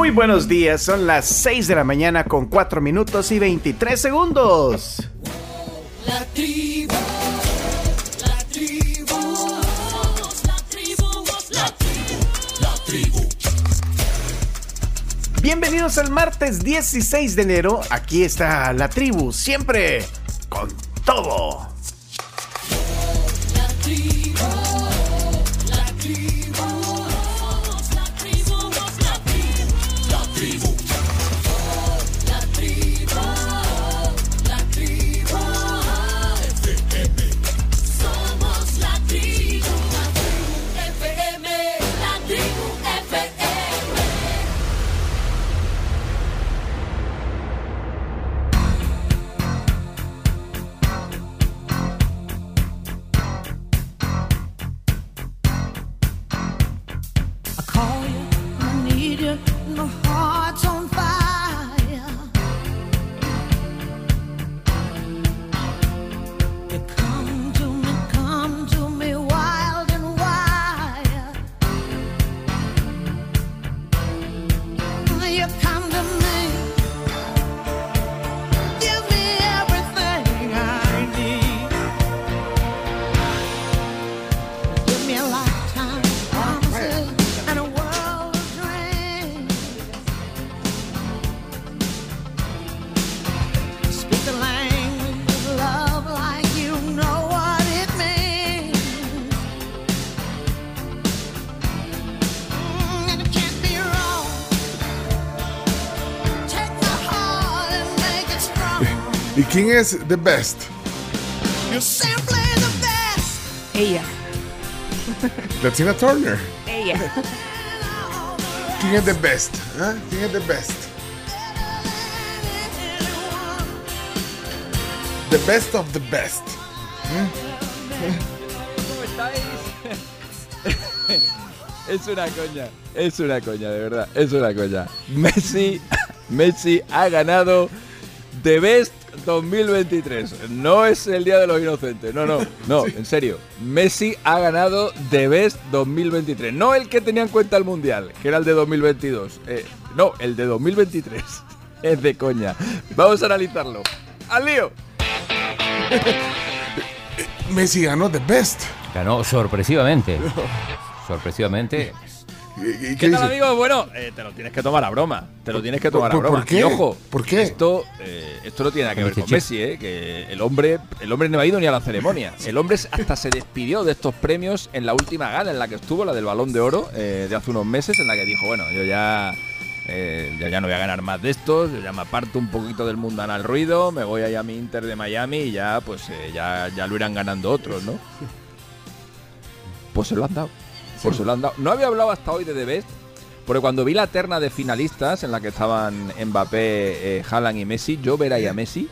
Muy buenos días, son las 6 de la mañana con 4 minutos y 23 segundos. La tribu, la tribu, la tribu, la tribu, la tribu. Bienvenidos al martes 16 de enero, aquí está la tribu, siempre con todo. Quién es the best? You're simply the best. Ella, La Tina Turner. ella. ¿Quién es the best? ¿Ah? ¿Quién es the best? The best of the best. Es una coña, es una coña, de verdad, es una coña. Messi, Messi ha ganado The Best 2023. No es el Día de los Inocentes, no, no, no, en serio. Messi ha ganado The Best 2023. No el que tenía en cuenta el Mundial, que era el de 2022. Eh, no, el de 2023. Es de coña. Vamos a analizarlo. ¡Al lío! Messi ganó the best. Ganó sorpresivamente. sorpresivamente. ¿Y- y ¿Qué qué tal, amigos? Bueno, eh, te lo tienes que tomar a broma. Te lo tienes que tomar a broma. por qué? Y ojo, ¿Por qué? Esto, eh, esto no tiene nada que ver Este con chip. Messi, ¿eh? Que el hombre, el hombre no ha ido ni a la ceremonia. El hombre hasta se despidió de estos premios en la última gala en la que estuvo, la del Balón de Oro, de hace unos meses, en la que dijo, bueno, yo ya, eh, yo ya no voy a ganar más de estos, yo ya me aparto un poquito del mundanal ruido, me voy ahí a mi Inter de Miami y ya, pues, eh, ya, ya lo irán ganando otros, ¿no? Pues se lo han dado. Han dado. No había hablado hasta hoy de The Best, porque cuando vi la terna de finalistas en la que estaban Mbappé, eh, Haaland y Messi, yo ver ahí a Messi,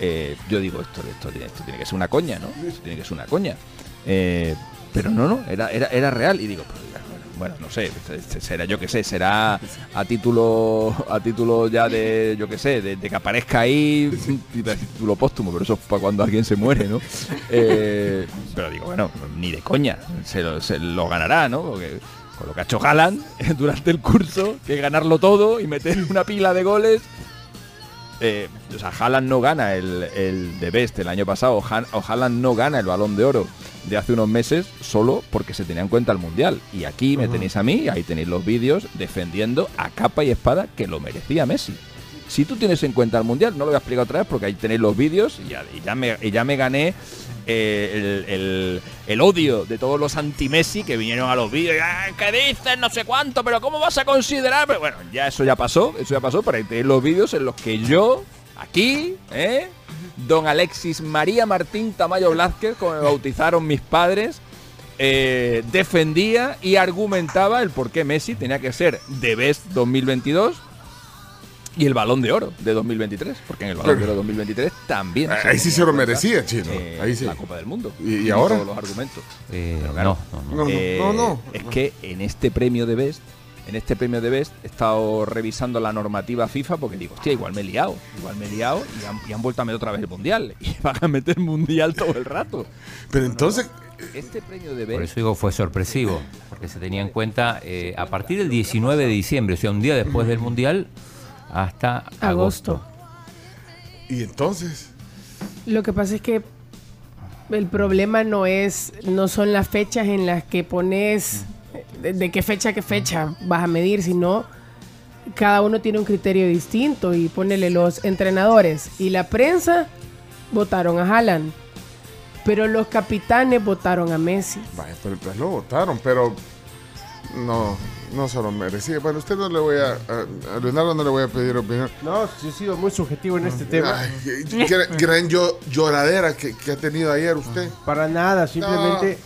eh, yo digo, esto, esto, tiene- esto tiene que ser una coña, ¿no? Esto tiene que ser una coña. Eh, pero no, no, era, era, era real. Y digo, pues, bueno, no sé, se- será, yo qué sé, será a título a título ya de, yo qué sé, de, que aparezca ahí, título póstumo, pero eso es para cuando alguien se muere, ¿no? Eh, pero digo, bueno, ni de coña, se lo, ganará, ¿no? Con lo que ha hecho Haaland durante el curso, que ganarlo todo y meter una pila de goles. Eh, o sea, Haaland no gana el, el The Best el año pasado, o Haaland no gana el Balón de Oro de hace unos meses solo porque se tenía en cuenta el Mundial. Y aquí me tenéis a mí, ahí tenéis los vídeos defendiendo a capa y espada que lo merecía Messi. Si tú tienes en cuenta el Mundial, no lo voy a explicar otra vez porque ahí tenéis los vídeos y ya, me, ya me gané eh, el, el- odio de todos los anti-Messi que vinieron a los vídeos. "Ah, ¿Qué dices? No sé cuánto, pero ¿cómo vas a considerar? Pero bueno, ya eso ya pasó, eso ya pasó, pero ahí tenéis los vídeos en los que yo, aquí, ¿eh? Don Alexis María Martín Tamayo Blázquez, como me bautizaron mis padres, eh, defendía y argumentaba el por qué Messi tenía que ser The Best 2022 y el Balón de Oro de 2023, porque en el Balón de Oro 2023 también Ahí sí se lo merecía, chino. eh, Ahí sí. la Copa del Mundo ¿Y- y ahora? todos los argumentos. Eh, Pero claro, no, no, no. No, Eh, no, no. Es que en este premio de Best en este premio de Best he estado revisando la normativa FIFA porque digo, hostia, igual me he liado, igual me he liado y han, y han vuelto a meter otra vez el mundial. Y van a meter mundial todo el rato. Pero entonces, Este premio de Por Best. eso digo fue sorpresivo, porque se tenía en cuenta eh, a partir del 19 de diciembre, o sea, un día después del Mundial, hasta agosto. Agosto. y entonces, Lo que pasa es que el problema no es, no son las fechas en las que pones de, de qué fecha a qué fecha vas a medir, sino cada uno tiene un criterio distinto y ponele los entrenadores y la prensa votaron a Haaland, pero los capitanes votaron a Messi. vaya, pero entonces lo votaron, pero no, no se lo merecía. Bueno, usted no le voy a, a, a Leonardo no le voy a pedir opinión. No, sí he sido muy subjetivo en este tema. Ay, gran, gran yo- lloradera que, que ha tenido ayer usted, Para nada, simplemente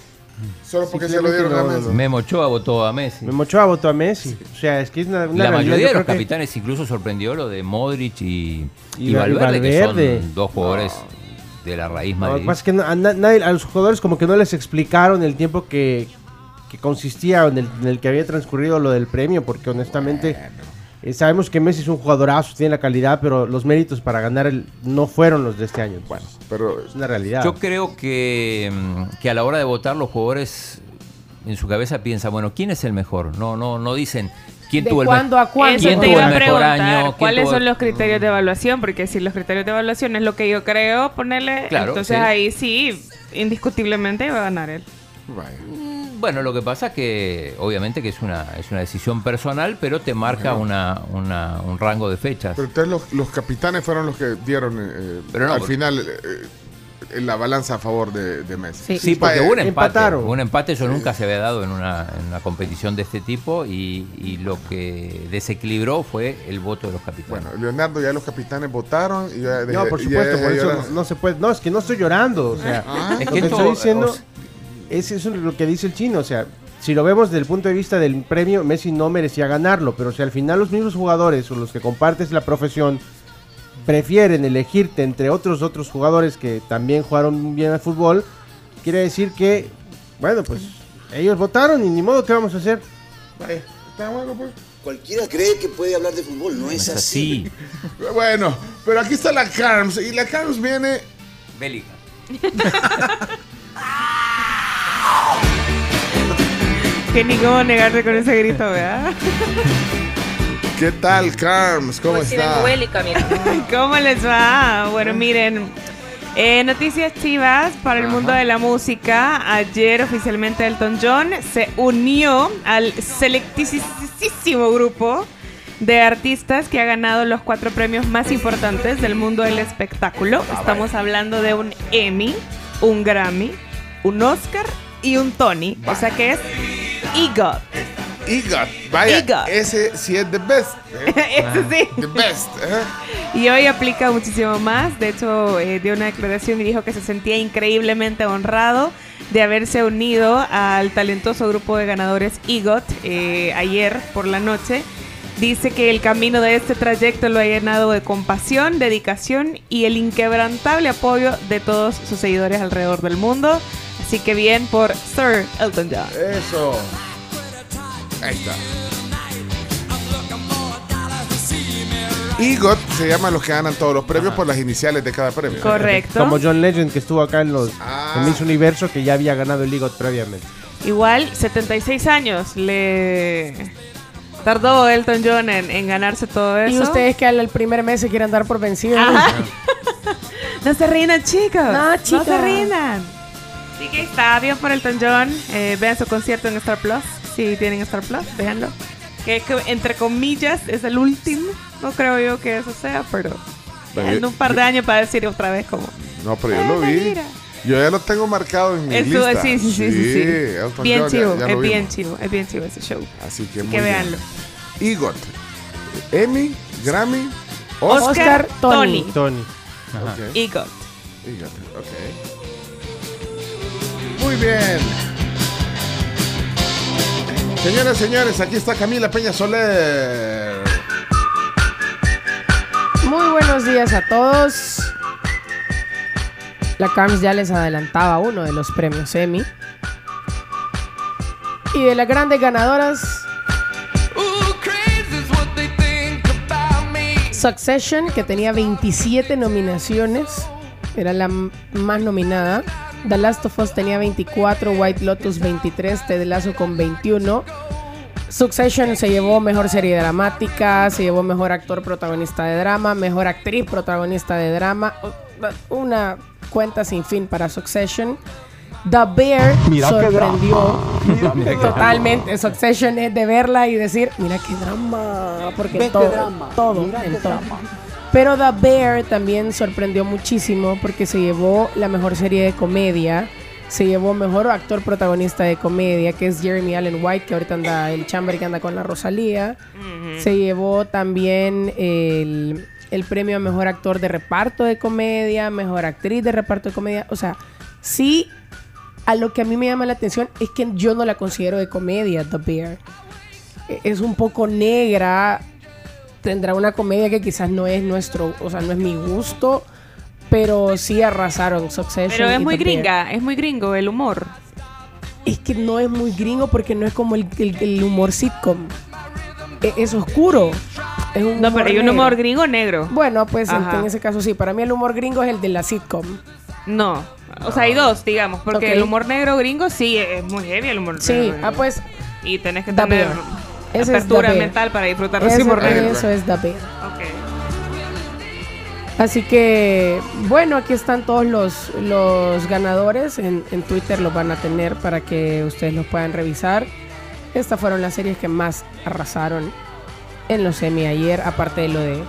solo porque se lo dieron a no, Messi. no. Memo Ochoa votó a Messi. me mochó a a Messi. O sea, es que es una, una La realidad, mayoría yo de los que- capitanes incluso sorprendió lo de Modric y, Y y Val- Valverde, que Valverde. son dos jugadores de la raíz No, que madrid. que no- a, na- nadie- a los jugadores como que no les explicaron el tiempo que, que consistía en el, en el que había transcurrido lo del premio, porque honestamente eh, sabemos que Messi es un jugadorazo, tiene la calidad, pero los méritos para ganar el, no fueron los de este año. Bueno, Pero es una realidad. Yo creo que, mm, que a la hora de votar los jugadores en su cabeza piensan, bueno, ¿quién es el mejor? No, no, no dicen quién ¿De tuvo el cuándo a cuándo? ¿Quién te tuvo iba el a mejor preguntar. año? ¿Quién ¿Cuáles tuvo- son los criterios de evaluación? Porque si los criterios de evaluación es lo que yo creo ponerle, Claro, entonces sí. ahí sí, indiscutiblemente va a ganar él. vaya. Bueno, lo que pasa es que obviamente que es una, es una decisión personal, pero te marca una, una- un rango de fechas. Pero entonces los, los capitanes fueron los que dieron eh, Pero no, al porque- final eh, eh, la balanza a favor de, de Messi. Sí. Sí, porque un empate. empataron. Un empate, eso nunca se había dado en una, en una competición de este tipo y, y lo que desequilibró fue el voto de los capitanes. Bueno, Leonardo, ya los capitanes votaron y ya dejé- No, por supuesto, por eso no, no se puede. No, es que no estoy llorando. O sea, Es lo que que esto, estoy diciendo o sea- es, eso es lo que dice el chino. O sea, si lo vemos desde el punto de vista del premio, Messi no merecía ganarlo. Pero si al final los mismos jugadores o los que compartes la profesión prefieren elegirte entre otros otros jugadores que también jugaron bien al fútbol, quiere decir que, bueno, pues ellos votaron y ni modo, ¿qué vamos a hacer? Vaya, está bueno, pues. Cualquiera cree que puede hablar de fútbol, no es es así. así. Bueno, pero aquí está la Carms y la Carms viene Bélica. Que ni cómo negarse con ese grito, ¿verdad? ¿Qué tal, Carms? ¿Cómo está? ¿Cómo les va? Bueno, miren, eh, noticias chivas para el mundo de la música. Ayer oficialmente Elton John se unió al selectísimo grupo de artistas que ha ganado los cuatro premios más importantes del mundo del espectáculo. Estamos hablando de un Emmy, un Grammy, un Oscar y un Tony. O sea que es EGOT. EGOT. Vaya, EGOT. ese sí es the best. ¿eh? Ese sí. The best. ¿eh? Y hoy aplica muchísimo más. De hecho, eh, dio una declaración y dijo que se sentía increíblemente honrado de haberse unido al talentoso grupo de ganadores EGOT eh, ayer por la noche. Dice que el camino de este trayecto lo ha llenado de compasión, dedicación y el inquebrantable apoyo de todos sus seguidores alrededor del mundo. Así que bien por Sir Elton John. Eso. Ahí está. EGOT se llaman los que ganan todos los premios por las iniciales de cada premio. Correcto. Como John Legend que estuvo acá en los Ah. en Miss Universo que ya había ganado el Ligot previamente. Igual, 76 años le tardó Elton John en, en ganarse todo eso. Y ustedes que al primer mes se quieren dar por vencidos. Ajá. No se rindan, chicos. No, se chicas. rindan. Así que está bien por Elton John. Eh, vean su concierto en Star Plus. Si tienen Star Plus, véanlo. Que, entre comillas es el último. No creo yo que eso sea, pero en un par de años para decir otra vez como. No, pero yo lo "Ah, vi. mira". Yo ya lo tengo marcado en mi Eso, lista. sí, sí, sí, sí, Bien John, ya- chivo, ya es lo bien chivo, es bien chivo ese show. Así que, muy que bien. véanlo. EGOT. Emmy, Grammy, Oscar. Oscar, Tony. Tony. Ok. EGOT. EGOT, ok. Muy bien. Señoras, señores, aquí está Camila Peña Soler. Muy buenos días a todos. La CAMS ya les adelantaba uno de los premios Emmy. Y de las grandes ganadoras. Succession, que tenía 27 nominaciones, era la más nominada. The Last of Us tenía 24, White Lotus 23, Ted Lasso con 21. Succession se llevó mejor serie dramática, se llevó mejor actor protagonista de drama, mejor actriz protagonista de drama. Una cuenta sin fin para Succession. The Bear sorprendió totalmente. Succession es de verla y decir, mira qué drama, porque todo, todo, en todo. Pero The Bear también sorprendió muchísimo porque se llevó la mejor serie de comedia, se llevó mejor actor protagonista de comedia, que es Jeremy Allen White, que ahorita anda el chamber que anda con la Rosalía. Se llevó también el, el premio a mejor actor de reparto de comedia, mejor actriz de reparto de comedia. O sea, sí, a lo que a mí me llama la atención es que yo no la considero de comedia, The Bear. E- Es un poco negra, tendrá una comedia que quizás no es nuestro, o sea, no es mi gusto, pero sí arrasaron Succession. Pero es muy gringa, es muy gringo el humor. Es que no es muy gringo porque no es como el, el- el humor sitcom. E- Es, oscuro. Es un No, pero hay un negro. humor gringo negro. Bueno, pues en, ese caso sí. Para mí el humor gringo es el de la sitcom. No. O sea, hay dos, digamos, porque el humor negro gringo sí es muy heavy el humor Sí, negro. ah, pues Y tenés que tener. Ese es apertura mental para disfrutar de ese eso, eso es The Bear. Ok. Así que, bueno, aquí están todos los, los ganadores. En, en Twitter los van a tener para que ustedes los puedan revisar. Estas fueron las series que más arrasaron en los semi ayer, aparte de lo de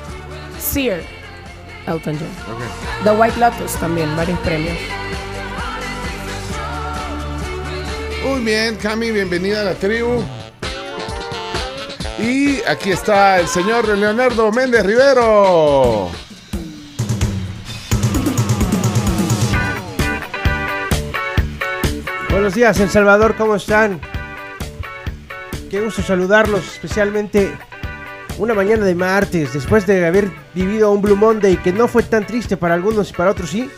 Sear, Elton John. The White Lotus también, varios premios. Muy bien, Cami, bienvenida a la tribu. Y aquí está el señor Leonardo Méndez Rivero. Buenos días, El Salvador, ¿cómo están? Qué gusto saludarlos, especialmente una mañana de martes, después de haber vivido un Blue Monday que no fue tan triste para algunos y para otros sí.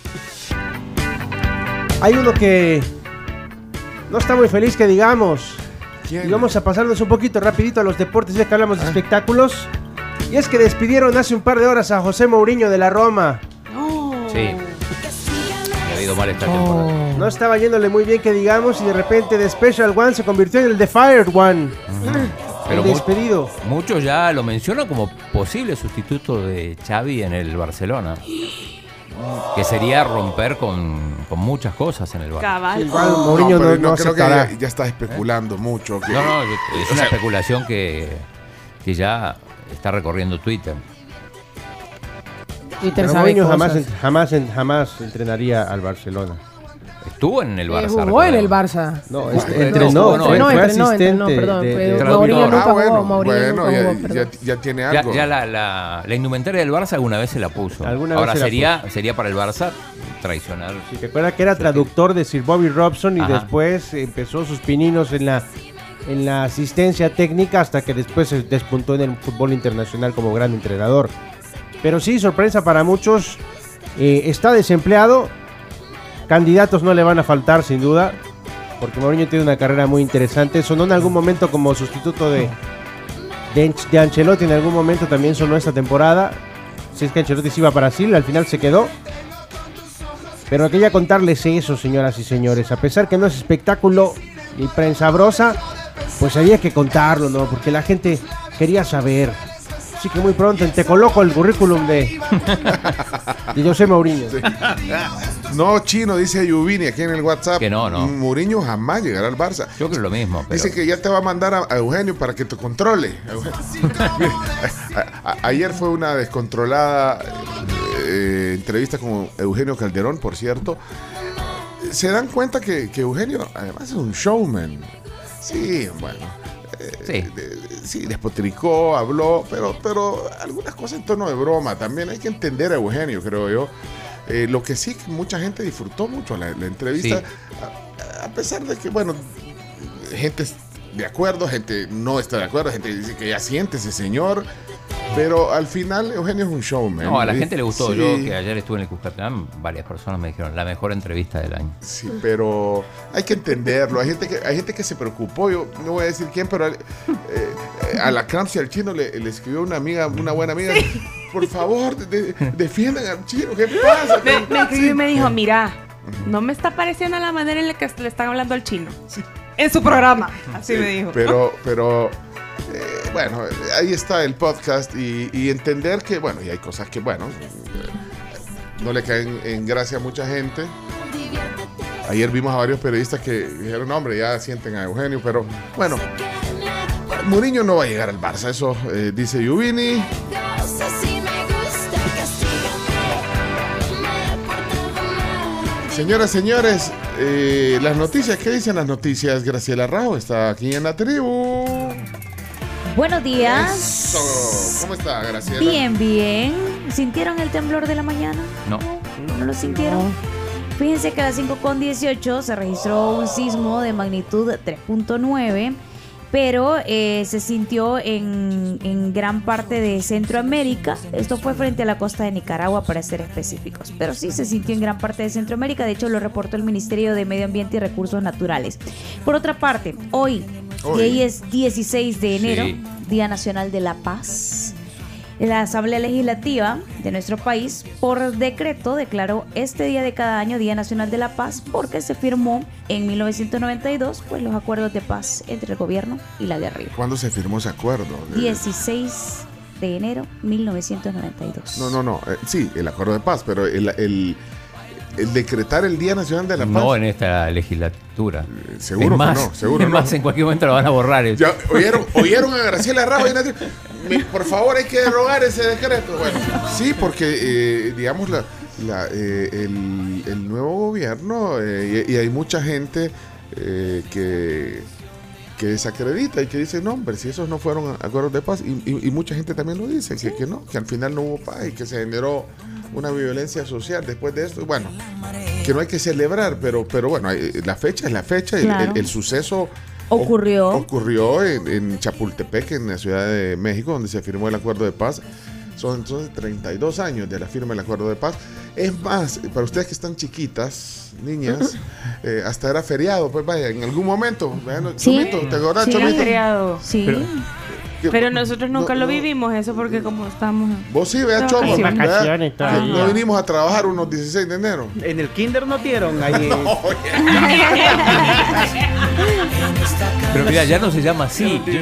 Hay uno que no está muy feliz que digamos. ¿Quién? Y vamos a pasarnos un poquito rapidito a los deportes, ya que hablamos de espectáculos. Y es que despidieron hace un par de horas a José Mourinho de la Roma. Sí. Ha ido mal esta temporada. No estaba yéndole muy bien que digamos y de repente The Special One se convirtió en el The Fired One. Pero el mu- despedido. muchos ya lo mencionan como posible sustituto de Xavi en el Barcelona. Que sería romper con, con muchas cosas en el Barça. Cabal. Igual Mourinho no, pero no creo que aceptará. ya, ya está especulando mucho. que- No, no, es una especulación que, que ya está recorriendo Twitter. Twitter Pero sabe Mourinho cosas. jamás, en- jamás, en- jamás entrenaría al Barcelona. Estuvo en el Eh, Barça. jugó en el recordemos. Barça. No, No, este, no, entrenó, no, fue, no, fue entrenó, entrenó, asistente perdón, de- de- Mourinho traductor. nunca ah, bueno, jugó, Mourinho bueno, nunca ya, jugó, ya- perdón. ya tiene algo. ya la, la- la indumentaria del Barça alguna vez se la puso. Alguna vez Ahora se la sería, sería para el Barça traicionar. Sí, recuerda que era traductor de Sir Bobby Robson y Ajá. después empezó sus pininos en la, en la asistencia técnica hasta que después se despuntó en el fútbol internacional como gran entrenador. Pero sí, sorpresa para muchos. eh, está desempleado. Candidatos no le van a faltar, sin duda. Porque Mourinho tiene una carrera muy interesante. Sonó en algún momento como sustituto de, de, Ancelotti. En algún momento también sonó esta temporada. Si es que Ancelotti se iba para Brasil, al final se quedó. Pero quería contarles eso, señoras y señores. A pesar que no es espectáculo ni prensa brosa, pues había que contarlo, ¿no? Porque la gente quería saber. Así que muy pronto te coloco el currículum de, de José Mourinho. No, chino, dice Yubini aquí en el WhatsApp. Que no, no. Mourinho jamás llegará al Barça. Yo creo lo mismo. Pero Dice que ya te va a mandar a, a Eugenio para que te controle. A- a- ayer fue una descontrolada eh, entrevista con Eugenio Calderón, por cierto. Se dan cuenta que, que Eugenio además es un showman. Sí, bueno. Eh, Sí. de- sí, despotricó, habló, pero, pero algunas cosas en tono de broma también. Hay que entender a Eugenio, creo yo. Eh, lo que sí, que mucha gente disfrutó mucho la, la entrevista, Sí. a, a pesar de que, bueno, gente de acuerdo, gente no está de acuerdo, gente dice que ya siente ese señor, pero al final Eugenio es un showman. No, a la gente le gustó. sí, Yo que ayer estuve en el Cuscatlán, varias personas me dijeron la mejor entrevista del año. Sí, pero hay que entenderlo. Hay gente que, hay gente que se preocupó. Yo no voy a decir quién, pero eh, eh, a la Cramps y al chino le, le escribió una amiga, una buena amiga. por favor, de- de- defiendan al chino, ¿qué pasa? Me, me escribió y Sí. me dijo, mira, no me está pareciendo la manera en la que le están hablando al chino. En su programa. Así me dijo. Pero, pero eh, bueno, ahí está el podcast y, entender que, bueno, y hay cosas que, bueno, no le caen en gracia a mucha gente. Ayer vimos a varios periodistas que dijeron, "No, hombre, ya sienten a Eugenio, pero bueno, Mourinho no va a llegar al Barça, eso eh, dice Yuvini. Señoras, señores, eh, las noticias, ¿qué dicen las noticias? Graciela Rao está aquí en la tribu. Buenos días. Eso. ¿Cómo está, Graciela? Bien, bien. ¿Sintieron el temblor de la mañana? No. ¿No lo sintieron? Fíjense que a las 5.18 se registró un sismo de magnitud 3.9, pero eh, se sintió en, en gran parte de Centroamérica. Esto fue frente a la costa de Nicaragua, para ser específicos. Pero sí se sintió en gran parte de Centroamérica. De hecho, lo reportó el Ministerio de Medio Ambiente y Recursos Naturales. Por otra parte, hoy, Hoy. que hoy es 16 de enero, Sí. Día Nacional de la Paz. La Asamblea Legislativa de nuestro país, por decreto, declaró este día de cada año Día Nacional de la Paz porque se firmó en 1992 pues, los acuerdos de paz entre el gobierno y la guerrilla. ¿Cuándo se firmó ese acuerdo? 16 de enero 1992. No, no, no. eh, sí, el acuerdo de paz, pero el, el- el decretar el Día Nacional de la Paz. No en esta legislatura. seguro es que más, no, seguro es no. más, en cualquier momento lo van a borrar. eso. Ya, ¿oyeron, oyeron a Graciela Rajo. Por favor, hay que derogar ese decreto. Bueno, sí, porque, eh, digamos, la, la, eh, el, el nuevo gobierno, eh, y, y hay mucha gente eh, que, que desacredita y que dice, no, hombre, si esos no fueron acuerdos de paz, y, y- y mucha gente también lo dice, que, que no, que al final no hubo paz y que se generó una violencia social después de esto. Bueno, que no hay que celebrar, pero, pero bueno, la fecha es la fecha, el- Claro. el, el suceso Ocurrió. ocurrió en, en Chapultepec, en la Ciudad de México, donde se firmó el acuerdo de paz. Son entonces 32 años de la firma del acuerdo de paz. Es más, para ustedes que están chiquitas, niñas, eh, hasta era feriado, pues vaya, en algún momento. vean, Sí. Chomito, ¿te acordás, Sí, Chomito? feriado. Sí. Pero- Pero nosotros nunca no, lo no. vivimos eso porque como estamos... Vos sí, vea, Chomo. No vinimos a trabajar unos 16 de enero. En el kinder no dieron ahí. Pero mira, ya no se llama así. yo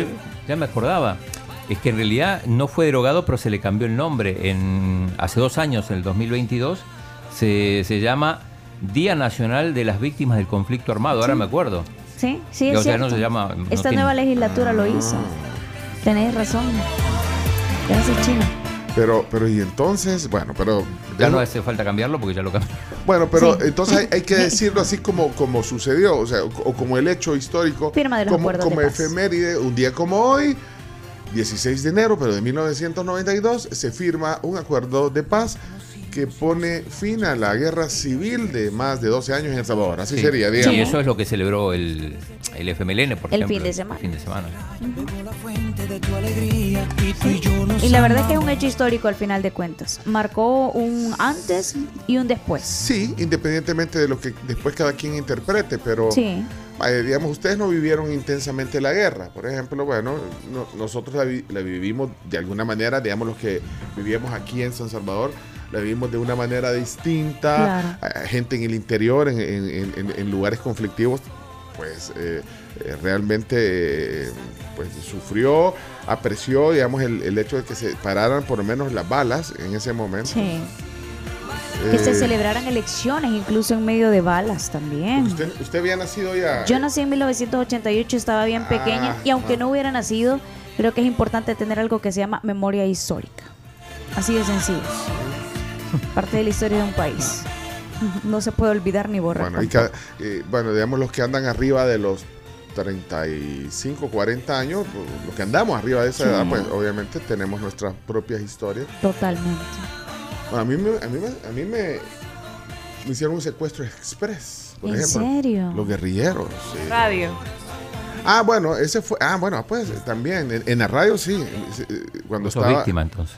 ya me acordaba. Es que en realidad no fue derogado, pero se le cambió el nombre. En, hace dos años, en el 2022, se, se llama Día Nacional de las Víctimas del Conflicto Armado. Ahora Sí. me acuerdo. Sí, sí, es o sea, no se llama- no Esta tiene- nueva legislatura lo hizo. Tenés razón. Gracias, Chino. Pero, pero y entonces, bueno, pero... Ya no hace falta cambiarlo porque ya lo cambió. Bueno, pero Sí. entonces hay, hay que decirlo así como, como sucedió, o sea, o, o como el hecho histórico, Firma de los como, acuerdos de como paz. efeméride, un día como hoy, 16 de enero, pero de 1992, se firma un acuerdo de paz que pone fin a la guerra civil de más de 12 años en El Salvador. Así Sí. sería, digamos. Sí, eso es lo que celebró el, el FMLN, por El ejemplo. fin de semana. fin de semana. Y la verdad es que es un hecho histórico al final de cuentas. Marcó un antes y un después. Sí, independientemente de lo que después cada quien interprete, pero Sí. Eh, digamos, ustedes no vivieron intensamente la guerra. Por ejemplo, bueno, no- nosotros la, vi- la vivimos de alguna manera, digamos, los que vivíamos aquí en San Salvador, la vivimos de una manera distinta. Claro. Eh, gente en el interior, en, en- en- en- en lugares conflictivos, pues eh, eh, realmente eh, pues, sufrió, apreció, digamos, el, el hecho de que se pararan por lo menos las balas en ese momento. Sí. Que se Eh, celebraran elecciones, incluso en medio de balas también. Usted, usted había nacido ya. Yo nací en 1988, estaba bien pequeña y aunque ah. no hubiera nacido, creo que es importante tener algo que se llama memoria histórica. Así de sencillo. Parte de la historia de un país. No se puede olvidar ni borrar. Bueno, y ca- eh, bueno, digamos los que andan arriba de los 35, 40 años, pues, los que andamos arriba de esa Sí. edad, pues obviamente tenemos nuestras propias historias. Totalmente. Bueno, a mí, me, a mí, me, a mí me, me hicieron un secuestro express, por ¿En ejemplo. serio? Los guerrilleros. sí. Radio. Ah, bueno, ese fue. Ah, bueno, pues también. En, en la radio sí. Cuando Sos estaba. víctima entonces.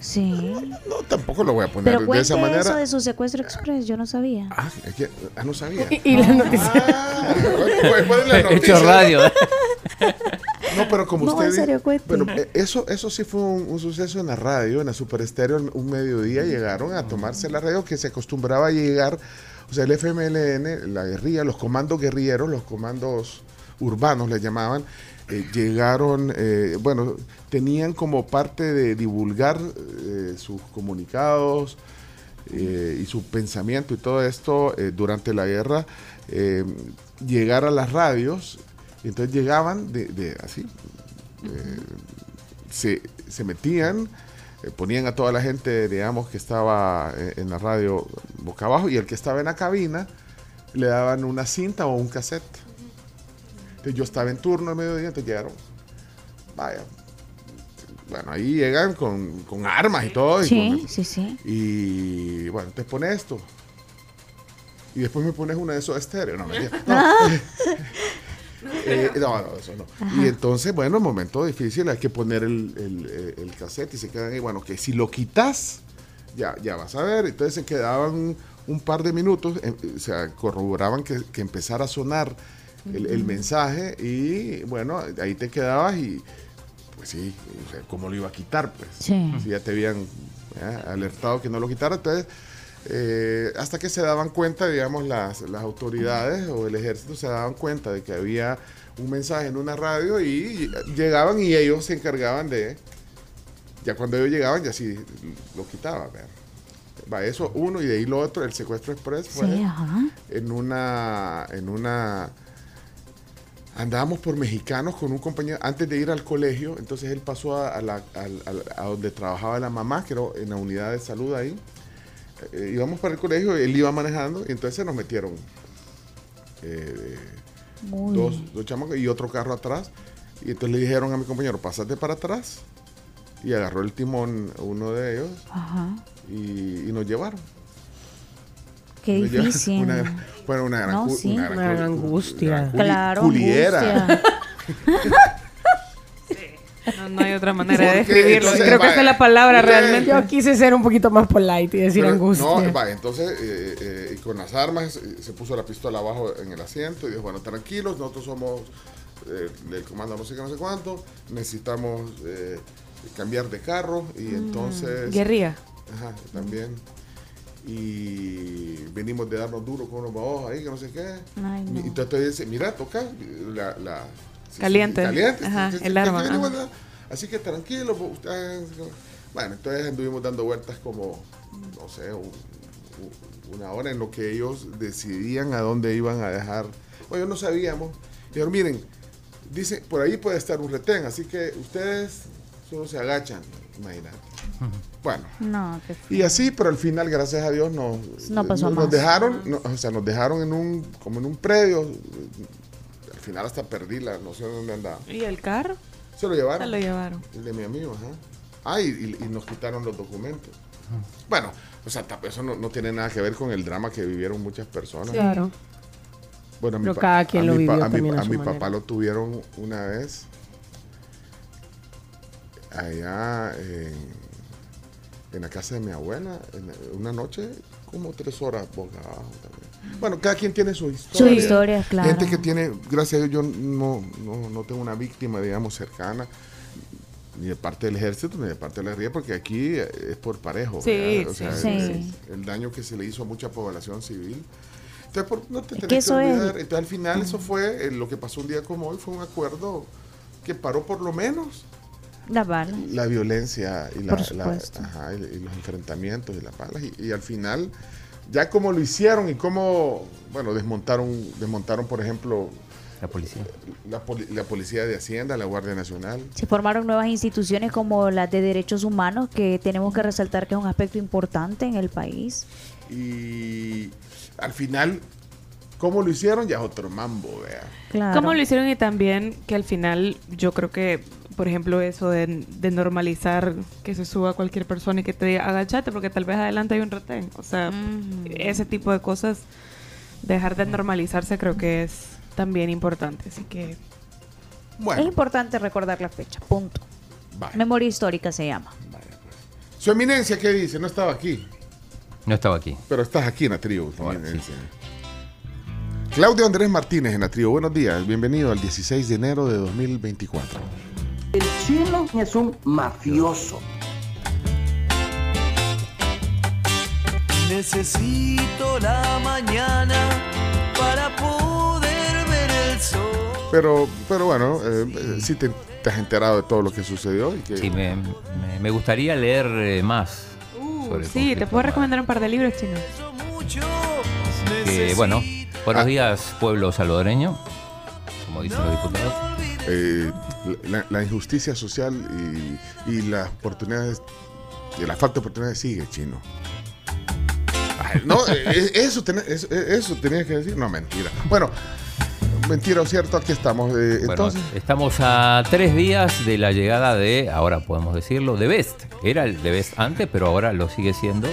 Sí. No, tampoco lo voy a poner Pero de esa manera. eso de su secuestro express, yo no sabía. Ah, es que- ah, no sabía. Y, y la noticia. Ah, bueno, pues, pues, la Hecho noticia. radio. No, pero como No, usted en dice- serio, cuente. bueno, eh, eso, eso sí fue un, un suceso en la radio, en la Super Estéreo, un mediodía llegaron a tomarse la radio que se acostumbraba a llegar, o sea, el FMLN, la guerrilla, los comandos guerrilleros, los comandos urbanos le llamaban, eh, llegaron, eh, bueno, tenían como parte de divulgar eh, sus comunicados y su pensamiento y todo esto durante la guerra, llegar a las radios, y entonces llegaban de, de así, eh, se, se metían, eh, ponían a toda la gente, digamos, que estaba eh, en la radio boca abajo, y el que estaba en la cabina le daban una cinta o un cassette. Entonces yo estaba en turno al mediodía, entonces llegaron, vaya, bueno, ahí llegan con, con armas y todo. y Sí, con- sí, sí. y bueno, te pones esto. Y después me pones una de esos estéreo. No, mentira. Ah. Eh, no, no, eso no. Y entonces, bueno, momento difícil, hay que poner el, el, el cassette y se quedan ahí. Bueno, que si lo quitas, ya, ya vas a ver. Entonces se quedaban un par de minutos, eh, o sea, corroboraban que, que empezara a sonar el, mensaje y bueno, ahí te quedabas y pues sí, o sea, ¿cómo lo iba a quitar? Pues Sí. si ya te habían ¿eh? alertado que no lo quitara, entonces eh, hasta que se daban cuenta, digamos, las, las autoridades o el ejército se daban cuenta de que había un mensaje en una radio y llegaban y ellos se encargaban de, ya cuando ellos llegaban ya sí lo quitaban. Va eso uno y de ahí lo otro, el secuestro express fue Sí, en una, en una, andábamos por mexicanos con un compañero antes de ir al colegio, entonces él pasó a, a la- al- a donde trabajaba la mamá, que era en la unidad de salud ahí. Eh, íbamos para el colegio, él iba manejando y entonces se nos metieron eh, dos, dos chamacos y otro carro atrás. Y entonces le dijeron a mi compañero, pásate para atrás. Y agarró el timón uno de ellos Ajá. y, y nos llevaron. Qué Nos llevaron difícil. Una, bueno, una gran, No, cu- sí. Una gran angustia. gran culi- Claro, culiera. angustia. No, no hay otra manera de describirlo. entonces, Creo que vaya, esa es la palabra usted- realmente. Yo quise ser un poquito más polite y decir Pero, angustia. No, va, entonces eh, eh, y con las armas eh, se puso la pistola abajo en el asiento y dijo, bueno, tranquilos, nosotros somos eh, del comando no sé qué, no sé cuánto, necesitamos eh, cambiar de carro y Mm, entonces... guerrilla. Ajá, también. Y venimos de darnos duro con unos babos ahí, que no sé qué. Ay, no. Y entonces te dice, mira, toca la... Caliente. caliente. Ajá, sí, el sí, arma, ajá. Así que tranquilo, pues, ustedes... Bueno, entonces anduvimos dando vueltas como, no sé, un- un- una hora en lo que ellos decidían a dónde iban a dejar. Bueno, no sabíamos. Dijeron, miren, dice, por ahí puede estar un retén, así que ustedes solo se agachan, imagínate. Bueno, No, qué y así, pero al final, gracias a Dios, nos, No pasó nos, nos más. dejaron, no, o sea, nos dejaron en un, como en un predio. Al final hasta perdí la noción de dónde andaba. ¿Y el carro? Se lo llevaron. Se lo llevaron. El de mi amigo, ajá. Ah, y, y- y nos quitaron los documentos. Bueno, o sea, eso no, no tiene nada que ver con el drama que vivieron muchas personas. Claro. Bueno, a mi Pero cada quien a lo mi vivió a mi, a a papá lo tuvieron una vez allá en, en la casa de mi abuela, en una noche, como tres horas boca abajo también. Bueno, cada quien tiene su historia. Su historia, claro. Gente que tiene, gracias a Dios, yo no, no, no tengo una víctima, digamos, cercana, ni de parte del ejército, ni de parte de la guerrilla, porque aquí es por parejo. Sí. O sea, sí. el- Sí. el daño que se le hizo a mucha población civil. Entonces, por- no te Es tenés que que, eso es-. Entonces, al final, eso fue eh, lo que pasó un día como hoy, fue un acuerdo que paró por lo menos Las balas. la violencia y, la, ajá, y, y los enfrentamientos y las balas. Y, y al final, ya como lo hicieron y cómo, bueno, desmontaron, desmontaron por ejemplo, La policía. la, poli- la Policía de Hacienda, la Guardia Nacional. Se formaron nuevas instituciones como las de derechos humanos, que tenemos que resaltar que es un aspecto importante en el país. Y al final, cómo lo hicieron, ya es otro mambo, vea. Claro. ¿Cómo lo hicieron? Y también que al final yo creo que, por ejemplo, eso de, de normalizar que se suba cualquier persona y que te diga agachate porque tal vez adelante hay un retén. O sea, ese tipo de cosas, dejar de normalizarse creo que es también importante. Así que Es Bueno, importante recordar la fecha, punto. vaya, Memoria histórica se llama. vaya, pues. Su eminencia, ¿qué dice? No estaba aquí, No estaba aquí. pero estás aquí en la tribu. tu Ahora sí. Claudio Andrés Martínez en la tribu. Buenos días, bienvenido al 16 de enero de 2024. El chino es un mafioso. Necesito la mañana para poder ver el sol. Pero, pero bueno, eh, eh, sí te, te has enterado de todo lo que sucedió. Y que, Sí, me, me- me gustaría leer eh, más. sobre el Sí, te puedo recomendar un par de libros chinos. Que, bueno, buenos días, pueblo salvadoreño, como dicen los diputados. eh, la, la injusticia social y, y las oportunidades, y la falta de oportunidades sigue, chino. Ay, no, eh, eso, tenés- eso, eso tenías que decir. No, mentira. Bueno, mentira o cierto, aquí estamos. eh, Bueno, entonces, estamos a tres días de la llegada de, ahora podemos decirlo, de Best. Era el de Best antes, pero ahora lo sigue siendo.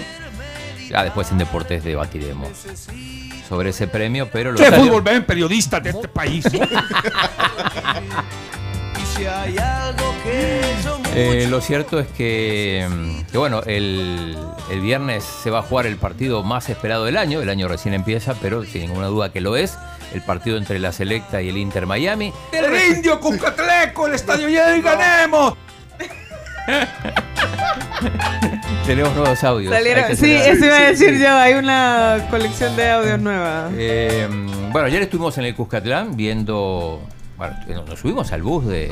Ya después en deportes debatiremos sobre ese premio, pero lo ¿Qué fútbol ven periodistas de este país? Eh, lo cierto es que, que, bueno, el, el viernes se va a jugar el partido más esperado del año. El año recién empieza, pero sin ninguna duda que lo es. El partido entre la Selecta y el Inter Miami. ¡El indio Cucatleco, el estadio y ganemos! Tenemos nuevos audios. Salieron- sí, eso iba a decir yo. Hay una colección de audios nueva. Eh, bueno, ayer estuvimos en el Cuscatlán viendo. Bueno, nos subimos al bus de,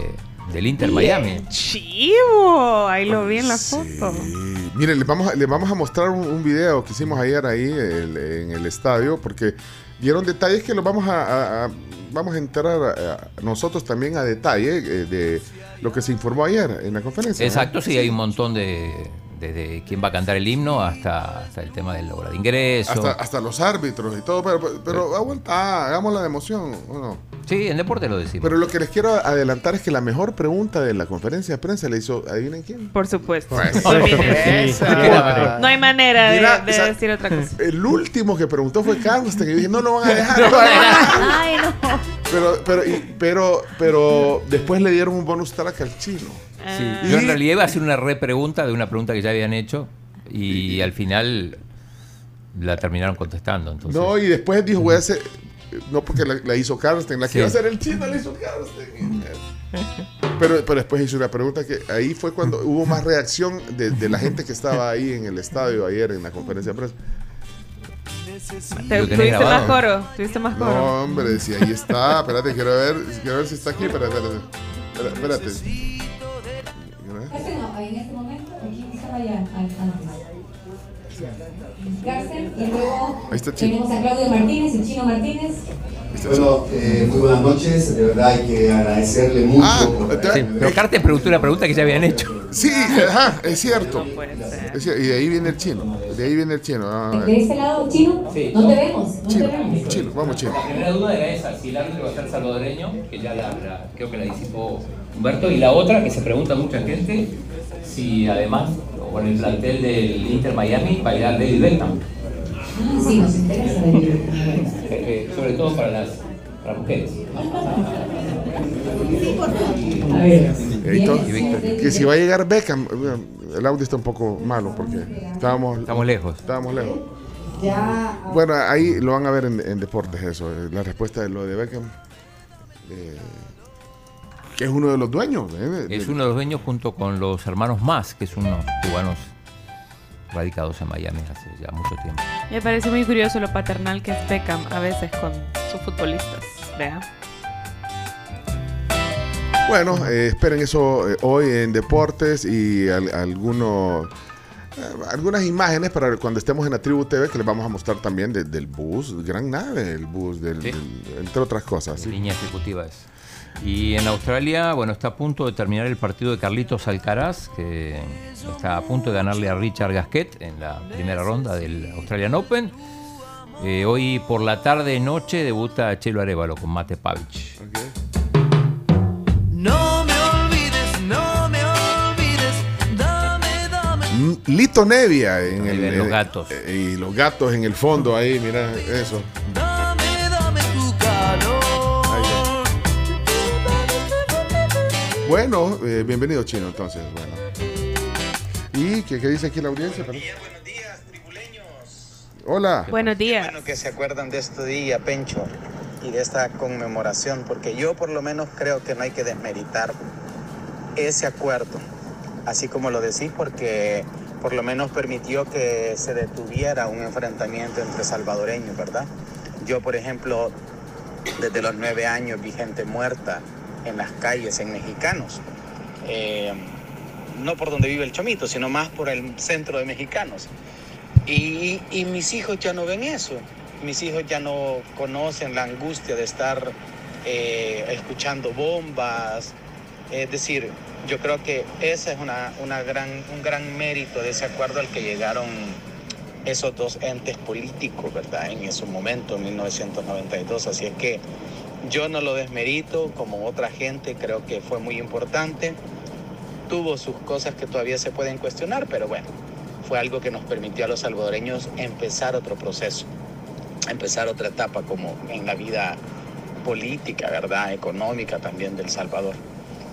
del Inter Miami. Chivo, ahí lo vi en la foto. Y Miren, les vamos, a, les vamos a mostrar un, un video que hicimos ayer ahí el- en el estadio, porque dieron detalles que los vamos a, a- a- vamos a a nosotros también a detalle eh, de lo que se informó ayer en la conferencia. ¿no? Exacto, sí, hay un montón de. Desde quién va a cantar el himno hasta, hasta el tema de la hora de ingreso. Hasta, hasta los árbitros y todo, pero, pero, pero aguanta, hagamos la de emoción, ¿o no? Sí, en deporte lo decimos. Pero lo que les quiero adelantar es que la mejor pregunta de la conferencia de prensa le hizo, ¿adivinen quién? Por supuesto. Pues. No hay manera de, Mira, de o sea, decir otra cosa. El último que preguntó fue Carlos, que yo dije, no lo van a dejar. Ay, no. Pero, pero, y- pero, pero después le dieron un bonus track al chino. Sí, Y- Yo en realidad iba a hacer una repregunta de una pregunta que ya habían hecho y al final la terminaron contestando. Entonces, No, y después dijo, voy a hacer. No, porque la, la hizo Carlsten, la que Sí. iba a hacer el chino la hizo Carlsten. Pero, pero después hizo una pregunta que ahí fue cuando hubo más reacción de, de la gente que estaba ahí en el estadio ayer en la conferencia de prensa. Te- Tuviste más coro. Tuviste más coro. No, hombre, si ahí está. Espérate, quiero ver, quiero ver si está aquí. Espérate, espérate. Espérate. En este momento, aquí estaba allá antes. Cárcel, y luego tenemos a Claudio Martínez, el chino Martínez. Bueno, eh, muy buenas noches. De verdad hay que agradecerle mucho. Ah, por- Sí, pero Carter preguntó una pregunta que ya habían hecho. Sí, ajá, es cierto. Es y de ahí viene el chino. De ahí viene el chino. Ah. De este lado, chino, no te vemos, no te vemos. Chino, vamos, chino. La primera duda era esa, si el árbitro va a ser salvadoreño, que ya la, la- creo que la disipó Humberto, y la otra que se pregunta mucha gente, si además con el plantel del Inter Miami va a ir a David Beckham, sí, nos interesa venir. eh, sobre todo para las, para mujeres. A ver, Y todo- que si va a llegar Beckham, el audio está un poco malo porque estábamos, Estamos lejos. estábamos lejos. ya. Bueno, ahí lo van a ver en, en deportes eso, eh, la respuesta de lo de Beckham, eh, que es uno de los dueños. eh, de- Es uno de los dueños junto con los hermanos más, que es unos cubanos radicados en Miami hace ya mucho tiempo. Me parece muy curioso lo paternal que es Beckham a veces con sus futbolistas. Vea. Bueno, eh, esperen eso eh, hoy en deportes y al- algunos eh, algunas imágenes para cuando estemos en la Tribu TV que les vamos a mostrar también de- del bus, gran nave, el bus, del, Sí. del- entre otras cosas. sí. Línea ejecutiva es. Y en Australia, bueno, está a punto de terminar el partido de Carlitos Alcaraz, que está a punto de ganarle a Richard Gasquet en la primera ronda del Australian Open. Eh, hoy por la tarde noche debuta Chelo Arevalo con Mate Pavic. No me olvides, no me olvides, dame, dame. Lito Nevia en el, los eh, gatos. eh, y los gatos en el fondo ahí, mira eso. Bueno, eh, bienvenido Chino entonces, bueno. ¿Y qué, qué dice aquí la audiencia? Perdón. Hola. Buenos días. Bueno, que se acuerdan de este día, Pencho, y de esta conmemoración, porque yo por lo menos creo que no hay que desmeritar ese acuerdo, así como lo decís, porque por lo menos permitió que se detuviera un enfrentamiento entre salvadoreños, ¿verdad? Yo, por ejemplo, desde los nueve años vi gente muerta en las calles, en mexicanos. Eh, no por donde vive el chomito, sino más por el centro de mexicanos. Y, y mis hijos ya no ven eso. Mis hijos ya no conocen la angustia de estar eh, escuchando bombas. Es decir, yo creo que ese es una, una gran, un gran mérito de ese acuerdo al que llegaron esos dos entes políticos, ¿verdad? En ese momento, en 1992. Así es que yo no lo desmerito como otra gente, creo que fue muy importante. Tuvo sus cosas que todavía se pueden cuestionar, pero bueno, fue algo que nos permitió a los salvadoreños empezar otro proceso, empezar otra etapa como en la vida política, ¿verdad? Económica también del Salvador.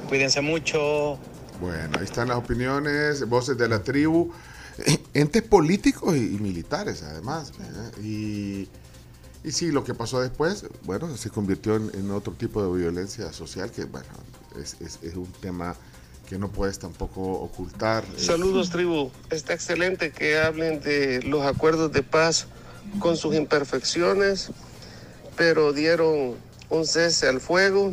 Cuídense mucho. Bueno, ahí están las opiniones, voces de la tribu, entes políticos y, militares además. Y, y sí, lo que pasó después, bueno, se convirtió en, en otro tipo de violencia social que, bueno, es, es- es un tema que no puedes tampoco ocultar. Saludos tribu, está excelente que hablen de los acuerdos de paz con sus imperfecciones, pero dieron un cese al fuego.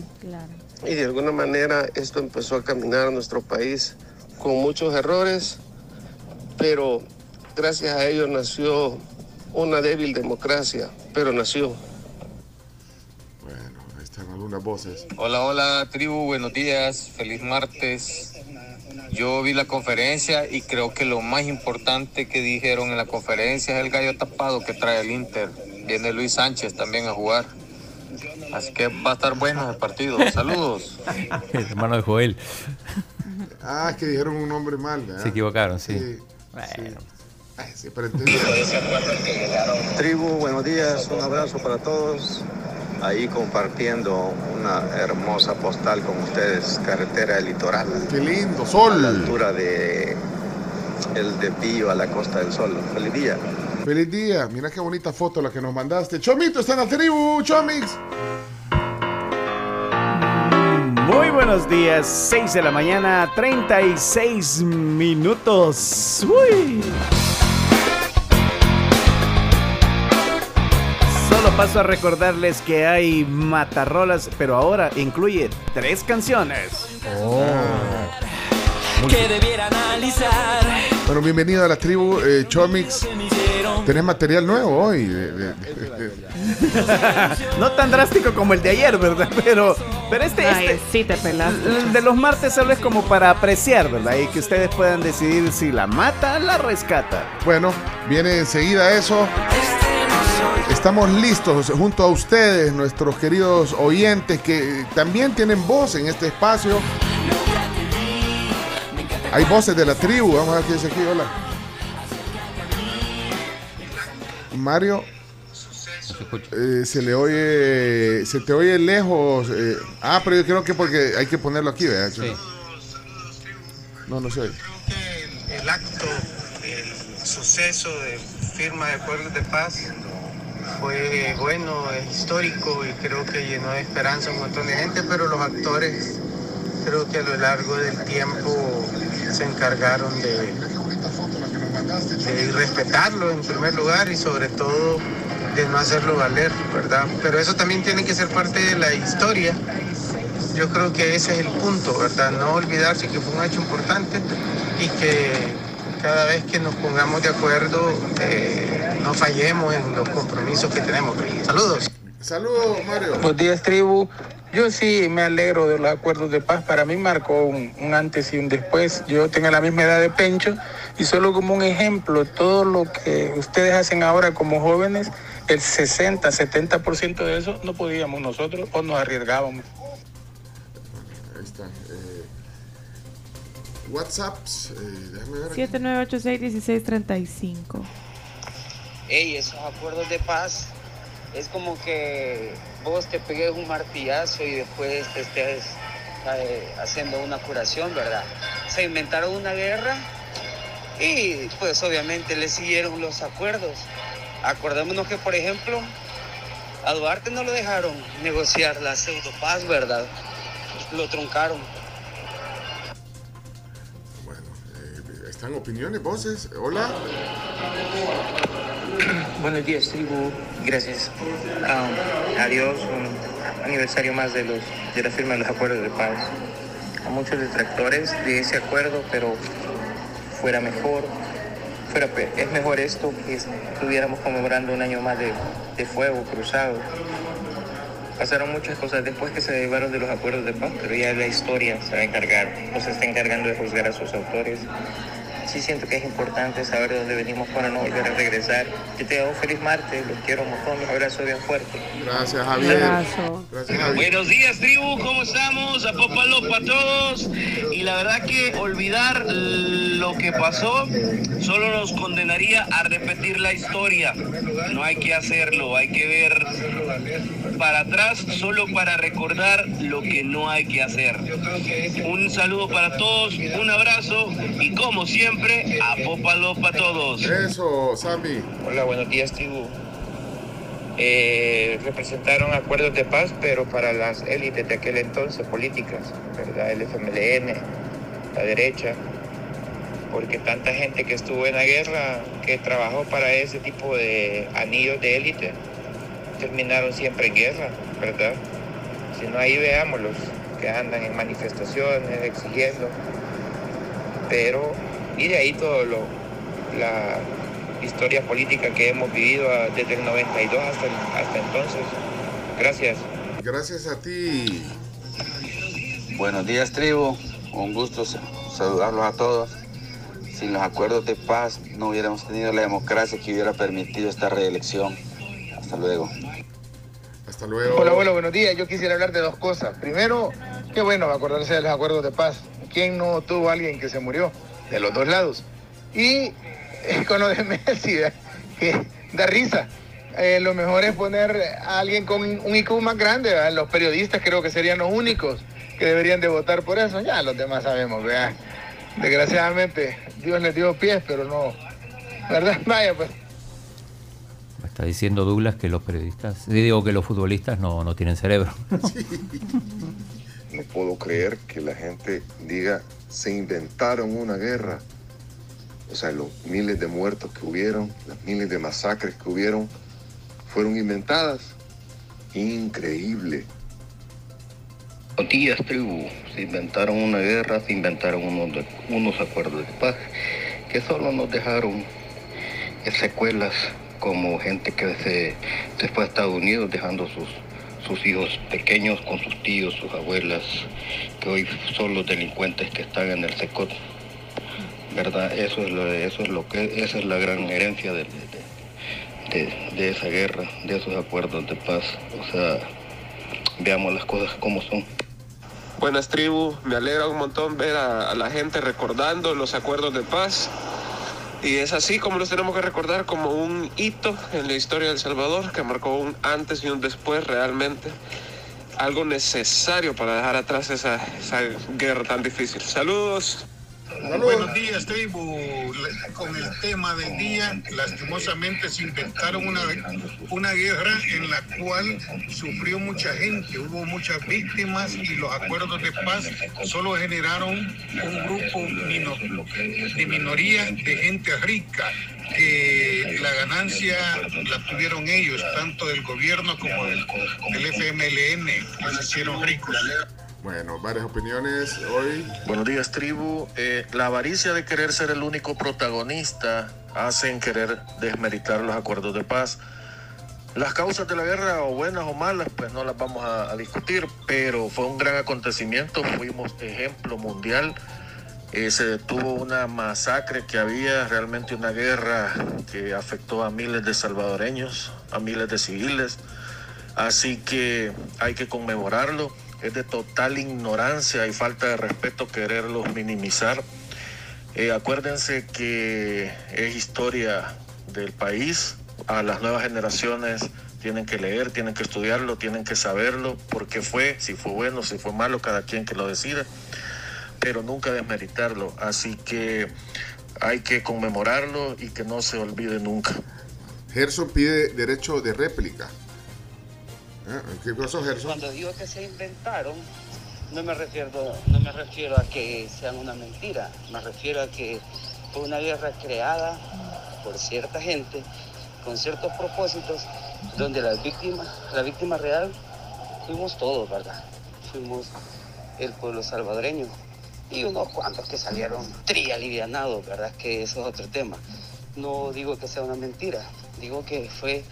Y de alguna manera esto empezó a caminar a nuestro país con muchos errores, pero gracias a ello nació una débil democracia, pero nació. Ahí están algunas voces. Hola, hola, tribu, buenos días, feliz martes. Yo vi la conferencia y creo que lo más importante que dijeron en la conferencia es el gallo tapado que trae el Inter. Viene Luis Sánchez también a jugar. Así que va a estar bueno el partido. Saludos. El hermano de Joel. Ah, es que dijeron un nombre mal, ¿verdad? Se equivocaron, sí. Sí, Bueno. Ay, sí, pero. Tribu, buenos días, un abrazo para todos. Ahí compartiendo una hermosa postal con ustedes, carretera del litoral. Qué lindo, sol. A la altura de el desvío a la Costa del Sol. Feliz día. Feliz día. Mira qué bonita foto la que nos mandaste. Chomito está en la tribu, Chomix. Muy buenos días, 6 de la mañana, 36 minutos. Uy. Solo paso a recordarles que hay matarrolas, pero ahora incluye tres canciones. que debiera analizar. Bueno, bienvenido a la tribu, eh, Chomix. Tenés material nuevo hoy. no tan drástico como el de ayer, ¿verdad? Pero, pero este, Ay, este sí te pelaste. el de los martes solo es como para apreciar, ¿verdad? Y que ustedes puedan decidir si la mata o la rescata. Bueno, viene enseguida eso. Estamos listos junto a ustedes, nuestros queridos oyentes que también tienen voz en este espacio. Hay voces de la tribu. Vamos a ver qué dice aquí. Hola. Mario. eh, se le oye, se te oye lejos. eh, ah, pero yo creo que porque hay que ponerlo aquí, ¿verdad? No, no se oye. el acto, el suceso de firma de acuerdos de paz fue bueno, es histórico y creo que llenó de esperanza a un montón de gente, pero los actores creo que a lo largo del tiempo se encargaron de, de respetarlo en primer lugar y sobre todo de no hacerlo valer, ¿verdad? Pero eso también tiene que ser parte de la historia. Yo creo que ese es el punto, ¿verdad? No olvidarse que fue un hecho importante y que cada vez que nos pongamos de acuerdo eh, no fallemos en los compromisos que tenemos. Saludos. Saludos, Mario. Buenos días, tribu. Yo sí me alegro de los acuerdos de paz. Para mí marcó un, un antes y un después. Yo tengo la misma edad de Pencho y solo como un ejemplo, todo lo que ustedes hacen ahora como jóvenes, el 60, 70% de eso no podíamos nosotros o nos arriesgábamos. WhatsApps. eh, déjame ver. aquí. 7986-1635. Ey, esos acuerdos de paz es como que vos te pegues un martillazo y después te estés eh, haciendo una curación, ¿verdad? Se inventaron una guerra y pues obviamente le siguieron los acuerdos. Acordémonos que, por ejemplo, a Duarte no lo dejaron negociar la pseudopaz, ¿verdad? Lo truncaron. ¿Están opiniones, voces? Hola. Buenos días, tribu. Gracias a, a Dios, un aniversario más de, los, de la firma de los acuerdos de paz. A muchos detractores de ese acuerdo, pero fuera mejor, fuera, es mejor esto que estuviéramos conmemorando un año más de, de fuego cruzado. Pasaron muchas cosas después que se derivaron de los acuerdos de paz, pero ya la historia se va a encargar, o se está encargando de juzgar a sus autores. Sí siento que es importante saber de dónde venimos para no volver a regresar. Que tengan un feliz martes, los quiero un montón, un abrazo bien fuerte. Gracias, Javier. Gracias, Javier. Buenos días, tribu, ¿cómo estamos? A Popalo para todos. Y la verdad que olvidar lo que pasó solo nos condenaría a repetir la historia. No hay que hacerlo, hay que ver para atrás solo para recordar lo que no hay que hacer. Un saludo para todos, un abrazo y como siempre, a Popalo para todos. Eso, Sammy. Hola, buenos días, tribu. Eh, representaron acuerdos de paz, pero para las élites de aquel entonces políticas, ¿verdad? El FMLN, la derecha, porque tanta gente que estuvo en la guerra, que trabajó para ese tipo de anillos de élite, terminaron siempre en guerra, ¿verdad? Si no, ahí veámoslos, que andan en manifestaciones, exigiendo, pero, y de ahí todo lo, la historia política que hemos vivido ah, desde el 92 hasta, el- hasta entonces. Gracias. Gracias a ti. Buenos días, tribu. Un gusto sa- saludarlos a todos. Sin los acuerdos de paz no hubiéramos tenido la democracia que hubiera permitido esta reelección. Hasta luego. Hasta luego. Hola, abuelo, buenos días. Yo quisiera hablar de dos cosas. Primero, qué bueno acordarse de los acuerdos de paz. ¿Quién no tuvo a alguien que se murió? De los dos lados. Y eh, con lo de Messi, que da risa. Eh, lo mejor es poner a alguien con un IQ más grande. ¿verdad? Los periodistas creo que serían los únicos que deberían de votar por eso. Ya los demás sabemos, ¿verdad? Desgraciadamente, Dios les dio pies, pero no. ¿Verdad? Vaya, pues. Me está diciendo Douglas que los periodistas, digo que los futbolistas no, no tienen cerebro. No puedo creer que la gente diga se inventaron una guerra. O sea, los miles de muertos que hubieron, las miles de masacres que hubieron, fueron inventadas. Increíble. Días, tribu. Se inventaron una guerra, se inventaron unos, de- unos acuerdos de paz que solo nos dejaron secuelas como gente que se, se fue a Estados Unidos dejando sus, sus hijos pequeños con sus tíos, sus abuelas, que hoy son los delincuentes que están en el secot. ¿Verdad? Eso es lo, eso es lo que, esa es la gran herencia de, de- esa guerra, de esos acuerdos de paz. O sea, veamos las cosas como son. Buenas tribu, me alegra un montón ver a la gente recordando los acuerdos de paz. Y es así como los tenemos que recordar como un hito en la historia de El Salvador, que marcó un antes y un después realmente. Algo necesario para dejar atrás esa, esa guerra tan difícil. Saludos. Buenos días, tribu. Con el tema del día, lastimosamente se inventaron una, una guerra en la cual sufrió mucha gente, hubo muchas víctimas y los acuerdos de paz solo generaron un grupo de minoría de gente rica que la ganancia la tuvieron ellos, tanto del gobierno como del, del FMLN, que se hicieron ricos. Bueno, varias opiniones hoy. Buenos días, tribu. Eh, la avaricia de querer ser el único protagonista hacen querer desmeritar los acuerdos de paz. Las causas de la guerra, o buenas o malas, pues no las vamos a, a discutir, pero fue un gran acontecimiento, fuimos ejemplo mundial. Eh, se detuvo una masacre que había, realmente una guerra que afectó a miles de salvadoreños, a miles de civiles. Así que hay que conmemorarlo. Es de total ignorancia y falta de respeto quererlos minimizar. Eh, acuérdense que es historia del país. A las nuevas generaciones tienen que leer, tienen que estudiarlo, tienen que saberlo, por qué fue, si fue bueno, si fue malo, cada quien que lo decida, pero nunca desmeritarlo. Así que hay que conmemorarlo y que no se olvide nunca. Gerson pide derecho de réplica. ¿Eh? ¿Qué pasó, Gerson? Cuando digo que se inventaron, no me refiero, no me refiero a que sean una mentira, me refiero a que fue una guerra creada por cierta gente con ciertos propósitos, donde las víctimas, la víctima real fuimos todos, ¿verdad? Fuimos el pueblo salvadoreño y unos cuantos que salieron trialivianados, ¿verdad? Que eso es otro tema. No digo que sea una mentira, digo que fue,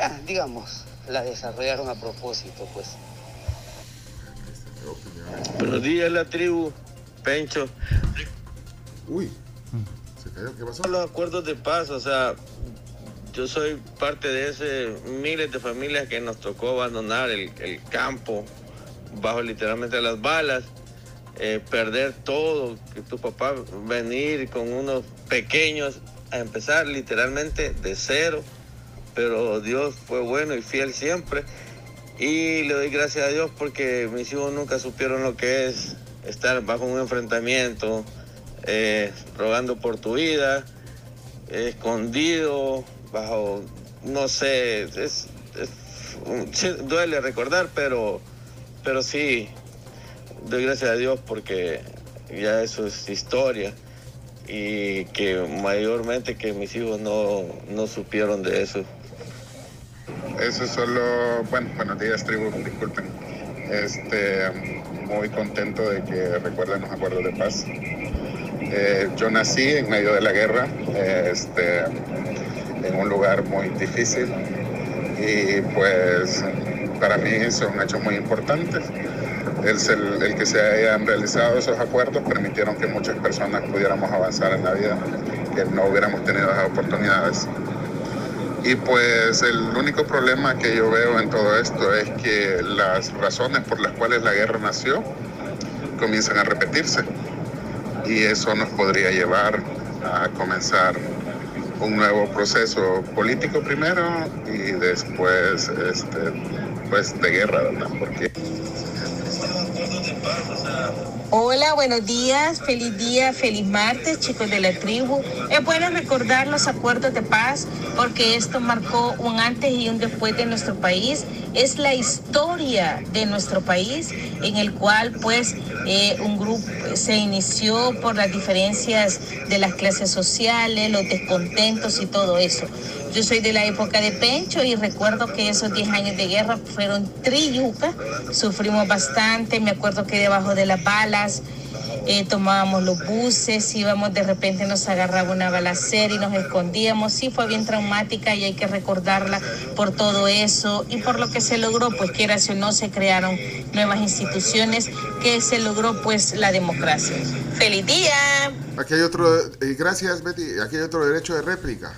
ah, digamos, la desarrollaron a propósito, pues. Buenos días, la tribu. Pencho. Uy, se cayó, ¿qué pasó? Los acuerdos de paz, o sea, yo soy parte de ese miles de familias que nos tocó abandonar el, el campo bajo literalmente las balas, eh, perder todo, que tu papá venir con unos pequeños a empezar literalmente de cero, pero Dios fue bueno y fiel siempre. Y le doy gracias a Dios porque mis hijos nunca supieron lo que es estar bajo un enfrentamiento, eh, rogando por tu vida, escondido, bajo, no sé, duele recordar, pero, pero sí, doy gracias a Dios porque ya eso es historia y que mayormente que mis hijos no, no supieron de eso. Eso es solo, bueno, buenos días, tribu, disculpen. Este, muy contento de que recuerden los acuerdos de paz. Eh, yo nací en medio de la guerra, eh, este, en un lugar muy difícil y pues para mí son hechos muy importantes. El, el- que se hayan realizado esos acuerdos permitieron que muchas personas pudiéramos avanzar en la vida, que no hubiéramos tenido esas oportunidades. Y pues el único problema que yo veo en todo esto es que las razones por las cuales la guerra nació comienzan a repetirse. Y eso nos podría llevar a comenzar un nuevo proceso político primero y después este, pues de guerra, ¿verdad? Porque Hola, buenos días, feliz día, feliz martes, chicos de la tribu. Es bueno recordar los acuerdos de paz porque esto marcó un antes y un después de nuestro país. Es la historia de nuestro país en el cual pues eh, un grupo se inició por las diferencias de las clases sociales, los descontentos y todo eso. Yo soy de la época de Pencho y recuerdo que esos 10 años de guerra fueron triyuca, sufrimos bastante, me acuerdo que debajo de las balas eh, tomábamos los buses, íbamos de repente nos agarraba una balacera y nos escondíamos, sí fue bien traumática y hay que recordarla por todo eso y por lo que se logró, pues quiera o no se crearon nuevas instituciones, que se logró pues la democracia. ¡Feliz día! Aquí hay otro, eh, gracias Betty, aquí hay otro derecho de réplica.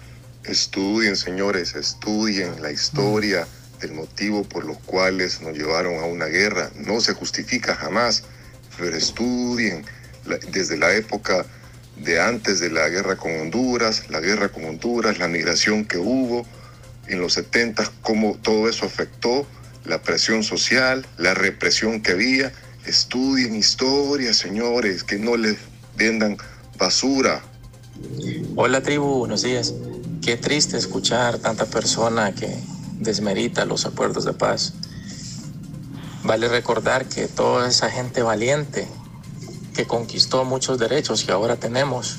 Estudien, señores, estudien la historia del motivo por los cuales nos llevaron a una guerra. No se justifica jamás, pero estudien desde la época de antes de la guerra con Honduras, la guerra con Honduras, la migración que hubo en los 70, cómo todo eso afectó, la presión social, la represión que había. Estudien historia, señores, que no les vendan basura. Hola tribu, buenos días. Qué triste escuchar tanta persona que desmerita los acuerdos de paz. Vale recordar que toda esa gente valiente que conquistó muchos derechos que ahora tenemos,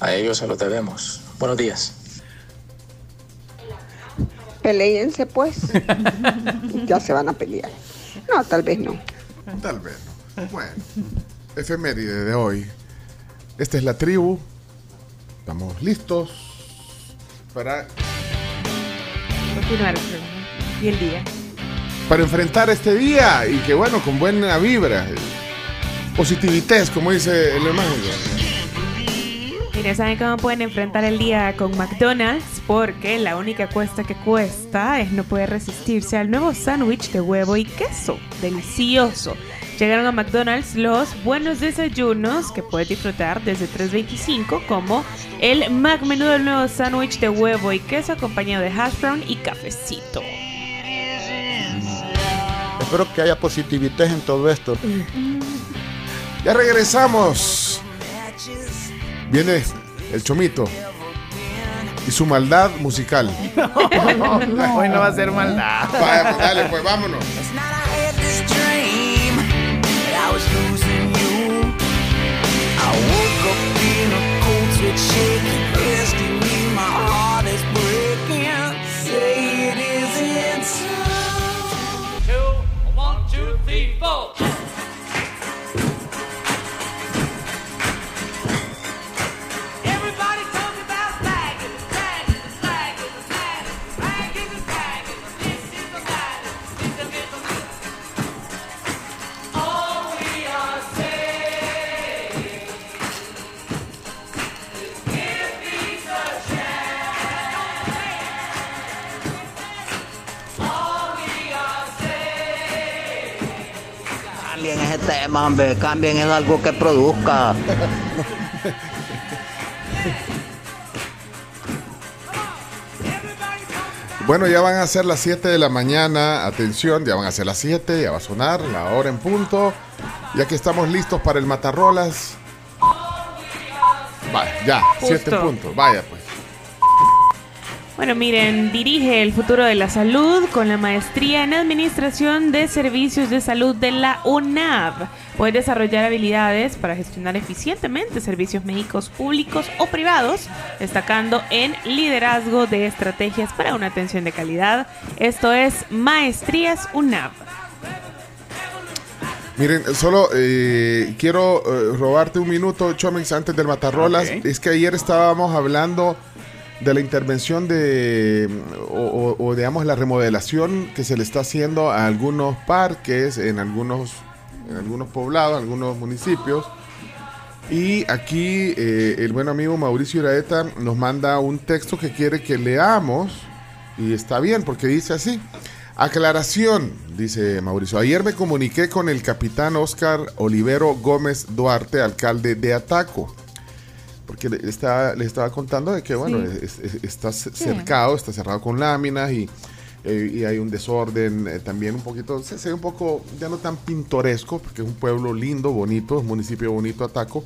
a ellos se los debemos. Buenos días. Peleense pues. ya se van a pelear. No, tal vez no. Tal vez no. Bueno, efeméride de hoy. Esta es la tribu. Estamos listos para, Continuar y el día. para enfrentar este día y que bueno, con buena vibra. Positivités, como dice el hermano. Mira, ¿saben cómo pueden enfrentar el día con McDonald's? Porque la única cuesta que cuesta es no poder resistirse al nuevo sándwich de huevo y queso. Delicioso. Llegaron a McDonald's los buenos desayunos que puedes disfrutar desde 3.25 como el Mac Menú del nuevo sándwich de huevo y queso acompañado de hash brown y cafecito. Espero que haya positividad en todo esto. Ya regresamos. Viene el chomito. y su maldad musical. Hoy no va a ser maldad. Vaya, pues, dale, pues vámonos. Tema, hombre. Cambien es algo que produzca. Bueno, ya van a ser las 7 de la mañana. Atención, ya van a ser las 7, ya va a sonar la hora en punto. Ya que estamos listos para el Matarrolas. Vaya, ya, 7 Justo. puntos. Vaya, pues. Bueno, miren, dirige el futuro de la salud con la maestría en Administración de Servicios de Salud de la UNAV. Puede desarrollar habilidades para gestionar eficientemente servicios médicos públicos o privados, destacando en liderazgo de estrategias para una atención de calidad. Esto es Maestrías UNAV. Miren, solo eh, quiero eh, robarte un minuto, Chomix, antes del Matarrolas. Es que ayer estábamos hablando de la intervención de, o, digamos, la remodelación que se le está haciendo a algunos parques, en algunos, en algunos poblados, algunos municipios. Y aquí eh, el buen amigo Mauricio Iraeta nos manda un texto que quiere que leamos. Y está bien, porque dice así. Aclaración, dice Mauricio. Ayer me comuniqué con el capitán Oscar Olivero Gómez Duarte, alcalde de Ataco. Porque le estaba, le estaba contando de que, bueno, Sí. es- es- está cercado, está cerrado con láminas y, eh, y hay un desorden eh, también un poquito, se, se ve un poco ya no tan pintoresco, porque es un pueblo lindo, bonito, es un municipio bonito, Ataco.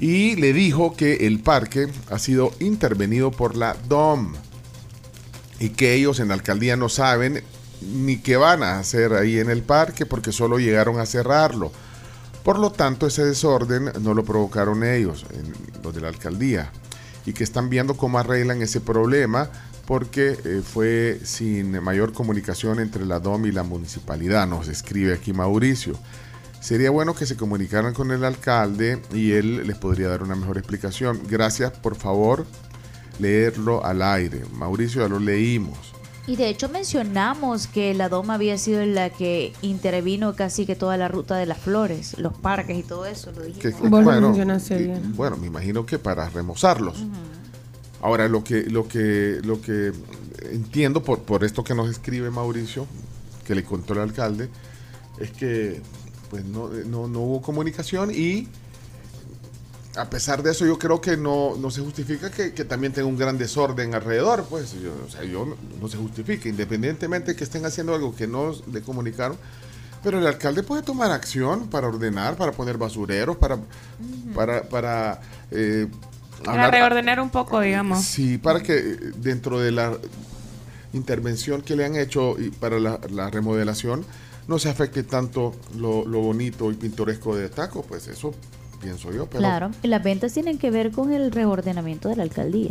Y le dijo que el parque ha sido intervenido por la DOM y que ellos en la alcaldía no saben ni qué van a hacer ahí en el parque porque solo llegaron a cerrarlo. Por lo tanto, ese desorden no lo provocaron ellos, los de la alcaldía, y que están viendo cómo arreglan ese problema porque eh, fue sin mayor comunicación entre la DOM y la municipalidad, nos escribe aquí Mauricio. Sería bueno que se comunicaran con el alcalde y él les podría dar una mejor explicación. Gracias, por favor, leerlo al aire. Mauricio, ya lo leímos. Y de hecho mencionamos que la Doma había sido la que intervino casi que toda la ruta de las flores, los parques y todo eso. Lo dijimos. Que- Vos bueno, mencionaste y- bien. bueno, me imagino que para remozarlos. Ahora, lo que, lo que, lo que entiendo por, por esto que nos escribe Mauricio, que le contó el alcalde, es que pues no, no, no hubo comunicación y a pesar de eso yo creo que no, no se justifica que, que también tenga un gran desorden alrededor, pues yo, o sea, yo no, no se justifica, independientemente que estén haciendo algo que no le comunicaron, pero el alcalde puede tomar acción para ordenar, para poner basureros, para, para, para eh, Para hablar- reordenar un poco, digamos. Sí, para que eh, dentro de la intervención que le han hecho y para la, la remodelación no se afecte tanto lo, lo bonito y pintoresco de Taco, pues eso pienso yo. Pero Claro, y las ventas tienen que ver con el reordenamiento de la alcaldía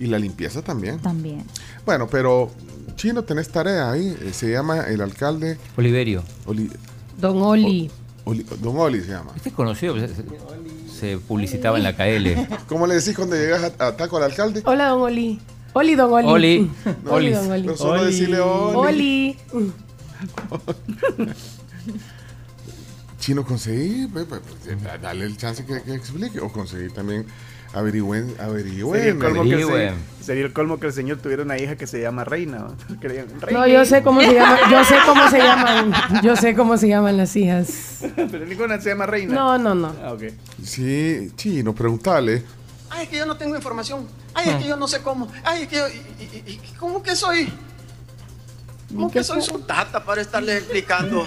Y la limpieza también. también. Bueno, pero Chino, tenés tarea ahí. eh, Se llama el alcalde. Oliverio. Oli- Don Oli. Oli- Don Oli se llama. Este es conocido, se, se publicitaba en la KL. ¿Cómo le decís cuando llegas a, a Taco al alcalde? Hola, Don Oli. Oli, Don Oli. Oli. Oli, Oli. Don Oli. No solo decirle Oli. Oli. Chino, conseguí, ve, pues, da- dale el chance que, que explique. O conseguir también, averigüen, averigüen. Sería el, colmo que el averigüen. se- sería el colmo que el señor tuviera una hija que se llama Reina. ¿no? Que yo sé cómo se llama, yo sé cómo se llaman, yo sé cómo se llaman las hijas. Pero ninguna se llama Reina. No, no, no. Ah. Sí, Chino, preguntale. Ay, es que yo no tengo información. Ay, es que yo no sé cómo. Ay, es que yo. y- y- y- ¿Cómo que soy? ¿Cómo que soy su tata para estarle explicando?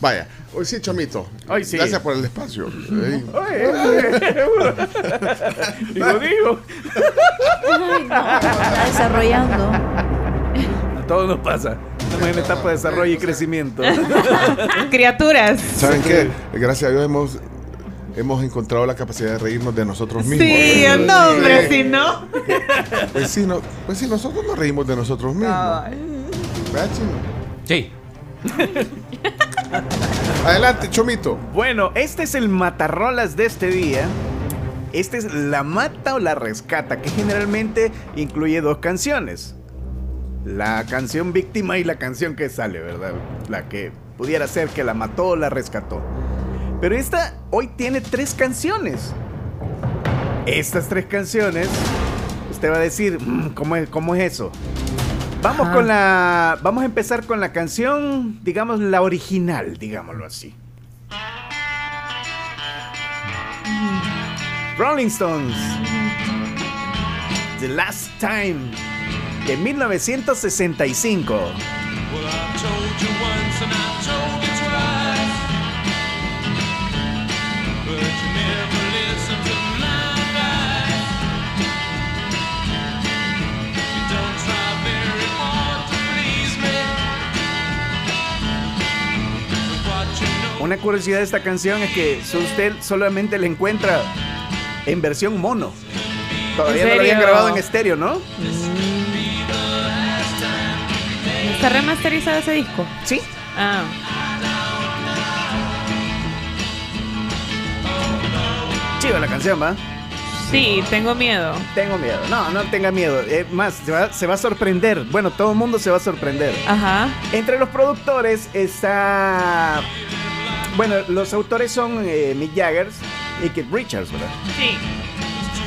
Vaya, hoy sí, Chomito. Hoy sí. Gracias por el espacio. Ey. digo, digo. Está desarrollando. A todos nos pasa. Estamos en etapa de desarrollo y crecimiento. Criaturas. ¿Saben qué? Gracias a Dios hemos, hemos encontrado la capacidad de reírnos de nosotros mismos. Sí, no, hombre, si no. Pues sí, no, pues sí, nosotros nos reímos de nosotros mismos. ¿Verdad, Chino? Sí. Adelante, Chomito. Bueno, este es el matarrolas de este día. Este es La Mata o La Rescata, que generalmente incluye dos canciones. La canción víctima y la canción que sale, ¿verdad? La que pudiera ser que la mató o la rescató. Pero esta hoy tiene tres canciones. Estas tres canciones, usted va a decir, "Mm, ¿cómo es, cómo es eso? Vamos Ajá. con la. Vamos a empezar con la canción, digamos, la original, digámoslo así. Rolling Stones. The Last Time. De 1965. Una curiosidad de esta canción es que usted solamente la encuentra en versión mono. Todavía ¿En no la habían grabado en estéreo, ¿no? ¿Está remasterizado ese disco? Sí. Ah. Chiva la canción, ¿va? Sí, tengo miedo. Tengo miedo. No, no tenga miedo. Es más, se va, se va a sorprender. Bueno, todo el mundo se va a sorprender. Ajá. Entre los productores está. Bueno, los autores son eh, Mick Jagger y Keith Richards, ¿verdad? Sí.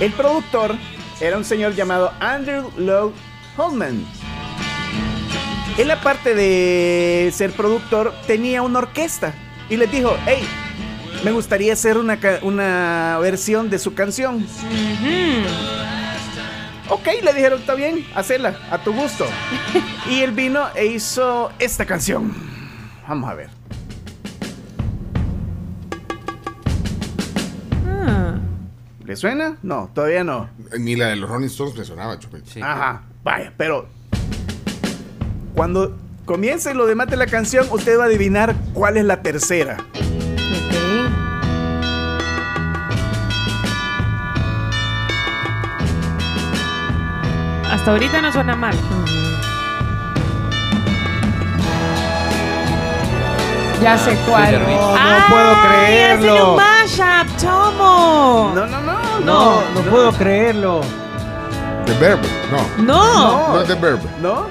El productor era un señor llamado Andrew Lowe Holman. Él, aparte de ser productor, tenía una orquesta y les dijo: Hey, me gustaría hacer una, una versión de su canción. Ok, le dijeron, está bien, hacela, a tu gusto. y él vino e hizo esta canción. Vamos a ver. ¿Le suena? No, todavía no. Ni la de los Rolling Stones me sonaba, Chomito. Ajá, vaya, pero cuando comience lo demás de la canción, usted va a adivinar cuál es la tercera. Hasta ahorita no suena mal. Ya sé cuál. No, no ¡Ay, puedo creerlo. un mashup, Tomo! No, no, no. No, no puedo creerlo. The Verb, no. No. No es The Verb. ¿No?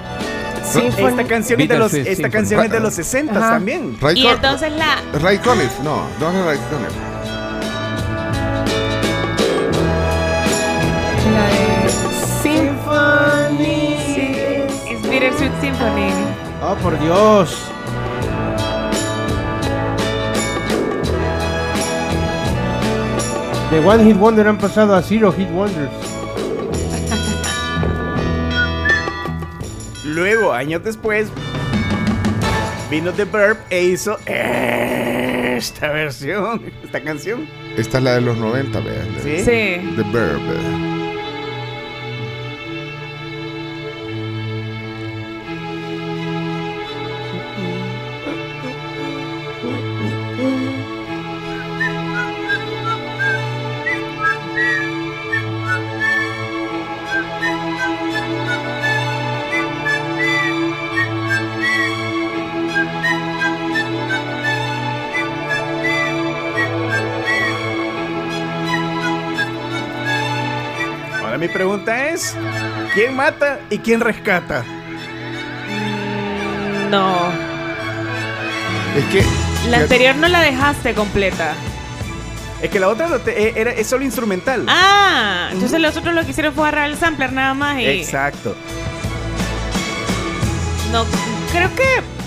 Symphony- Esta canción, es de los, esta Symphony. canción es de los 60 Ajá. también. Ray Y entonces la. Ray Conniff, no, no es Ray Conniff. La de Symphony. Sí, es Bittersweet Symphony. Oh, por Dios. De One Hit Wonder han pasado a Zero Hit Wonders. Luego, años después, vino The Verb e hizo esta versión, esta canción. Esta es la de los 90, vean. ¿Sí? Sí. The Verb. Es, ¿quién mata y quién rescata? No. Es que. La anterior no la dejaste completa. Es que la otra no te- eh, era, es solo instrumental. Ah, entonces los otros lo que hicieron fue agarrar el sampler nada más y. Exacto. No, creo que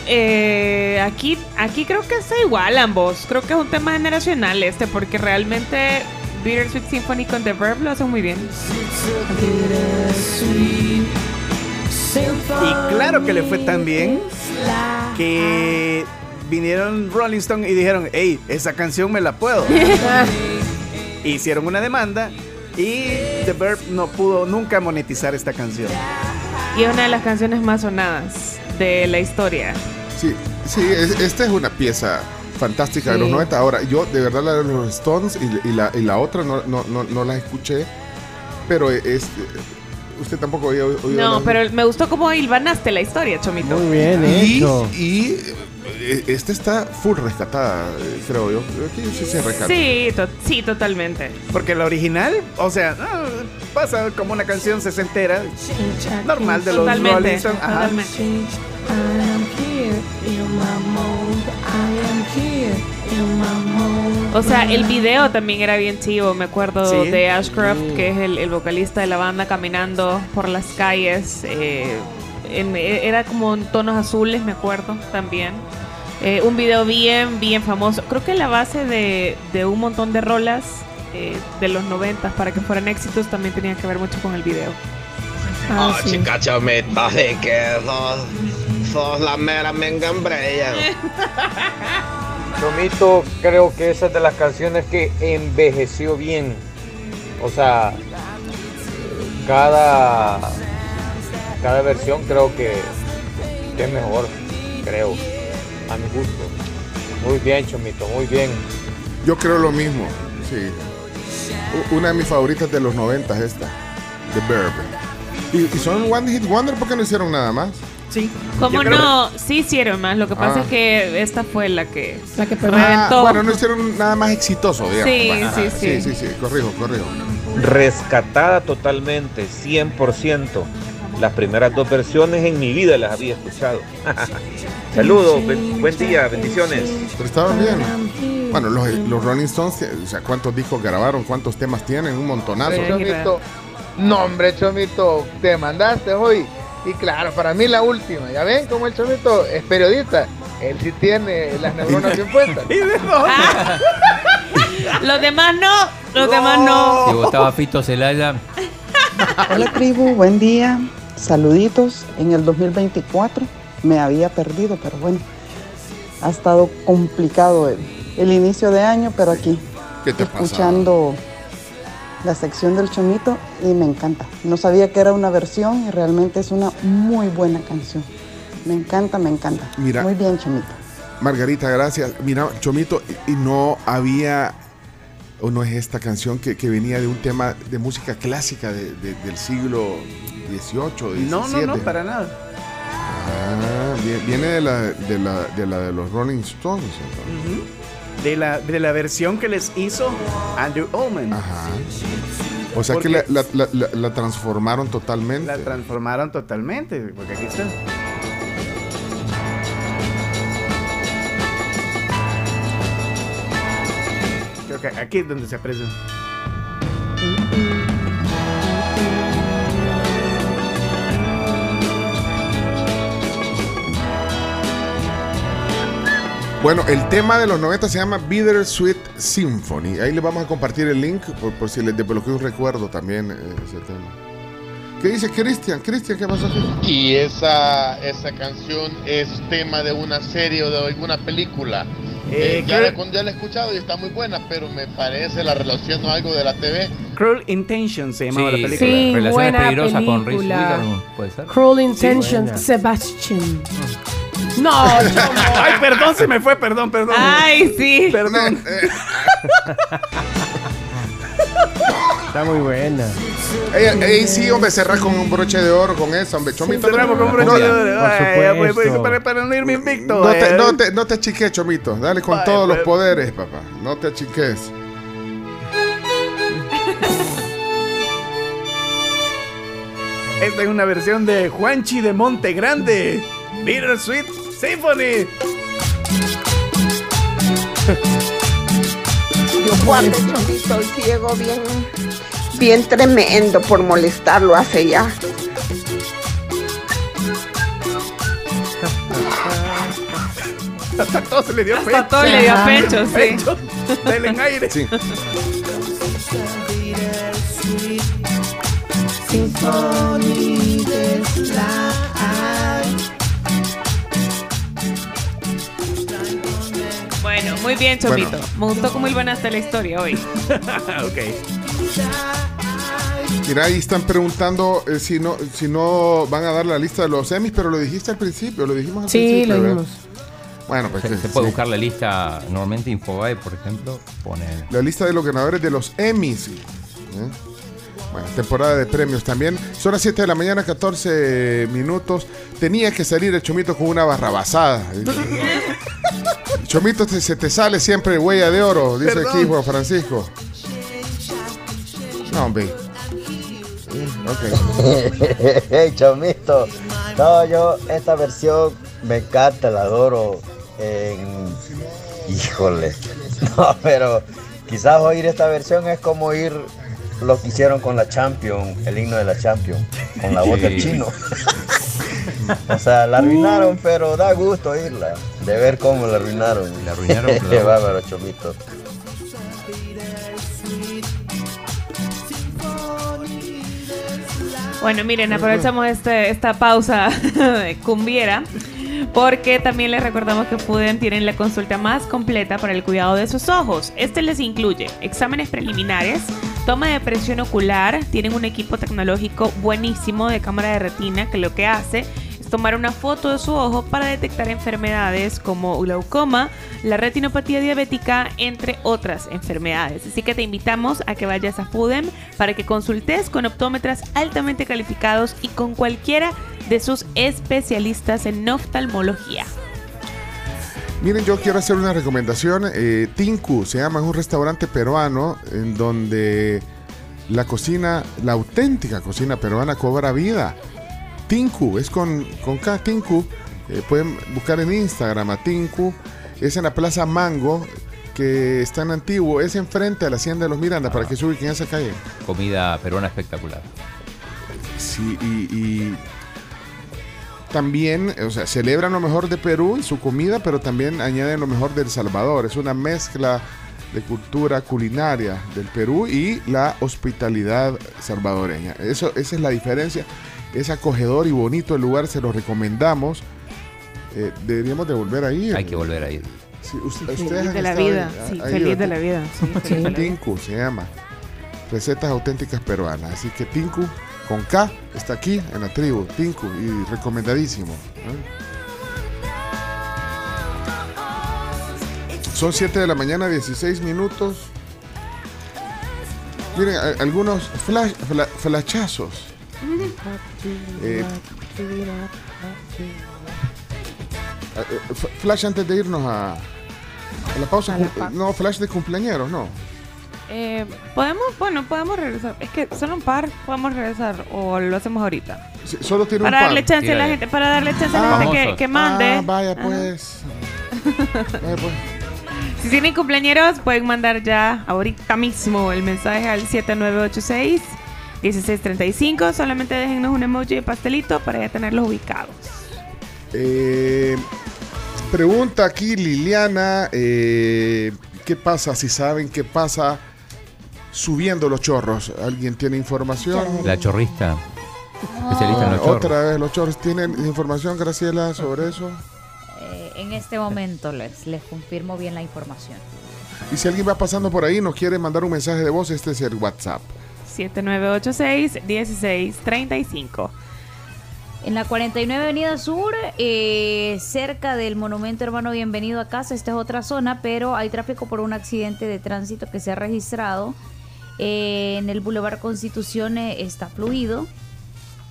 eh, aquí, aquí creo que está igual ambos. Creo que es un tema generacional este, porque realmente Bittersweet Symphony con The Verb lo hacen muy bien. Y claro que le fue tan bien que vinieron Rolling Stone y dijeron, hey, esa canción me la puedo. Hicieron una demanda y The Verb no pudo nunca monetizar esta canción. Y es una de las canciones más sonadas de la historia. Sí, sí, es- esta es una pieza fantástica de los 90. Ahora, yo de verdad la de los Stones y, y la, y la otra no, no, no, no la escuché, pero es... Usted tampoco había oído No, pero me gustó cómo hilvanaste la historia, Chomito. Muy bien y, hecho. y eh, esta está full rescatada, eh, creo yo. Aquí sí se rescata. Sí, to- sí, totalmente. Porque la original, o sea, ah, pasa como una canción sesentera, normal de los Totalmente, Rolling Stones. Ajá. totalmente. O sea, el video también era bien chivo. Me acuerdo Sí. de Ashcroft, que es el, el vocalista de la banda, caminando por las calles. eh, en- era como en tonos azules, me acuerdo también. Eh, un video bien, bien famoso. Creo que la base de, de un montón de rolas eh, de los 90 para que fueran éxitos también tenía que ver mucho con el video. Ah, chica chomita, de que sos, la mera mengambrella. Chomito, creo que esa es de las canciones que envejeció bien. O sea, cada, cada versión creo que, que es mejor, creo, a mi gusto. Muy bien, Chomito, muy bien. Yo creo lo mismo, sí. Una de mis favoritas de los 90 es esta, The Verb. Y, y son One Hit Wonder porque no hicieron nada más. Sí. ¿Cómo no? Sí hicieron más. Lo que pasa Ah. es que esta fue la que, la que Ah, bueno, no hicieron nada más exitoso, digamos. Sí, sí, sí, sí. sí, sí, corrijo, corrijo. Rescatada totalmente, 100%. Las primeras dos versiones en mi vida las había escuchado. Saludos, buen día, bendiciones. Pero estaban bien. Bueno, los, los Rolling Stones, o sea, ¿cuántos discos grabaron? ¿Cuántos temas tienen? Un montonazo. Chomito. No, hombre, Chomito, te mandaste hoy. Y claro, para mí la última. Ya ven cómo el Chomito es periodista. Él sí tiene las neuronas bien puestas. Los demás no. Los demás no. Si votaba Fito Celaya, Hola tribu, buen día. Saluditos. En el 2024 me había perdido, pero bueno, ha estado complicado el, el inicio de año, pero aquí ¿Qué te pasa? La sección del chomito y me encanta. No sabía que era una versión y realmente es una muy buena canción. Me encanta, me encanta. Mira. Muy bien, chomito. Margarita, gracias. Mira, Chomito, y no había, o no es esta canción que, que venía de un tema de música clásica de- de- del siglo XVIII, No, no, no, para nada. Ah, vie- viene de la de, la, de la de los Rolling Stones. entonces. Ujú. De la, de la versión que les hizo Andrew Oldman. O sea que Porque- la, la- la- la- la transformaron totalmente. La transformaron totalmente, porque aquí está. Creo que aquí es donde se aprecia. Bueno, el tema de los 90 se llama Bittersweet Symphony. Ahí les vamos a compartir el link por, por si les desbloqueo un recuerdo también eh, ese tema. ¿Qué dice Cristian? Cristian, ¿qué pasó aquí? Y esa, esa canción es tema de una serie o de alguna película. Eh, Eh, ya, la, ya la he escuchado y está muy buena, pero me parece la relación o algo de la TV. Cruel Intentions se llamaba Sí, la película. Sí, Relaciones buena peligrosas con Reese película. Witherspoon, ¿puede ser? Cruel Intentions, buena. Sebastian. No, Ay, perdón, se me fue, perdón, perdón. Ay, sí. Perdón. Está muy buena. Ey, ey, sí, hombre, cerrar con un broche de oro con eso, hombre. Chomito, Cerramos con un broche no, de oro. por supuesto. para, para no irme invicto. No te, eh. no, te, no te achiques, Chomito. Dale con todos los pues. poderes, papá. No te achiques. Esta es una versión de Juanchi de Monte Grande. Bittersweet Symphony. Yo guardo chomito el ciego bien, bien tremendo por molestarlo hace ya. Hasta todo se le dio Hasta pecho. todo le dio pecho, sí. Pecho. Dale en aire. Sí. Bueno, muy bien, Chomito. Bueno. Me gustó cómo iban hasta la historia hoy. Mira, ahí están preguntando eh, si no si no van a dar la lista de los Emmys, pero lo dijiste al principio, lo dijimos al Sí, principio. lo ¿verdad? vimos. Bueno, pues Se, eh, se puede sí. buscar la lista, normalmente Infobae, por ejemplo, pone... La lista de los ganadores de los Emmys. ¿eh? Bueno, temporada de premios también. Son las 7 de la mañana, 14 minutos. Tenía que salir el Chomito con una barrabasada. Chomito, te- se te sale siempre huella de oro, dice Perdón. aquí Juan Francisco. No, hombre. Ok. hey, chomito. No, yo esta versión me encanta, la adoro. En... Híjole. No, pero quizás oír esta versión es como oír lo que hicieron con la Champion, el himno de la Champion, con la voz del chino. o sea, la arruinaron, pero da gusto oírla, de ver cómo la arruinaron. La arruinaron, Qué bárbaro, chomito. Bueno, miren, aprovechamos este, esta pausa cumbiera porque también les recordamos que Fuden tienen la consulta más completa para el cuidado de sus ojos. Este les incluye exámenes preliminares, toma de presión ocular, tienen un equipo tecnológico buenísimo de cámara de retina que lo que hace es tomar una foto de su ojo para detectar enfermedades como glaucoma, la retinopatía diabética, entre otras enfermedades. Así que te invitamos a que vayas a FUDEM para que consultes con optómetras altamente calificados y con cualquiera de sus especialistas en oftalmología. Miren, yo quiero hacer una recomendación. Eh, Tinku se llama, es un restaurante peruano en donde la cocina, la auténtica cocina peruana cobra vida. Tinku, es con, con K, Tinku. Eh, pueden buscar en Instagram a Tinku. Es en la Plaza Mango, que está en Antiguo. Es enfrente a la Hacienda de los Miranda, para que se ubiquen en esa calle. Comida peruana espectacular. Sí, y, y también, o sea, celebran lo mejor de Perú y su comida, pero también añaden lo mejor de El Salvador. Es una mezcla de cultura culinaria del Perú y la hospitalidad salvadoreña. Eso, esa es la diferencia. Es acogedor y bonito el lugar, se lo recomendamos. Eh, deberíamos de volver a ir. Hay que volver a ir. Sí, usted- Feliz de la estado vida, ahí- sí, ahí, feliz de ¿verdad? la vida, sí, feliz de la vida. Tinku se llama. Recetas auténticas peruanas. Así que Tinku con K está aquí en la tribu. Tinku y recomendadísimo. ¿eh? Son 7 de la mañana, 16 minutos. Miren, a- algunos flash, fla- flashazos. Eh, eh, flash antes de irnos a, a la pausa. No, flash de cumpleaños, no. Eh, podemos, bueno, podemos regresar. Es que solo un par podemos regresar o lo hacemos ahorita. Sí, Solo tiene Para un par. darle chance a la gente, para darle chance a la gente que, que mande. Ah, vaya Ajá. pues. Vaya, pues. Si tienen cumpleañeros, pueden mandar ya ahorita mismo el mensaje al 7986 1635. Solamente déjennos un emoji de pastelito para ya tenerlos ubicados. Eh, pregunta aquí Liliana, eh, ¿qué pasa si saben qué pasa subiendo los chorros? ¿Alguien tiene información? La chorrista. Especialista en los Ah, chorros. Otra vez los chorros. ¿Tienen información, Graciela, sobre eso? Eh, en este momento les, les confirmo bien la información. Y si alguien va pasando por ahí y nos quiere mandar un mensaje de voz, este es el WhatsApp. 7986 1635. En la 49 Avenida Sur, eh, cerca del Monumento Hermano Bienvenido a Casa, esta es otra zona, pero hay tráfico por un accidente de tránsito que se ha registrado. Eh, en el Boulevard Constitución eh, está fluido.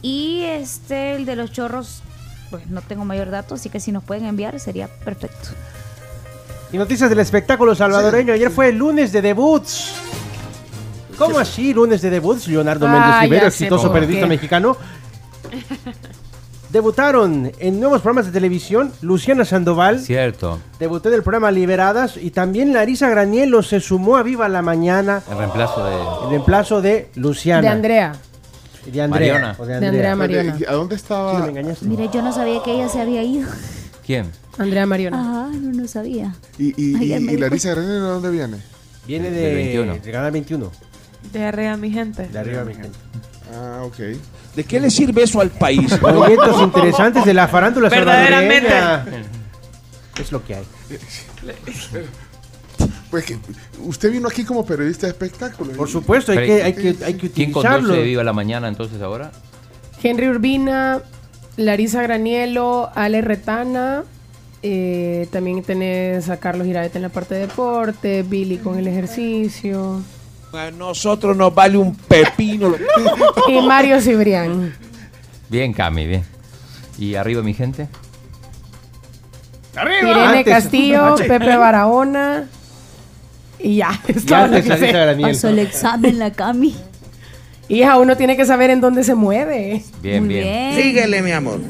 Y este, el de los chorros, pues no tengo mayor dato, así que si nos pueden enviar sería perfecto. Y noticias del espectáculo salvadoreño. Ayer fue el lunes de debuts. ¿Cómo así lunes de debuts? Leonardo Ah, Méndez sé exitoso periodista qué. mexicano. Debutaron en nuevos programas de televisión Luciana Sandoval. Cierto. Debutó en el programa Liberadas y también Larisa Granielo se sumó a Viva la Mañana El reemplazo de. en reemplazo de Luciana. De Andrea. De Andrea. Mariona. o De Andrea Mariona. ¿A dónde estaba? Sí, me engañaste. Mire, yo no sabía que ella se había ido. ¿Quién? Andrea Mariona. Ah, no, no sabía. ¿Y, y, y. Larisa Granero de dónde viene? Viene Del de, 21. de Canal 21. De arriba, mi gente. De arriba, mi gente. Ah, ok. ¿De qué le sirve eso al país? Movimientos interesantes de la farándula Verdaderamente. salvadoreña. Es lo que hay. Pues que usted vino aquí como periodista de espectáculos. Por supuesto, hay Pero, que, hay que, hay que ¿Quién utilizarlo. conduce Viva la Mañana entonces ahora? Henry Urbina, Larisa Granielo, Ale Retana. eh, también tenés a Carlos Iraeta en la parte de deporte, Billy con el ejercicio. A nosotros nos vale un pepino. Y Mario Cibrián. Bien, Cami, bien. ¿Y arriba mi gente? Irene Castillo, Pepe Barahona. Y ya. es todo lo que sé. Pasó el examen la Cami. Hija, uno tiene que saber en dónde se mueve. Bien, Muy bien. Síguele, mi amor.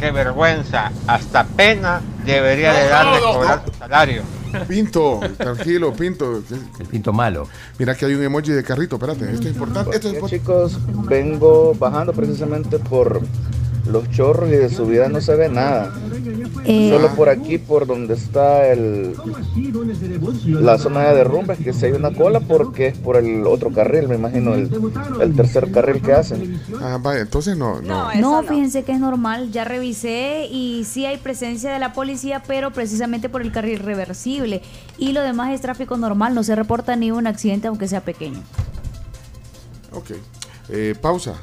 Qué vergüenza, hasta pena debería de darle cobrar su salario. Pinto, tranquilo, Pinto. El Pinto malo. Mira que hay un emoji de carrito, espérate. Esto es importante. Esto es Ya, importante. chicos, vengo bajando precisamente por los chorros y de subida no se ve nada. Eh, Solo por aquí, por donde está el, la zona de derrumbes, que si hay una cola porque es por el otro carril, me imagino, el, el tercer carril que hacen. Ah, vaya, entonces no, no. No, fíjense que es normal, ya revisé y sí hay presencia de la policía, pero precisamente por el carril reversible. Y lo demás es tráfico normal, no se reporta ni un accidente aunque sea pequeño. Ok. Eh, pausa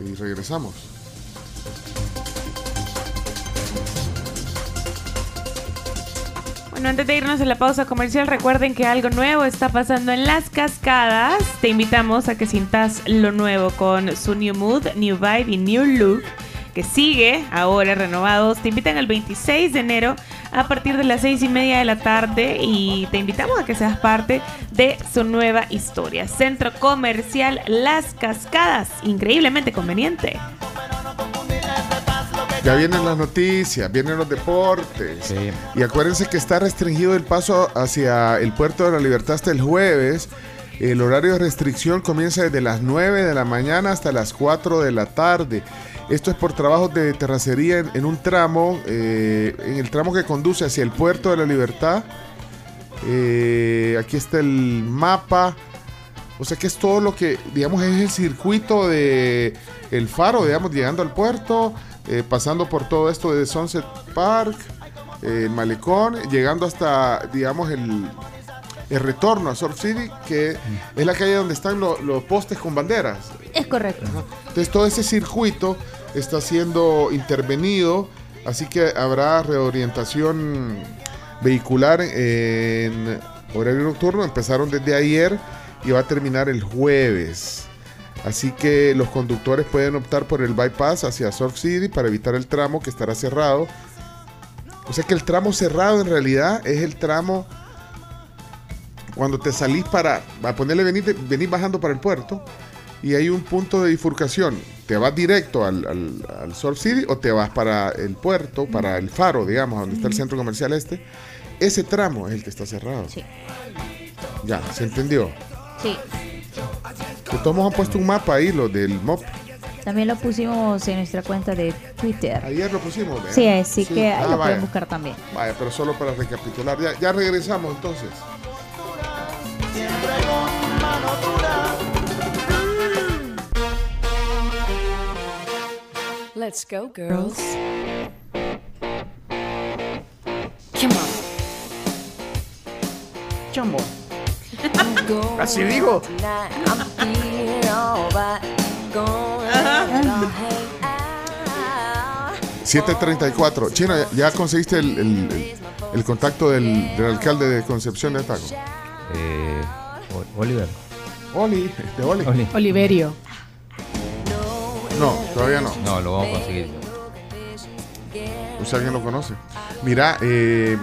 y regresamos. Bueno, antes de irnos a la pausa comercial, recuerden que algo nuevo está pasando en las cascadas. Te invitamos a que sientas lo nuevo con su New Mood, New Vibe y New Look, que sigue ahora renovados. Te invitan el 26 de enero a partir de las 6 y media de la tarde y te invitamos a que seas parte de su nueva historia. Centro Comercial Las Cascadas, increíblemente conveniente. Ya vienen las noticias, vienen los deportes. Y acuérdense que está restringido el paso hacia el puerto de la libertad hasta el jueves. El horario de restricción comienza desde las 9 de la mañana hasta las 4 de la tarde. Esto es por trabajos de terracería en, en un tramo, eh, en el tramo que conduce hacia el puerto de la libertad. Eh, aquí está el mapa. O sea que es todo lo que, digamos, es el circuito de el faro, digamos, llegando al puerto, eh, pasando por todo esto de Sunset Park, eh, el malecón, llegando hasta, digamos, el, el retorno a Surf City, que es la calle donde están lo- los postes con banderas. Es correcto. Entonces todo ese circuito está siendo intervenido, así que habrá reorientación vehicular en horario nocturno. Empezaron desde ayer y va a terminar el jueves. Así que los conductores pueden optar por el bypass hacia Surf City para evitar el tramo que estará cerrado. O sea que el tramo cerrado en realidad es el tramo cuando te salís para, a ponerle venir, venir bajando para el puerto y hay un punto de bifurcación. ¿Te vas directo al, al, al Surf City o te vas para el puerto, para el faro, digamos, donde está el centro comercial este? Ese tramo es el que está cerrado. Sí. Ya, ¿se entendió? Sí. Todos han puesto un mapa ahí, lo del MOP. También lo pusimos en nuestra cuenta de Twitter. Ayer lo pusimos, ¿verdad? Sí, así Sí. que ahí Ah, lo vaya. pueden buscar también. Vaya, pero solo para recapitular. Ya, ya regresamos entonces. Let's go, girls. Come on. Chamo. Así digo. out. 734. Chino, ¿ya, conseguiste el, el- el- el contacto del, del alcalde de Concepción de Ataco? Eh, Oliver. Oli, de Oli. Oliverio. No, todavía no. No, lo vamos a conseguir. ¿Usted alguien lo conoce? Mira, eh,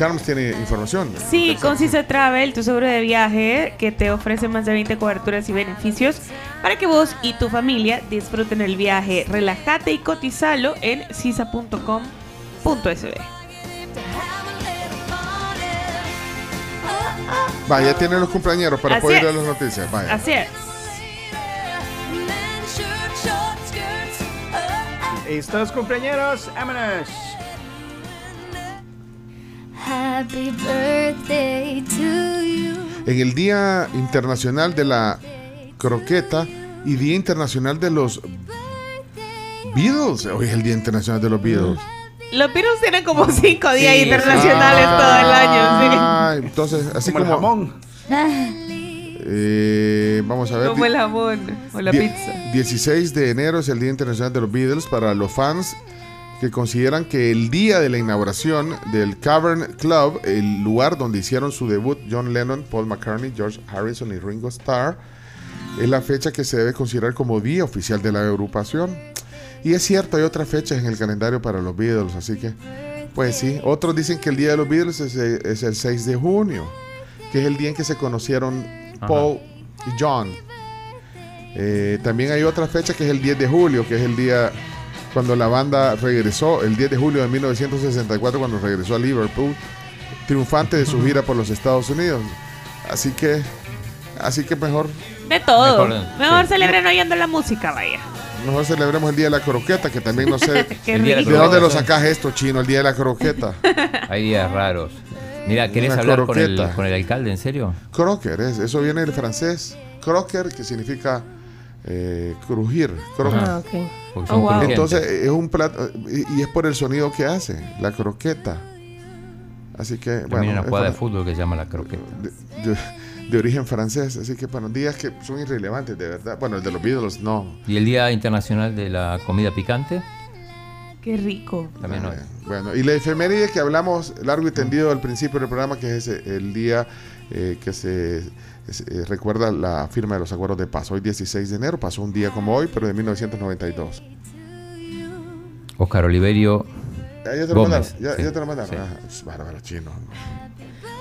Carlos tiene información. Sí, con Cisa Travel, tu seguro de viaje que te ofrece más de 20 coberturas y beneficios para que vos y tu familia disfruten el viaje. Relájate y cotizalo en cisa.com.sb. Vaya, ya tiene los compañeros para Así poder es. las noticias. Vaya. Así es. Estos compañeros, vámonos. Happy birthday to you. En el Día Internacional de la Croqueta y Día Internacional de los Beatles. Hoy es el Día Internacional de los Beatles. Los Beatles tienen como cinco días Sí, internacionales sí. todo el año. Ah, entonces, así Como como. el jamón. eh, vamos a ver. Como el jamón o la pizza. 16 de enero es el Día Internacional de los Beatles para los fans que consideran que el día de la inauguración del Cavern Club, el lugar donde hicieron su debut John Lennon, Paul McCartney, George Harrison y Ringo Starr, es la fecha que se debe considerar como día oficial de la agrupación. Y es cierto, hay otras fechas en el calendario para los Beatles, así que, pues sí. Otros dicen que el día de los Beatles es, el- es el 6 de junio, que es el día en que se conocieron Paul y John. Eh, también hay otra fecha que es el 10 de julio, que es el día cuando la banda regresó, el 10 de julio de 1964, cuando regresó a Liverpool, triunfante de su gira por los Estados Unidos. Así que, así que mejor, De todo. Mejor, Mejor, sí. celebren oyendo la música, vaya. mejor celebremos el día de la croqueta, que también no sé de dónde lo sacas esto, chino, el día de la croqueta. Hay días raros. Mira, ¿querés Una hablar con el, con el alcalde, en serio? Croquer, es- eso viene del francés. Croquer, que significa eh, crujir. Ah, ok. Porque son crujientes. Entonces es un plato y, y es por el sonido que hace, la croqueta. Así que También bueno, hay una jugada de para- fútbol que se llama la croqueta. de, de origen francés, así que bueno, días que son irrelevantes de verdad. Bueno, el de los Beatles no. ¿Y el Día Internacional de la Comida Picante? Qué rico. También no. Eh, Bueno, y la efeméride que hablamos largo y tendido al principio del programa, que es ese- el día eh, que se, se- eh, recuerda la firma de los acuerdos de paz. Hoy 16 de enero, pasó un día como hoy, pero de 1992. Oscar Oliverio ya te lo Gómez. mandaron, ya, sí. ya te lo mandaron. Sí. Ah, es bárbaro chino.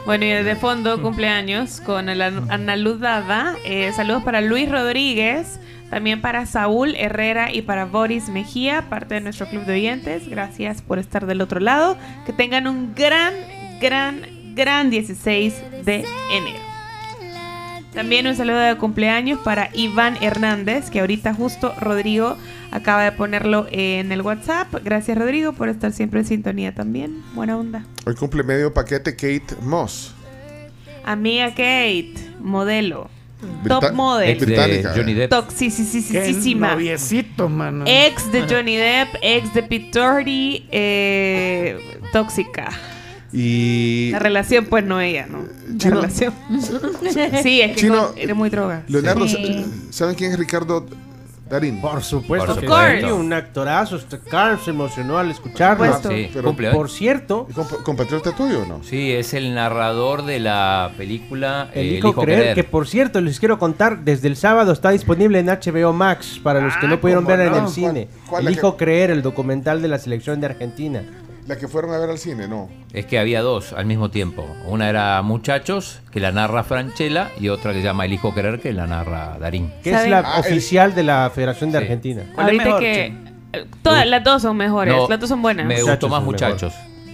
Bueno, y de fondo, cumpleaños con el An- Ana Luz Dada. Eh, saludos para Luis Rodríguez, también para Saúl Herrera y para Boris Mejía, parte de nuestro club de oyentes. Gracias por estar del otro lado. Que tengan un gran, gran, gran 16 de enero. También un saludo de cumpleaños para Iván Hernández, que ahorita justo Rodrigo acaba de ponerlo en el WhatsApp. Gracias Rodrigo por estar siempre en sintonía también. Buena onda. Hoy cumple medio paquete Kate Moss. Amiga Kate, modelo. Brita- Top model. Ex de Johnny. Depp. Toxicísima. noviecito, mano. Ex de Johnny Depp, ex de Pete Doherty, eh, tóxica. Y La relación, pues no ella, ¿no? La Chino. relación. sí, es que Chino, con- era muy droga. Leonardo, Sí. ¿saben quién es Ricardo Darín? Por supuesto Por supuesto. un actorazo. Este Carl se emocionó al escucharlo. Por supuesto. Sí, pero. Por cierto, ¿Compa- ¿Compatriota tuyo o no? Sí, es el narrador de la película el eh, hijo creer, que por cierto les quiero contar, desde el sábado está disponible en HBO Max para los que Ah, no pudieron cómo ver en no. el cine. ¿Cuál- cuál el hijo que- creer, el documental de la selección de Argentina. La que fueron a ver al cine, no. Es que había dos al mismo tiempo. Una era Muchachos, que la narra Franchella, y otra que se llama El Hijo Querer, que la narra Darín. Que es la Ah, el- oficial de la Federación de Sí. Argentina. ¿Cuál es Ahorita mejor, que. Chino? Todas las dos son mejores, No, las dos son buenas. Me Muchachos gustó más mejor.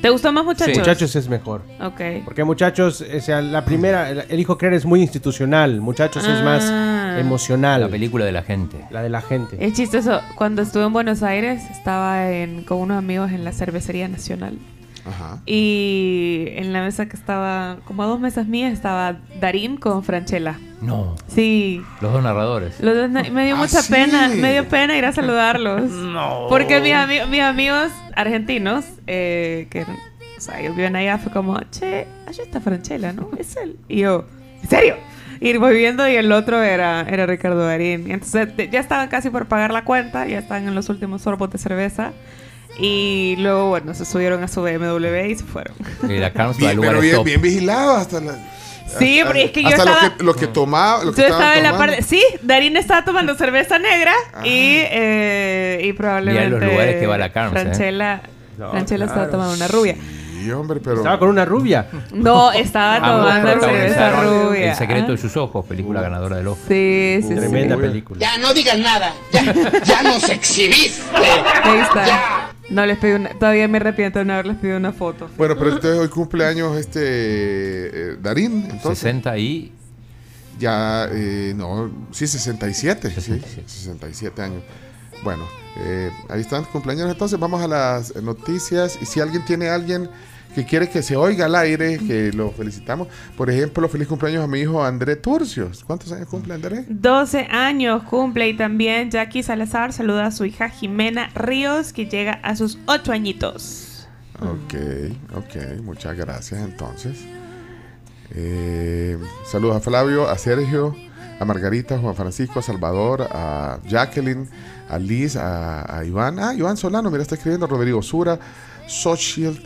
¿Te gustó más muchachos? Muchachos es mejor. Ok. Porque muchachos, o sea, la primera, el hijo creer es muy institucional. Muchachos es más Ah. emocional. La película de la gente. La de la gente. Es chistoso. Cuando estuve en Buenos Aires, estaba en- con unos amigos en la Cervecería Nacional. Ajá. Y en la mesa que estaba, como a dos mesas mías, estaba Darín con Franchella. No, Sí. los dos narradores. Los dos na- me dio Ah, mucha sí. pena, me dio pena ir a saludarlos. No. Porque mis, ami- mis amigos argentinos, eh, que o sea, ellos viven allá, fue como, che, allá está Franchella, ¿no? Es él. Y yo, ¿en serio? Y voy viendo y el otro era, era Ricardo Darín. Y Entonces ya estaban casi por pagar la cuenta, ya estaban en los últimos sorbos de cerveza. Y luego, bueno, se subieron a su BMW y se fueron. Y la Carms va Bien, al lugar pero bien, bien vigilado hasta la, Sí, pero es que yo estaba- lo que, lo que tomaba, lo que Yo estaban estaba en la parte. Sí, Darín estaba tomando cerveza negra y, eh, y probablemente. los lugares que va la Carms, ¿eh? Franchella, No, Franchella estaba tomando una rubia. Sí, hombre, pero Estaba con una rubia. No, estaba tomando cerveza rubia. El secreto de sus ojos, película ganadora del Oscar. Sí, sí, sí. Tremenda película. Ya no digas nada. Ya, ya nos exhibiste. Ahí está. No les pido una, todavía me arrepiento de no haberles pedido una foto. bueno, pero entonces hoy cumpleaños este eh, Darín, entonces 60 y ya eh, no, sí 67, 67. sí, 67 años. Bueno, eh, ahí están cumpleaños entonces, vamos a las noticias y si alguien tiene alguien que quiere que se oiga al aire, que lo felicitamos. Por ejemplo, feliz cumpleaños a mi hijo André Turcios. ¿Cuántos años cumple André? 12 años cumple y también Jackie Salazar saluda a su hija Jimena Ríos que llega a sus 8 añitos. Ok, ok, muchas gracias entonces. Eh, saludos a Flavio, a Sergio, a Margarita, a Juan Francisco, a Salvador, a Jacqueline, a Liz, a, a Iván. Ah, Iván Solano, mira, está escribiendo Rodrigo Sura, Sochiel,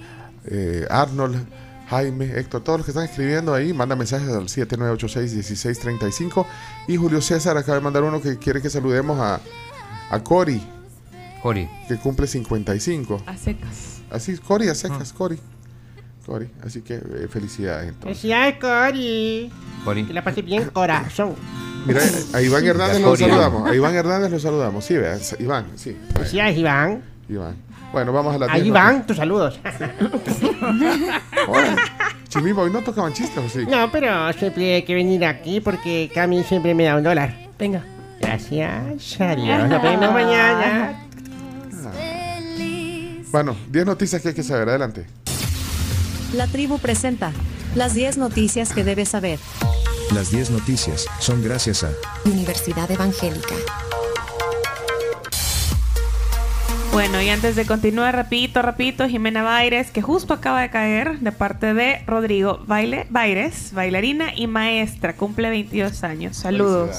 eh, Arnold, Jaime, Héctor, todos los que están escribiendo ahí, manda mensajes al 7986-1635. Y Julio César acaba de mandar uno que quiere que saludemos a, a Cori, Cori. que cumple 55. A secas. Así, Cori, a secas, Cori. Cori, así que eh, felicidades entonces. Felicidades, Cori. Cori. Que la pase bien, corazón. Mira, a Iván Hernández lo saludamos. A Iván Hernández lo saludamos. Sí, vea, Iván, sí. Felicidades, Iván. Iván. Bueno, vamos a la Ahí 10 van tus saludos. Hola. Chimimbo, hoy no tocaban chistes, ¿o sí? No, pero siempre hay que venir aquí porque Cami siempre me da un dólar. Venga. Gracias. Adiós. Nos vemos mañana. Bueno, 10 noticias que hay que saber. Adelante. La tribu presenta las 10 noticias que debes saber. Las 10 noticias son gracias a Universidad Evangélica. Bueno, y antes de continuar, rapidito, rapidito, Jimena Baires, que justo acaba de caer de parte de Rodrigo Baile, Baires, bailarina y maestra, cumple 22 años. Saludos.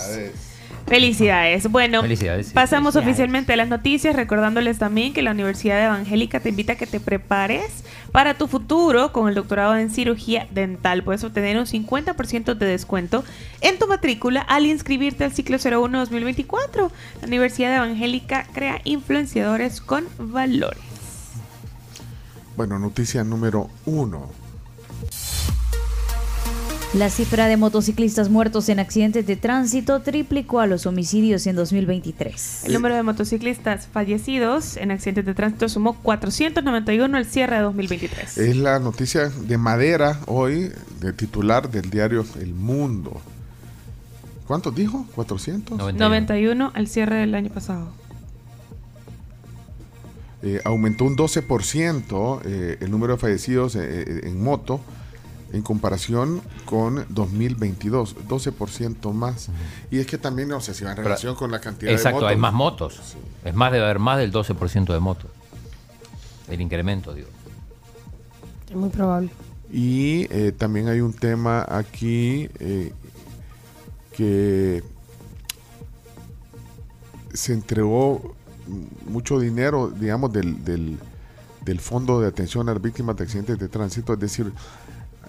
Felicidades. Bueno, Felicidades, sí. pasamos Felicidades. oficialmente a las noticias, recordándoles también que la Universidad Evangélica te invita a que te prepares para tu futuro con el doctorado en cirugía dental. Puedes obtener un 50% de descuento en tu matrícula al inscribirte al ciclo 01-2024. La Universidad Evangélica crea influenciadores con valores. Bueno, noticia número 1. La cifra de motociclistas muertos en accidentes de tránsito triplicó a los homicidios en 2023. El número de motociclistas fallecidos en accidentes de tránsito sumó 491 al cierre de 2023. Es la noticia de madera hoy, de titular del diario El Mundo. ¿Cuántos dijo? ¿400? 91 al cierre del año pasado. Eh, aumentó un 12% eh, el número de fallecidos eh, en moto en comparación con 2022, 12% más. Y es que también, no sé si va en relación con la cantidad Exacto, de motos. hay más motos. Es más, debe haber más del 12% de motos. El incremento, digo. Es muy probable. Y eh, también hay un tema aquí eh, que se entregó mucho dinero, digamos, del, del, del Fondo de Atención a las Víctimas de Accidentes de Tránsito, es decir,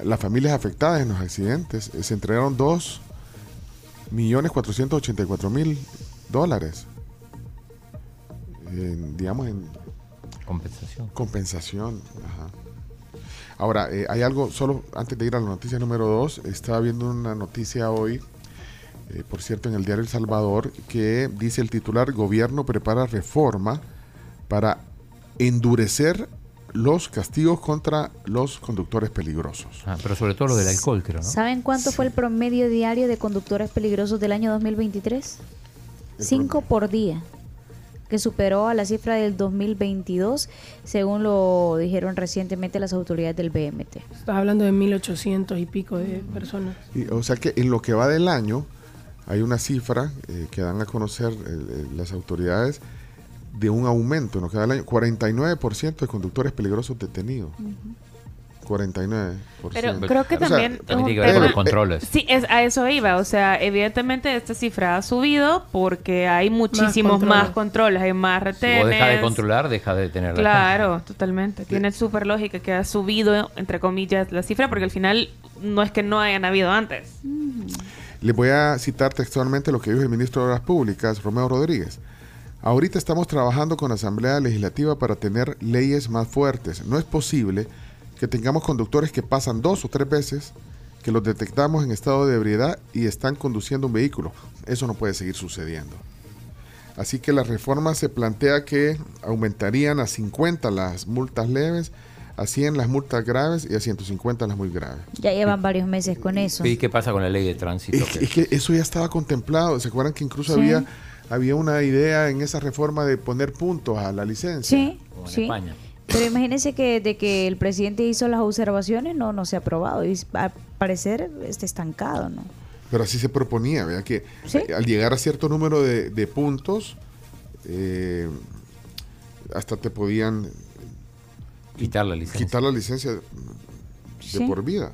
las familias afectadas en los accidentes. eh, se entregaron 2 millones 484 mil dólares. En, digamos, en Compensación. compensación. ajá. Ahora, eh, hay algo, solo antes de ir a la noticia número 2, estaba viendo una noticia hoy, eh, por cierto, en el diario El Salvador, que dice el titular, gobierno prepara reforma para endurecer los castigos contra los conductores peligrosos. Ah, pero sobre todo lo del alcohol, creo, ¿no? ¿Saben cuánto fue el promedio diario de conductores peligrosos del año 2023? El Cinco por día, que superó a la cifra del 2022, según lo dijeron recientemente las autoridades del BMT. Estás hablando de 1800 y pico de personas. Y, o sea que en lo que va del año hay una cifra eh, que dan a conocer eh, eh, las autoridades de un aumento en lo que va del año. 49% de conductores peligrosos detenidos. 49%. Pero creo que O sea, también, es un tiene que ver con los controles. Sí, es, a eso iba. O sea, evidentemente esta cifra ha subido porque hay muchísimos controles. más controles, hay más Si retenes. vos dejas de controlar, deja de tener la Claro, totalmente. Tiene súper lógica que ha subido, entre comillas, la cifra porque al final no es que no hayan habido antes. Les voy a citar textualmente lo que dijo el ministro de Obras Públicas, Romeo Rodríguez. Ahorita estamos trabajando con la Asamblea Legislativa para tener leyes más fuertes. No es posible que tengamos conductores que pasan dos o tres veces, que los detectamos en estado de ebriedad y están conduciendo un vehículo. Eso no puede seguir sucediendo. Así que la reforma se plantea que aumentarían a 50 las multas leves, a 100 las multas graves y a 150 las muy graves. Ya llevan varios meses con eso. ¿Y qué pasa con la ley de tránsito? Es que, es que eso ya estaba contemplado. ¿Se acuerdan que incluso Sí. había, había una idea en esa reforma de poner puntos a la licencia? Sí, sí. Pero imagínense que de que el presidente hizo las observaciones, no, no se ha aprobado. Y al parecer está estancado, ¿no? Pero así se proponía, ¿verdad? Que eh, al llegar a cierto número de, de puntos, eh, hasta te podían Quitar la licencia. quitar la licencia de Sí. por vida.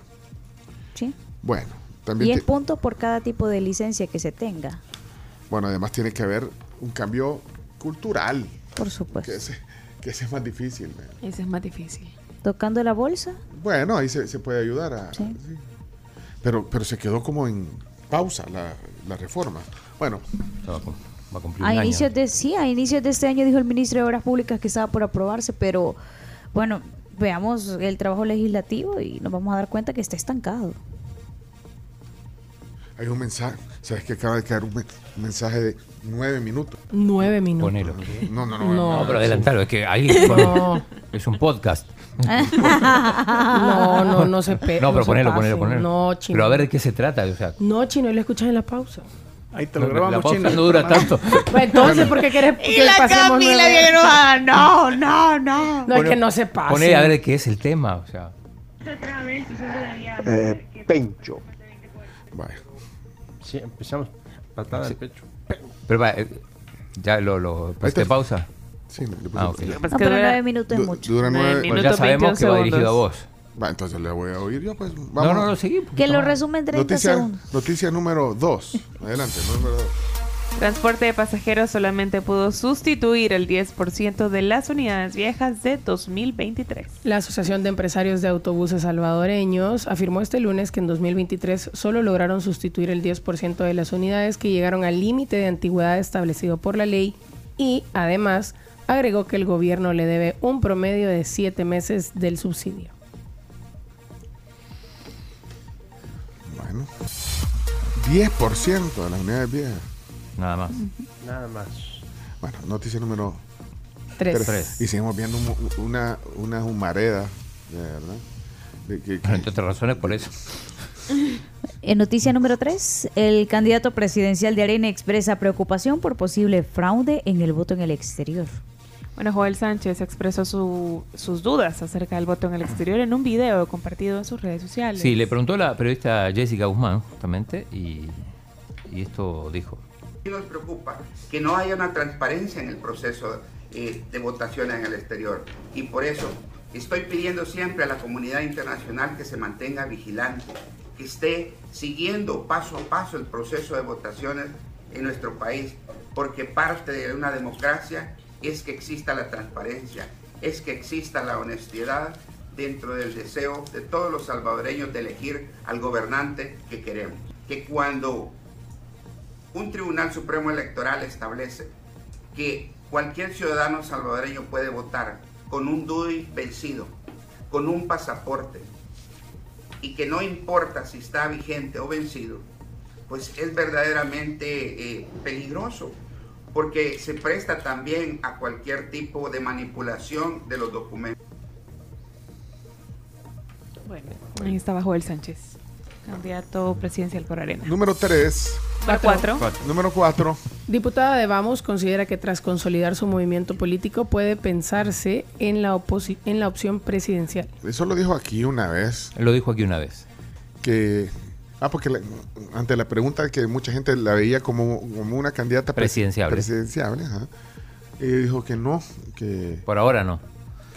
Sí. Bueno, también 10 te- puntos por cada tipo de licencia que se tenga. Bueno, además tiene que haber un cambio cultural. Por supuesto. Que ese, que ese es más difícil. man. Ese es más difícil. Tocando la bolsa. Bueno, ahí se, se puede ayudar a. sí. Pero, pero se quedó como en pausa la, la reforma. Bueno. Va a cumplir A inicios de sí, a inicios de este año dijo el ministro de Obras Públicas que estaba por aprobarse, pero bueno, veamos el trabajo legislativo y nos vamos a dar cuenta que está estancado. Hay un mensaje. ¿Sabes que acaba de caer un, men- un mensaje de nueve minutos? Nueve minutos. Ponelo. No, no, no. No. No, pero adelantalo, es que ahí No. es un podcast. No, no, no se pe- No, pero se ponelo, ponelo, ponelo. No, chino. Pero a ver de qué se trata. O sea, No, chino, y lo escuchas en la pausa. Ahí te lo grabamos, La pausa chino. no dura tanto. Pues entonces, ¿por qué quieres Y que la pasemos Camila enojada. No, no, no. No, es que no se pase. Poné a ver de qué es el tema. O sea, Eh, Pencho. Vaya. Sí, empezamos. Patada al pecho. pero va, eh, ya lo, lo pusiste está. pausa. Sí, le puse Ah, ok. pausa. No, pero nueve minutos es Du- mucho. Dura Nueve nueve. Pues ya sabemos que va dirigido a vos. Va, entonces le voy a oír yo, pues. No, Vamos. no, no, seguí. Que lo resume en 30 Noticia, segundos. noticia número dos. Adelante, número dos. Transporte de pasajeros solamente pudo sustituir el 10% de las unidades viejas de 2023. La Asociación de Empresarios de Autobuses Salvadoreños afirmó este lunes que en 2023 solo lograron sustituir el 10% de las unidades que llegaron al límite de antigüedad establecido por la ley y, además, agregó que el gobierno le debe un promedio de siete meses del subsidio. Bueno. 10% de las unidades viejas. Nada más. Nada más. Bueno, noticia número Tres. Tres. Y seguimos viendo un- una, una humareda, de verdad. De que- que- Entre otras razones, por eso. En noticia número 3, el candidato presidencial de Arena expresa preocupación por posible fraude en el voto en el exterior. Bueno, Joel Sánchez expresó su- sus dudas acerca del voto en el exterior en un video compartido en sus redes sociales. Sí, le preguntó la periodista Jessica Guzmán, justamente, y, y esto dijo. Nos preocupa que no haya una transparencia en el proceso eh, de votación en el exterior. Y por eso estoy pidiendo siempre a la comunidad internacional que se mantenga vigilante, que esté siguiendo paso a paso el proceso de votaciones en nuestro país, porque parte de una democracia es que exista la transparencia, es que exista la honestidad dentro del deseo de todos los salvadoreños de elegir al gobernante que queremos. Que cuando un Tribunal Supremo Electoral establece que cualquier ciudadano salvadoreño puede votar con un DUI vencido, con un pasaporte, y que no importa si está vigente o vencido, pues es verdaderamente eh, peligroso, porque se presta también a cualquier tipo de manipulación de los documentos. Bueno, ahí estaba Joel Sánchez, candidato presidencial por Arena. Número 3. Número cuatro. Número 4. Diputada de Vamos considera que tras consolidar su movimiento político puede pensarse en la, oposi- en la opción presidencial. Eso lo dijo aquí una vez. Lo dijo aquí una vez. Que. Ah, porque la- ante la pregunta que mucha gente la veía como, como una candidata pres- Presidenciable. presidenciable, ajá. Y dijo que no, que, Por ahora no.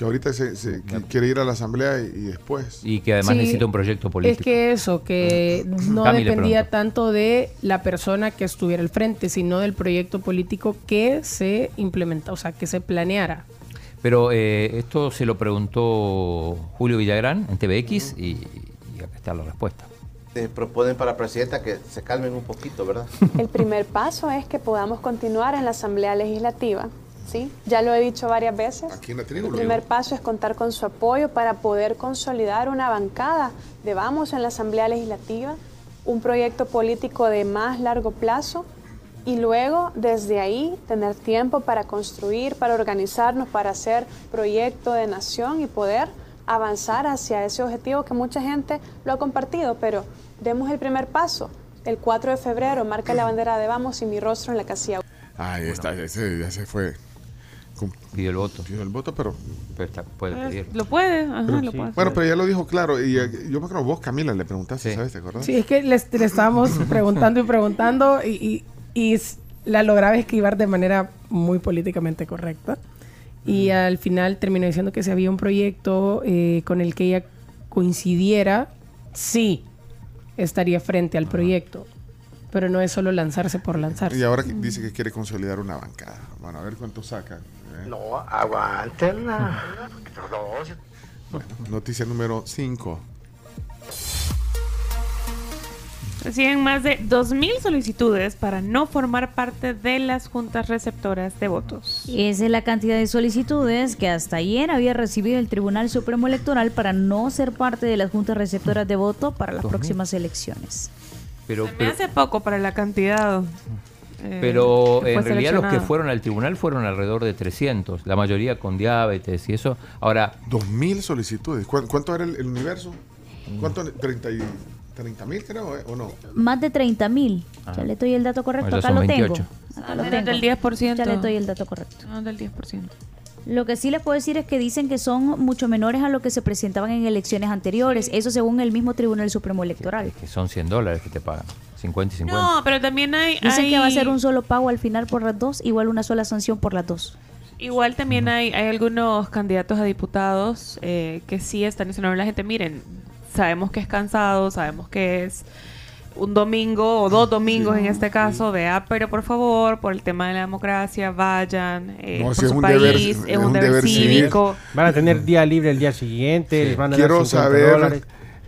Que ahorita se, se- que quiere ir a la asamblea y, y después. Y que además Sí, necesita un proyecto político. Es que eso, que no dependía tanto de la persona que estuviera al frente, sino del proyecto político que se implementa, o sea, que se planeara. Pero eh, esto se lo preguntó Julio Villagrán en TVX y, y acá está la respuesta. Eh, proponen para presidenta que se calmen un poquito, ¿verdad? El primer paso es que podamos continuar en la Asamblea Legislativa. ¿Sí? Ya lo he dicho varias veces. Aquí en la tribu El primer paso es contar con su apoyo para poder consolidar una bancada de Vamos en la Asamblea Legislativa, un proyecto político de más largo plazo y luego desde ahí tener tiempo para construir, para organizarnos, para hacer proyecto de nación y poder avanzar hacia ese objetivo que mucha gente lo ha compartido, pero demos el primer paso. El 4 de febrero marca la bandera de Vamos y mi rostro en la casilla. Ah, ahí está, ese ya se fue. Pidió el voto. Pidió el voto, pero. Pero está- puede Eh, pedir. Lo puede, ajá, pero- lo puede. bueno, pero ya lo dijo claro. Y eh, yo me acuerdo, vos, Camila, le preguntaste, ¿sabes? ¿Te acordás? Sí, es que les- le estábamos preguntando y preguntando y, y- y s- la lograba esquivar de manera muy políticamente correcta. Y al final terminó diciendo que si había un proyecto eh, con el que ella coincidiera, sí, estaría frente al proyecto. Pero no es solo lanzarse por lanzarse. Y ahora dice que quiere consolidar una bancada. Bueno, a ver cuánto sacan. ¿eh? No, aguántenla. Bueno, noticia número 5. Reciben más de 2.000 solicitudes para no formar parte de las juntas receptoras de votos. Esa es la cantidad de solicitudes que hasta ayer había recibido el Tribunal Supremo Electoral para no ser parte de las juntas receptoras de voto para las 2000. próximas elecciones. Pero, Se me pero, hace poco para la cantidad. eh, pero en realidad los que fueron al tribunal fueron alrededor de 300, la mayoría con diabetes y eso. Ahora, 2.000 solicitudes. ¿Cuán- ¿Cuánto era el, el universo? ¿Cuánto? 30 y- 30 mil creo, ¿eh? ¿o no? Más de 30 mil. Ah. Ya le doy el dato correcto. Bueno, ya Acá lo tengo. 28. Acá lo Menos tengo. del 10%. Ya le doy el dato correcto. Ah, del 10%. Lo que sí les puedo decir es que dicen que son mucho menores a lo que se presentaban en elecciones anteriores. Eso según el mismo Tribunal Supremo Electoral. que son 100 dólares que te pagan, 50 y 50. No, pero también hay. Dicen hay- que va a ser un solo pago al final por las dos, igual una sola sanción por las dos. Igual también hay, hay algunos candidatos a diputados eh, que sí están diciendo a la gente, miren, sabemos que es cansado, sabemos que es un domingo o dos domingos en este caso, vea, pero por favor, por el tema de la democracia, vayan, eh, No, por si es un país, deber- es, es un un deber, deber civil. cívico. Van a tener día libre el día siguiente, les van a Quiero dar 50 saber dólares.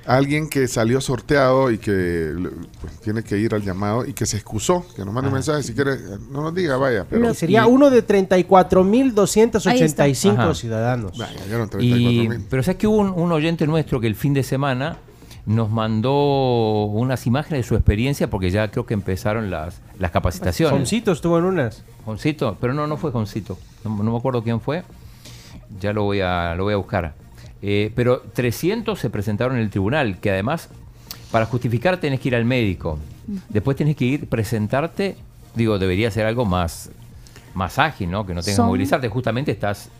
alguien que salió sorteado y que pues, tiene que ir al llamado y que se excusó, que nos mande un mensaje si quiere, no nos diga, vaya. Pero Que sería uno de 34.285 Ajá. ciudadanos. Vaya, ya eran Y, 34.000. pero sabes que hubo un, un oyente nuestro que el fin de semana nos mandó unas imágenes de su experiencia porque ya creo que empezaron las, las capacitaciones. Joncito estuvo en unas. Joncito, pero no, no fue Joncito. No, no me acuerdo quién fue. Ya lo voy a, lo voy a buscar. Eh, pero 300 se presentaron en el tribunal, que además, para justificar tenés que ir al médico. Después tenés que ir, presentarte. Digo, debería ser algo más, más ágil, ¿no? Que no tengas que movilizarte. Justamente estás,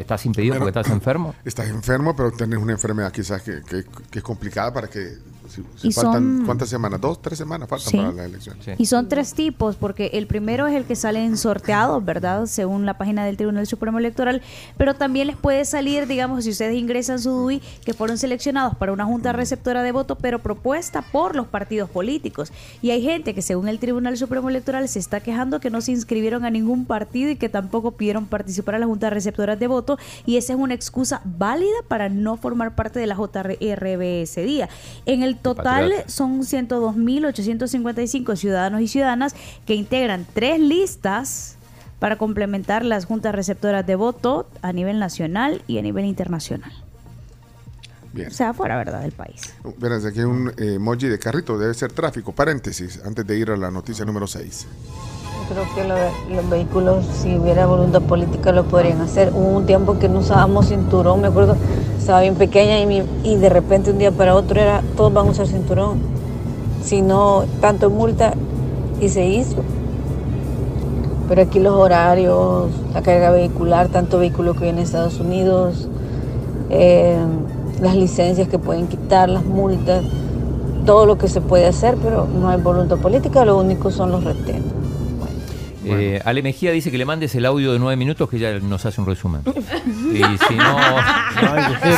estás impedido porque estás enfermo. Estás enfermo, pero tenés una enfermedad quizás que, que- que es complicada para que... Si, si Y faltan, son- ¿Cuántas semanas? ¿Dos, tres semanas faltan Sí. para la elección? Y son tres tipos, porque el primero es el que sale en sorteado, ¿verdad? Según la página del Tribunal Supremo Electoral, pero también les puede salir, digamos, si ustedes ingresan su DUI, que fueron seleccionados para una junta receptora de voto, pero propuesta por los partidos políticos. Y hay gente que, según el Tribunal Supremo Electoral, se está quejando que no se inscribieron a ningún partido y que tampoco pidieron participar en la junta receptora de voto, y esa es una excusa válida para no formar parte de la JRB ese día. En el total Patriota. son 102.855 ciudadanos y ciudadanas que integran tres listas para complementar las juntas receptoras de voto a nivel nacional y a nivel internacional. Bien. O sea, fuera, ¿verdad?, del país. Verás, aquí hay un eh, emoji de carrito, debe ser tráfico. Paréntesis, antes de ir a la noticia número 6. Creo que lo- los vehículos, si hubiera voluntad política, lo podrían hacer. Hubo un tiempo que no usábamos cinturón, me acuerdo, estaba bien pequeña y, de repente un día para otro era, todos van a usar cinturón. Si no, tanto multa y se hizo. Pero aquí los horarios, la carga vehicular, tanto vehículo que viene de Estados Unidos, eh, las licencias que pueden quitar, las multas, todo lo que se puede hacer, pero no hay voluntad política, lo único son los retenes. Eh, Ale Mejía dice que le mandes el audio de nueve minutos que ya nos hace un resumen. y si no,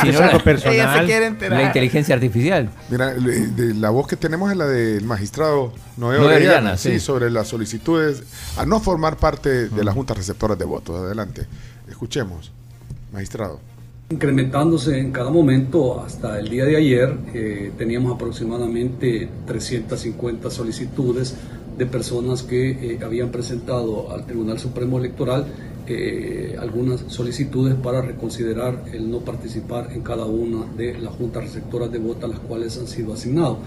es algo personal. Ella se quiere enterar. la inteligencia artificial. Mira, de la voz que tenemos es la del magistrado Noé Orellana, sí, sí. sobre las solicitudes a no formar parte de las juntas receptoras de votos. Adelante, escuchemos, magistrado. Incrementándose en cada momento, hasta el día de ayer eh, teníamos aproximadamente 350 solicitudes de personas que eh, habían presentado al Tribunal Supremo Electoral eh, algunas solicitudes para reconsiderar el no participar en cada una de las juntas receptoras de voto a las cuales han sido asignados.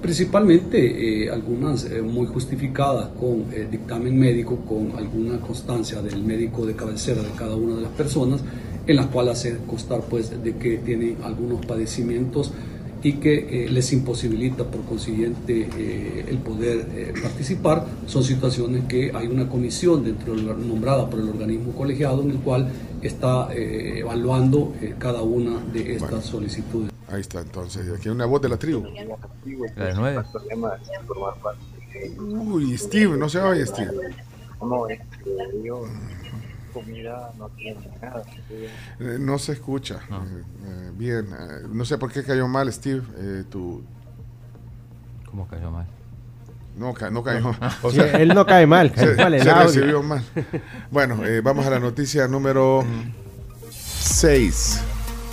Principalmente eh, algunas muy justificadas con dictamen médico, con alguna constancia del médico de cabecera de cada una de las personas, en las cuales hace constar pues de que tienen algunos padecimientos y que eh, les imposibilita por consiguiente eh, el poder eh, participar. Son situaciones que hay una comisión dentro de la- nombrada por el organismo colegiado en el cual está eh, evaluando eh, cada una de estas solicitudes. Ahí está, entonces, aquí hay una voz de la tribu. La de nueve. Uy, Steve, no se oye, Steve. No, este, yo comida no tiene nada. Eh, no se escucha. Eh, eh, bien, eh, no sé por qué cayó mal, Steve. eh, tu... ¿Cómo cayó mal? No, ca- no cayó mal. Sí, él no cae mal, cae se, mal el se audio. recibió mal. Bueno, eh, vamos a la noticia número 6.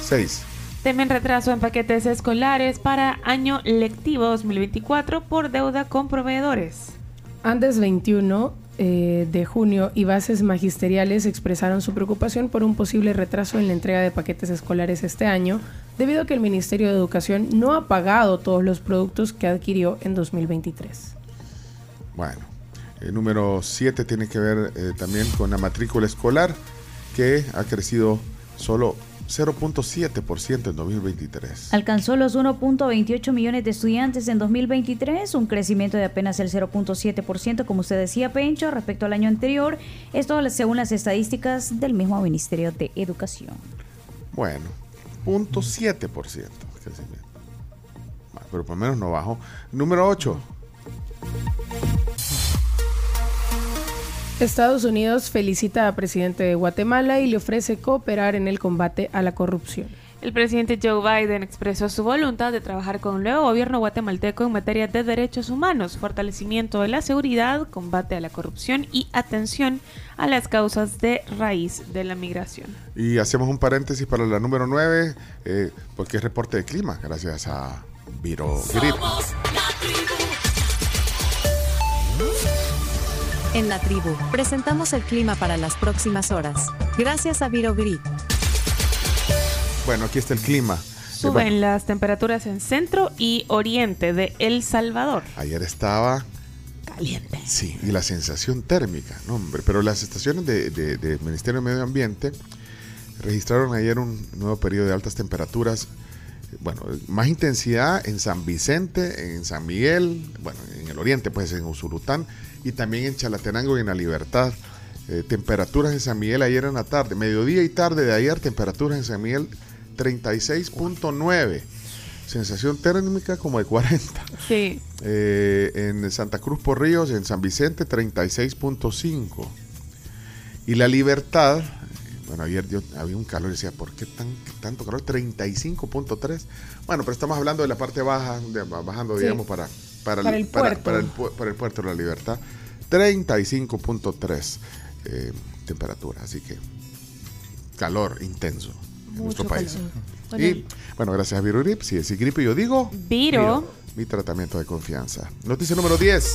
6. Temen retraso en paquetes escolares para año lectivo 2024 por deuda con proveedores. Andes 21 eh, de junio y bases magisteriales expresaron su preocupación por un posible retraso en la entrega de paquetes escolares este año, debido a que el Ministerio de Educación no ha pagado todos los productos que adquirió en 2023. Bueno, el número 7 tiene que ver eh, también con la matrícula escolar, que ha crecido solo 0.7% en 2023. Alcanzó los 1.28 millones de estudiantes en 2023, un crecimiento de apenas el 0.7%, como usted decía, Pencho, respecto al año anterior. Esto según las estadísticas del mismo Ministerio de Educación. Bueno, 0.7% crecimiento. Pero por lo menos no bajó. Número 8. Estados Unidos felicita a presidente de Guatemala y le ofrece cooperar en el combate a la corrupción. El presidente Joe Biden expresó su voluntad de trabajar con el nuevo gobierno guatemalteco en materia de derechos humanos, fortalecimiento de la seguridad, combate a la corrupción y atención a las causas de raíz de la migración. Y hacemos un paréntesis para la número 9, eh, porque es reporte de clima, gracias a Viro Grip. En la tribu, presentamos el clima para las próximas horas. Gracias a Virogrid. Bueno, aquí está el clima. Eh, Suben las temperaturas en centro y oriente de El Salvador. Ayer estaba Caliente. Sí, y la sensación térmica, no hombre, pero las estaciones del de, de Ministerio de Medio Ambiente registraron ayer un nuevo periodo de altas temperaturas, bueno, más intensidad en San Vicente, en San Miguel, bueno, en el oriente, pues en Usulután y también en Chalatenango y en La Libertad. Eh, temperaturas en San Miguel ayer en la tarde, mediodía y tarde de ayer, temperaturas en San Miguel 36.9. Sensación térmica como de 40. Sí. Eh, en Santa Cruz por Ríos, en San Vicente, 36.5. Y la libertad, bueno, ayer yo, había un calor y decía, ¿por qué tan, tanto calor? 35.3. Bueno, pero estamos hablando de la parte baja, de- bajando, Sí. digamos, para, para, Para el puerto. para el, para el puerto de la libertad. 35.3 eh, temperatura, así que calor intenso en Mucho nuestro país. Y Bueno. gracias a Virogrip. Si decís gripe, yo digo Viro. mi tratamiento de confianza. Noticia número 10.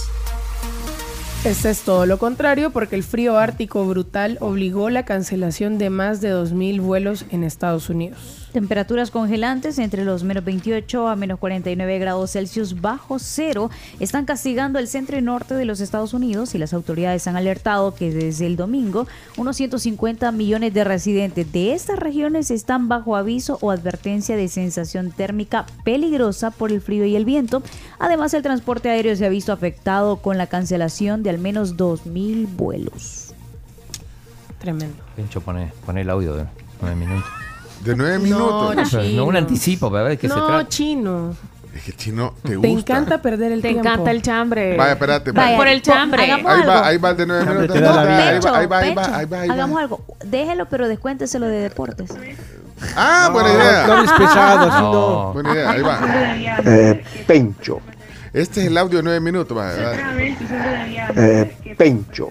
Este es todo lo contrario porque el frío ártico brutal obligó la cancelación de más de 2.000 vuelos en Estados Unidos. Temperaturas congelantes entre los menos 28 a menos 49 grados Celsius bajo cero están castigando el centro y norte de los Estados Unidos y las autoridades han alertado que desde el domingo unos 150 millones de residentes de estas regiones están bajo aviso o advertencia de sensación térmica peligrosa por el frío y el viento. Además, el transporte aéreo se ha visto afectado con la cancelación de al menos 2.000 vuelos. Tremendo. Pencho, pone, pone el audio de nueve minutos. De nueve No, minutos. chino. No, un anticipo para ver de qué se No, trata. chino. Es que chino te Te gusta. encanta perder el Te tiempo. encanta el chambre. Vaya, espérate. Vaya. Por el chambre. hagamos Ahí algo. va, ahí va el de nueve Chambre minutos. te da la No, vida. ahí va, ahí va, ahí va, ahí va, ahí va. hagamos algo. Déjelo, pero descuénteselo de deportes. Ah, buena idea. hables pesado, así No. no. Buena idea, ahí va. Eh, Pencho, Este es el audio de nueve minutos. va, va. eh, Pencho,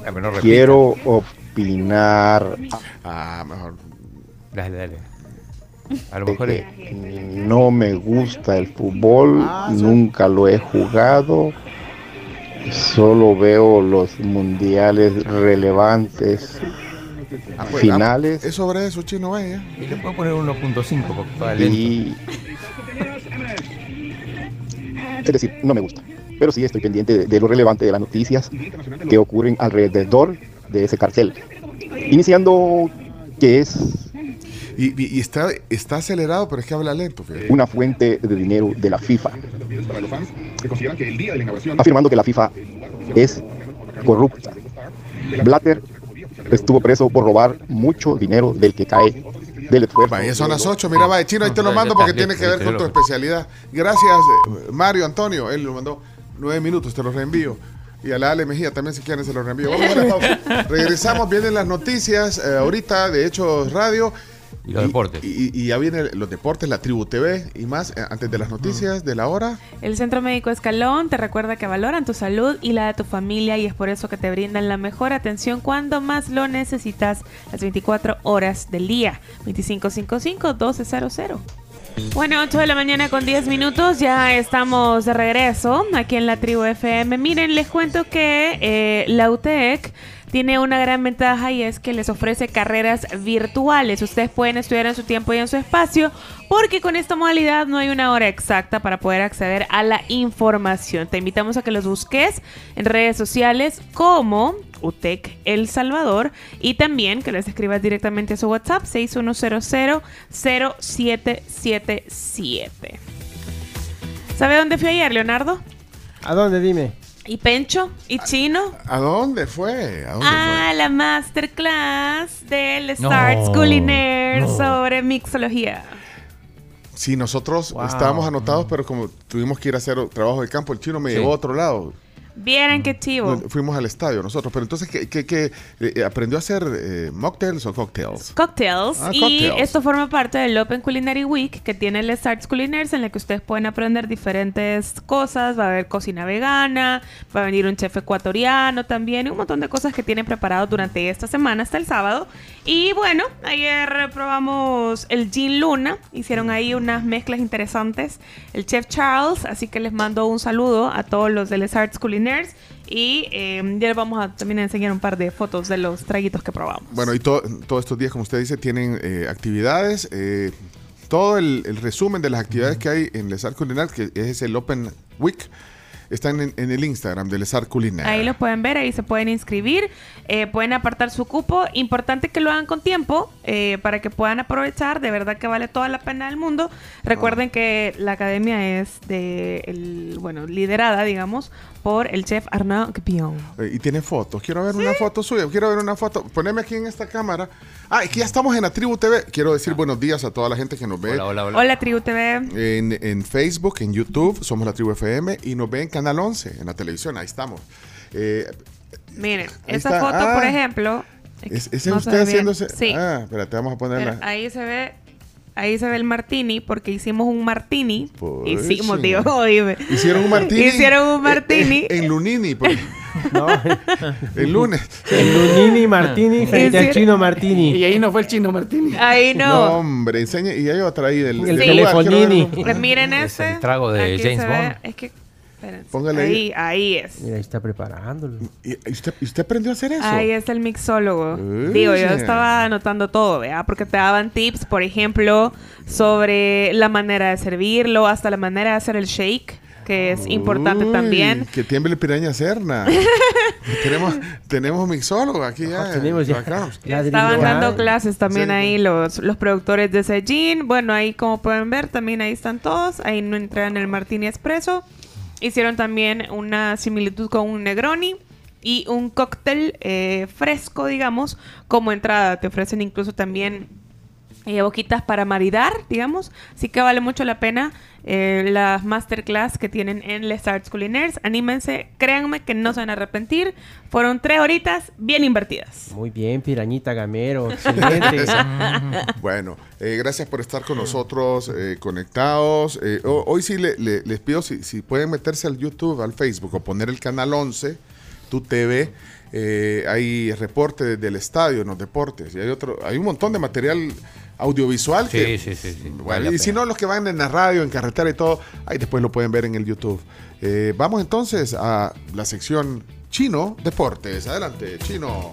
Ah, pero no repita. quiero opinar Ah, mejor. Dale, dale. A lo de mejor es- que no me gusta el fútbol, nunca lo he jugado, solo veo los mundiales relevantes Ah, pues, finales ah, Es sobre eso, chino, vaya. Y le puedo poner 1.5 porque va lento. y es decir, no me gusta. Pero sí estoy pendiente de, de lo relevante de las noticias que ocurren alrededor de ese cartel. Iniciando que es Y, y- y está, está acelerado, pero es que habla lento. fíjate. una fuente de dinero de la FIFA. Afirmando que la FIFA es corrupta. Blatter estuvo preso por robar mucho dinero del que cae del esfuerzo. Vaya, son las 8. Mira, vaya, chino, ahí te lo mando porque tiene que ver con tu lo- especialidad. Gracias, eh, Mario Antonio. Él lo mandó nueve minutos, te los reenvío. Y a la Ale Mejía también si quieren se los reenvío. Vamos a la pausa. Regresamos, vienen las noticias eh, ahorita de Hechos Radio. Y los deportes. Y, y ya vienen los deportes, la Tribu TV y más. eh, antes de las noticias de la hora. El Centro Médico Escalón te recuerda que valoran tu salud y la de tu familia y es por eso que te brindan la mejor atención cuando más lo necesitas las 24 horas del día. 2555-1200. Bueno, 8 de la mañana con 10 minutos, ya estamos de regreso aquí en la tribu FM. Miren, les cuento que eh, la UTEC tiene una gran ventaja y es que les ofrece carreras virtuales. Ustedes pueden estudiar en su tiempo y en su espacio porque con esta modalidad no hay una hora exacta para poder acceder a la información. Te invitamos a que los busques en redes sociales como UTEC El Salvador y también que les escribas directamente a su WhatsApp 6100-0777. ¿Sabe dónde fui ayer, Leonardo? ¿A dónde? Dime. ¿Y Pencho? ¿Y Chino? ¿A dónde fue? ¿A dónde Ah, la masterclass del Start No, Culinaire no. sobre mixología. Sí, nosotros estábamos anotados, pero como tuvimos que ir a hacer trabajo de campo, el chino me Sí. llevó a otro lado. Vieran qué chivo. Fuimos al estadio nosotros, pero entonces, ¿qué, qué- qué, eh, aprendió a hacer eh, mocktails o cocktails? Cocktails. Ah, y cocktails. esto forma parte del Open Culinary Week que tiene el Arts Culinaires en la que ustedes pueden aprender diferentes cosas. Va a haber cocina vegana, va a venir un chef ecuatoriano también y un montón de cosas que tienen preparado durante esta semana hasta el sábado. Y bueno, ayer probamos el Gin Luna. Hicieron ahí unas mezclas interesantes. El chef Charles, así que les mando un saludo a todos los del Arts Y eh, ya les vamos a también enseñar un par de fotos de los traguitos que probamos. Bueno, y to- todos estos días, como usted dice, tienen eh, actividades. eh, todo el, el resumen de las actividades que hay en Les Arts Culinaires, que es el Open Week, están en, en el Instagram de Les Arts Culinaires. Ahí lo pueden ver, ahí se pueden inscribir, eh, pueden apartar su cupo. Importante que lo hagan con tiempo eh, para que puedan aprovechar. De verdad que vale toda la pena del mundo. Recuerden que la academia es de, el, bueno, liderada, digamos, por el chef Arnaud Guipion. Eh, y tiene fotos. Quiero ver una foto suya. Quiero ver una foto. Poneme aquí en esta cámara. Ah, es que ya estamos en la Tribu TV. Quiero decir buenos días a toda la gente que nos ve. Hola, hola, hola. Hola, Tribu TV. En, en Facebook, en YouTube, somos la Tribu FM y nos ve en Canal 11, en la televisión. Ahí estamos. Eh, Miren, Ahí esa está. foto, Ah. por ejemplo. ¿es, ¿Ese no usted haciéndose? Sí. Ah, espérate, vamos a Pero ponerla. ahí se ve. Ahí se ve el martini porque hicimos un martini. Pues, Hicimos, sí. tío. oíme. Hicieron un martini. Hicieron un martini. En, en Lunini. porque- el lunes. El Lunini Martini frente al chino Martini. Y ahí no fue el chino Martini. Ahí No, no. hombre, enseña. Y hay otra ahí del. El del telefonini. lugar, quiero ver. Miren Es ese. el trago de Aquí James ve- Bond. Es que. Espérense. Póngale ahí. ahí. Ahí es. Mira, ahí está preparándolo. ¿Y y usted, y usted aprendió a hacer eso? Ahí es el mixólogo. Uy, Digo, yo estaba anotando todo, ¿verdad? Porque te daban tips, por ejemplo, sobre la manera de servirlo, hasta la manera de hacer el shake, que es importante Uy, también. Que tiemble piraña Serna. tenemos, tenemos mixólogo aquí ya. Ah, tenemos ya. Estaban dando clases también Sí. ahí los, los productores de ese gin. Bueno, ahí como pueden ver, también ahí están todos. Ahí no entregan el Martini Espresso. Hicieron también una similitud con un Negroni y un cóctel eh, fresco, digamos, como entrada. Te ofrecen incluso también eh, boquitas para maridar, digamos. Así que vale mucho la pena eh, las masterclass que tienen en Les Arts Culinaires. Anímense, créanme que no se van a arrepentir. Fueron tres horitas bien invertidas. Muy bien, Pirañita Gamero. Excelente. Bueno, eh, gracias por estar con nosotros eh, conectados. Eh, ho- hoy sí le- le- les pido si, si pueden meterse al YouTube, al Facebook o poner el canal 11, tu TV. eh, hay reporte desde el estadio en los deportes y hay otro, hay un montón de material audiovisual. Sí, que, sí, sí, sí. Bueno, y si no, los que van en la radio, en carretera y todo, ahí después lo pueden ver en el YouTube. Eh, vamos entonces a la sección Chino Deportes. Adelante, Chino.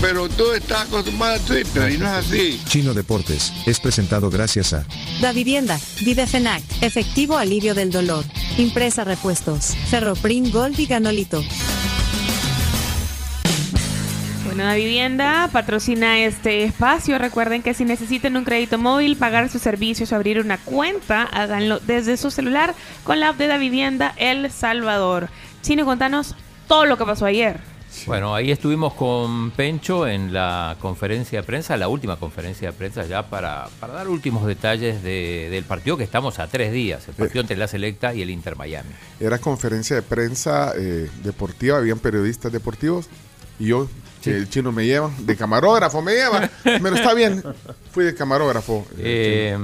Pero tú estás acostumbrado a Twitter y no es así. Chino Deportes es presentado gracias a Da Vivienda, Videfenac, efectivo alivio del dolor. Impresa repuestos, Ferroprim Gold y Ganolito. Bueno, la vivienda patrocina este espacio. Recuerden que si necesitan un crédito móvil, pagar sus servicios o abrir una cuenta, háganlo desde su celular con la app de la vivienda El Salvador. Chino, contanos todo lo que pasó ayer. Bueno, ahí estuvimos con Pencho en la conferencia de prensa, la última conferencia de prensa ya para, para dar últimos detalles de- del partido que estamos a tres días, el partido entre la Selecta y el Inter Miami. Era conferencia de prensa eh, deportiva, habían periodistas deportivos y yo, el chino me lleva, de camarógrafo me lleva, pero está bien, fui de camarógrafo. Eh,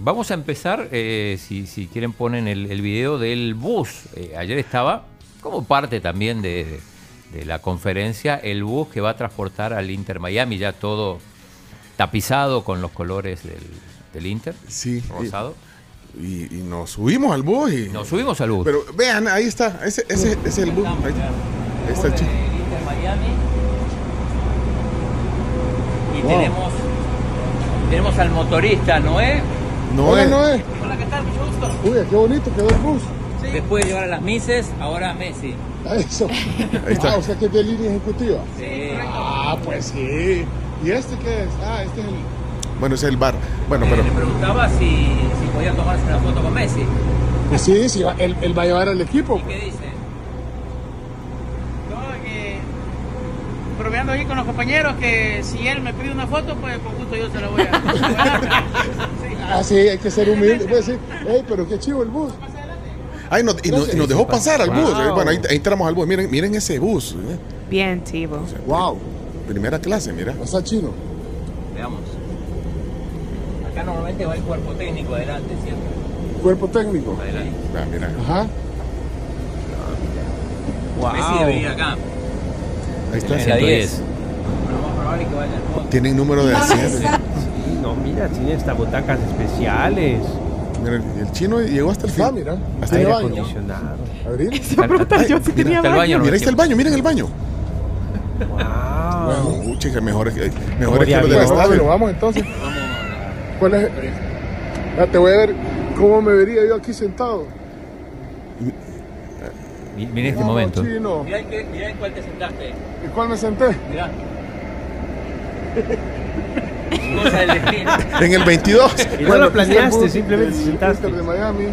vamos a empezar, eh, si, si quieren ponen el, el video del bus. Eh, ayer estaba, como parte también de, de la conferencia, el bus que va a transportar al Inter Miami, ya todo tapizado con los colores del, del Inter, Sí. rosado. Y, y nos subimos al bus y... Nos subimos al bus. Pero vean, ahí está, ese, ese, ese es el bus. Ahí, ahí está el. Y tenemos, tenemos al motorista Noé. Noé. Noé. Hola, ¿qué tal? Mucho gusto. Uy, qué bonito quedó el bus. Después de llevar a las Mises, ahora Messi. A Eso. Ahí está. Ah, o sea que es de línea ejecutiva. Sí. Ah, pues sí. ¿Y este qué es? Ah, este es el. Bueno, ese es el bar. Bueno, pero... Le preguntaba si, si podía tomarse una foto con Messi. Pues sí, sí, él, él va a llevar al equipo. ¿Qué dice? bromeando ahí con los compañeros que si él me pide una foto, pues con gusto yo se la voy a, la. Ah, sí, hay que ser humilde. Puede decir, hey, pero qué chivo el bus. Ay, no- y, nos, y nos dejó pasar al bus. Wow. Bueno, ahí, ahí entramos al bus. Miren, miren ese bus. eh. Bien, chivo. Wow. Primera clase, mira. Sea, chino. Veamos. Acá normalmente va el cuerpo técnico adelante, ¿cierto? Cuerpo técnico. Adelante. Ah, mira. Ajá. Messi debería ir acá. Ahí está. En la 10. Tienen número de asiento. No, mira, tiene estas butacas especiales. Mira, el, el chino llegó hasta el fin. Ah, mira. Hasta el baño. acondicionado. Abrir. Se va a preguntar yo si Mira, tenía hasta el baño. baño. Mira, ahí está el baño. Miren el baño. Wow. Uh, chica, que- mejores de que los del. Vamos, estadio. vamos entonces. ¿Cuál es? Ya te voy a ver cómo me vería yo aquí sentado. Mi- Mira este Vamos, momento. chino. Mirá en, qué- mirá en cuál te sentaste. ¿En cuál me senté? Mirá. Cosa del destino. En el 22. Y no lo el planeaste, bus simplemente sentaste. De Miami.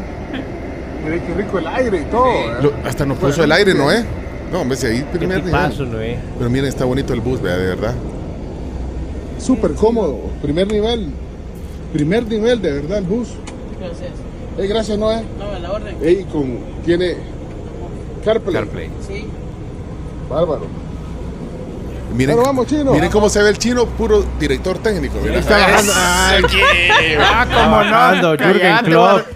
Mirá qué rico el aire y todo. ¿eh? Lo- hasta nos puso el aire, ¿no, eh? No, hombre, si ahí Qué primer tipazo, nivel. ¿no, eh? Pero miren, está bonito el bus, vea, de verdad. Súper cómodo. Primer nivel. Primer nivel, de verdad, el bus. Gracias. Ey, gracias, Noé. No, a la orden. Ey, con, tiene CarPlay. CarPlay. Sí. Bárbaro. Miren, Bueno, vamos, chino. miren cómo se ve el chino, puro director técnico. mira. Está bajando. Ay, Ah, Está cómo bajando, no. Jürgen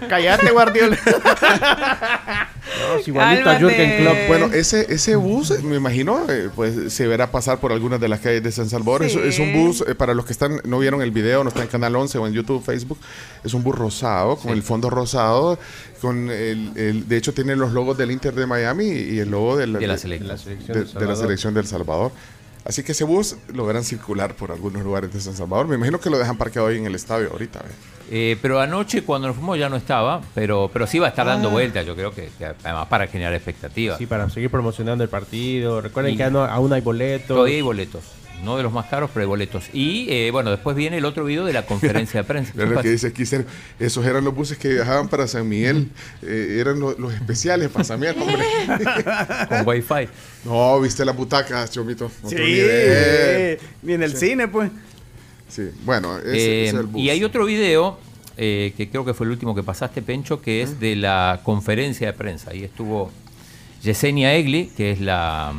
Cállate, Klopp. Guardiola. no, igualito a. Jürgen Klopp. Bueno, ese, ese bus, me imagino, eh, pues se verá pasar por algunas de las calles de San Salvador. Es, Sí. es un bus, eh, para los que están no vieron el video, no está en Canal 11 o en YouTube, Facebook, es un bus rosado, con el fondo rosado, con el, el- de hecho tiene los logos del Inter de Miami y el logo de la, De la de- selección. La selección de- de la selección del Salvador. Así que ese bus lo verán circular por algunos lugares de San Salvador. Me imagino que lo dejan parqueado ahí en el estadio ahorita. ¿ve? Eh, pero anoche cuando nos fuimos ya no estaba, pero, pero sí va a estar dando Ah. vueltas, yo creo que, que además para generar expectativas. Sí, para seguir promocionando el partido. Recuerden Y- que aún hay boletos. Todavía hay boletos, no de los más caros, pero hay boletos. Y eh, bueno, después viene el otro video de la conferencia de prensa. Lo que dice esos eran los buses que viajaban para San Miguel, eh, eran lo- los especiales para San Miguel, hombre. Con wifi. No, viste las butacas, Chomito. Otro Sí, ni en el cine, pues. Sí, bueno, ese, Eh, ese es el bus. y hay otro video eh, que creo que fue el último que pasaste, Pencho, que es de la conferencia de prensa. Ahí estuvo Yesenia Egli, que es la,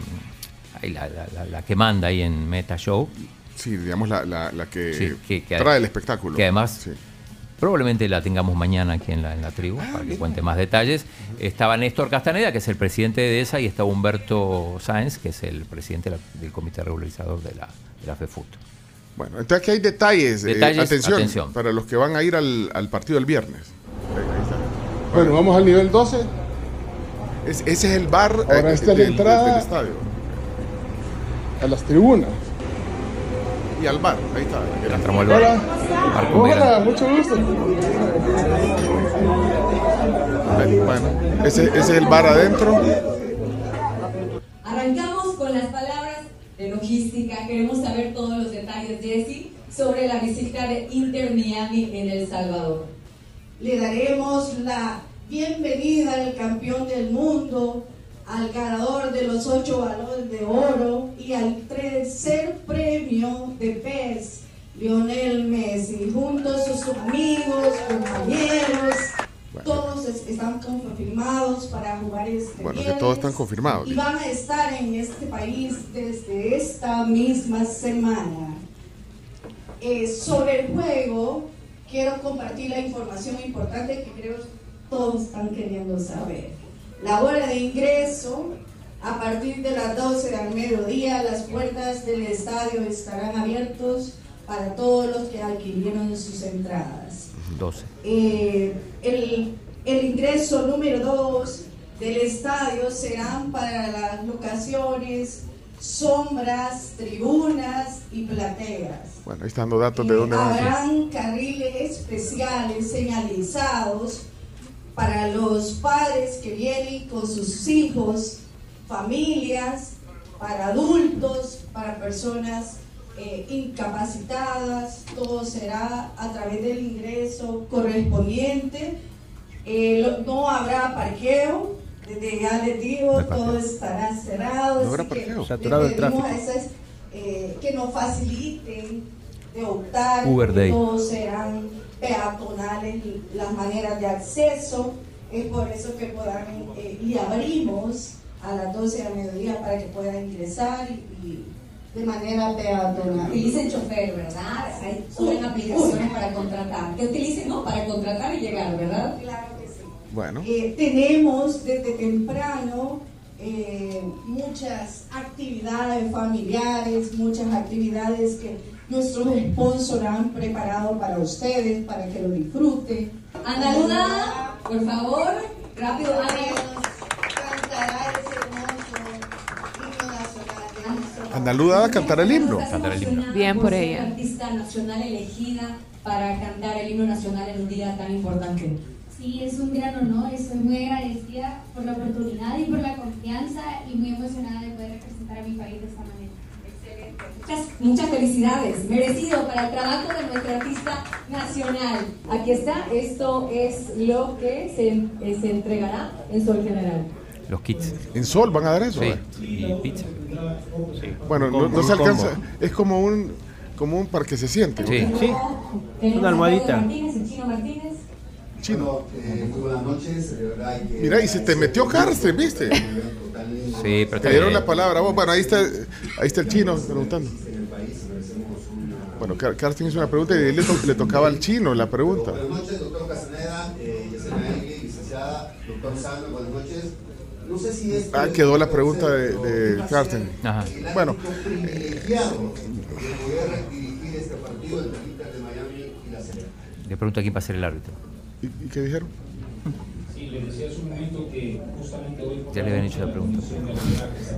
la, la- la- la que manda ahí en Meta Show. Sí, digamos la, la, la que, Sí, que- que- trae el espectáculo. que además Sí. Probablemente la tengamos mañana aquí en la, en la tribu para que cuente más detalles. Estaba Néstor Castaneda, que es el presidente de ESA, y estaba Humberto Sáenz, que es el presidente del comité regularizador de la, de la FEFUT. Bueno, entonces aquí hay detalles. eh, Detalles, atención, atención. para los que van a ir al, al partido el viernes. Ahí- ahí está. Bueno, vamos al nivel 12. Es- ese es el bar Ahora eh, esta es la del- entrada. del estadio. A las tribunas. Y al bar, ahí está. Ya entramos al bar. Hola. Mucho gusto. Ahí, Bueno, ese, ese es el bar adentro. Arrancamos con las palabras de logística. Queremos saber todos los detalles, Jessy, sobre la visita de Inter Miami en El Salvador. Le daremos la bienvenida al campeón del mundo, al ganador de los ocho balones de oro y al tercer premio de PES, Lionel Messi, junto a sus amigos, compañeros. Todos es- están confirmados para jugar este Bueno, que todos están confirmados. y van a estar en este país desde esta misma semana. Eh, sobre el juego, quiero compartir la información importante que creo todos están queriendo saber. La hora de ingreso, a partir de las 12 del mediodía, las puertas del estadio estarán abiertos para todos los que adquirieron sus entradas. 12. Eh, el, el ingreso número 2 del estadio serán para las locaciones sombras, tribunas y plateas. Bueno, ahí están los datos de dónde van. Habrán carriles especiales señalizados para los padres que vienen con sus hijos, familias, para adultos, para personas eh, incapacitadas. Todo será a través del ingreso correspondiente. Eh, lo- no habrá parqueo. Desde ya les digo, todo estará cerrado. No habrá así que parqueo. le Saturado el pedimos tráfico. a esas, eh, que nos faciliten de optar. Uber que Day. Todos serán peatonales las maneras de acceso. Es por eso que puedan, eh, y abrimos a las 12 de mediodía para que puedan ingresar y, y de manera peatonal. Utilicen chofer, ¿verdad? Hay suben aplicaciones para contratar. Que utilicen, no, para contratar y llegar, ¿verdad? Claro que sí. Bueno, Eh, tenemos desde temprano eh, muchas actividades familiares, muchas actividades que nuestros sponsors han preparado para ustedes, para que lo disfruten. Andaluna, por favor, rápido. Cantará Andaluda va a cantar el himno. Cantar el himno. Bien por ser ella. artista nacional elegida para cantar el himno nacional en un día tan importante. Sí, es un gran honor, estoy muy agradecida por la oportunidad y por la confianza y muy emocionada de poder representar a mi país de esta manera. Muchas, muchas felicidades, merecido para el trabajo de nuestra artista nacional. Aquí está, esto es lo que se, eh, se entregará en Sol General. Los kits. En Sol van a dar eso. Sí. ¿eh? Y pizza. Bueno, no, no se alcanza. Es como un, como un parque se siente. Sí. Sí, Una almohadita. Martínez, el Chino Martínez. Chino. Eh, muy buenas noches, de verdad que... Mira, y se te metió cárcel, ¿viste? Sí, pero Te dieron la palabra. vos. Bueno, ahí está, ahí está el chino preguntando. Bueno, Car- Carsten hizo una pregunta y le, to- le tocaba al chino la pregunta. Buenas noches, doctor Casaneda, eh, licenciada, doctor Sandro, buenas noches. No sé si Ah, es quedó la un pregunta de, de Carsten. Ajá. el Bueno, privilegiado de poder dirigir este partido entre el Inter de Miami y la. Le pregunto a quién va a ser el árbitro. ¿Y, qué dijeron? Ya la le habían hecho la pregunta.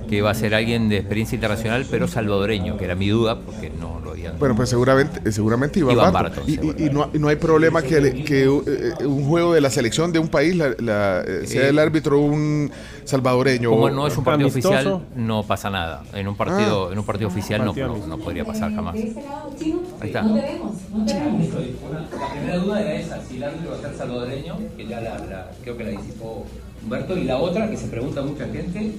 Que va a ser alguien de experiencia internacional, pero salvadoreño, que era mi duda, porque no lo habían. Bueno, pues seguramente, eh, seguramente Iván, Iván Barton. Barton, Y, y- y no, y no hay problema que, que eh, un juego de la selección de un país la- la- eh, sea Eh, el árbitro un salvadoreño. Como o- no es un partido Amistoso. oficial, no pasa nada. En un partido, Ah. en un partido oficial no, no, podría pasar jamás. Este Ahí está. no te vemos, no te vemos. La primera duda era esa, si el árbitro va a ser salvadoreño, que ya la, la- creo que la disipó Humberto, y la otra que se pregunta mucha gente,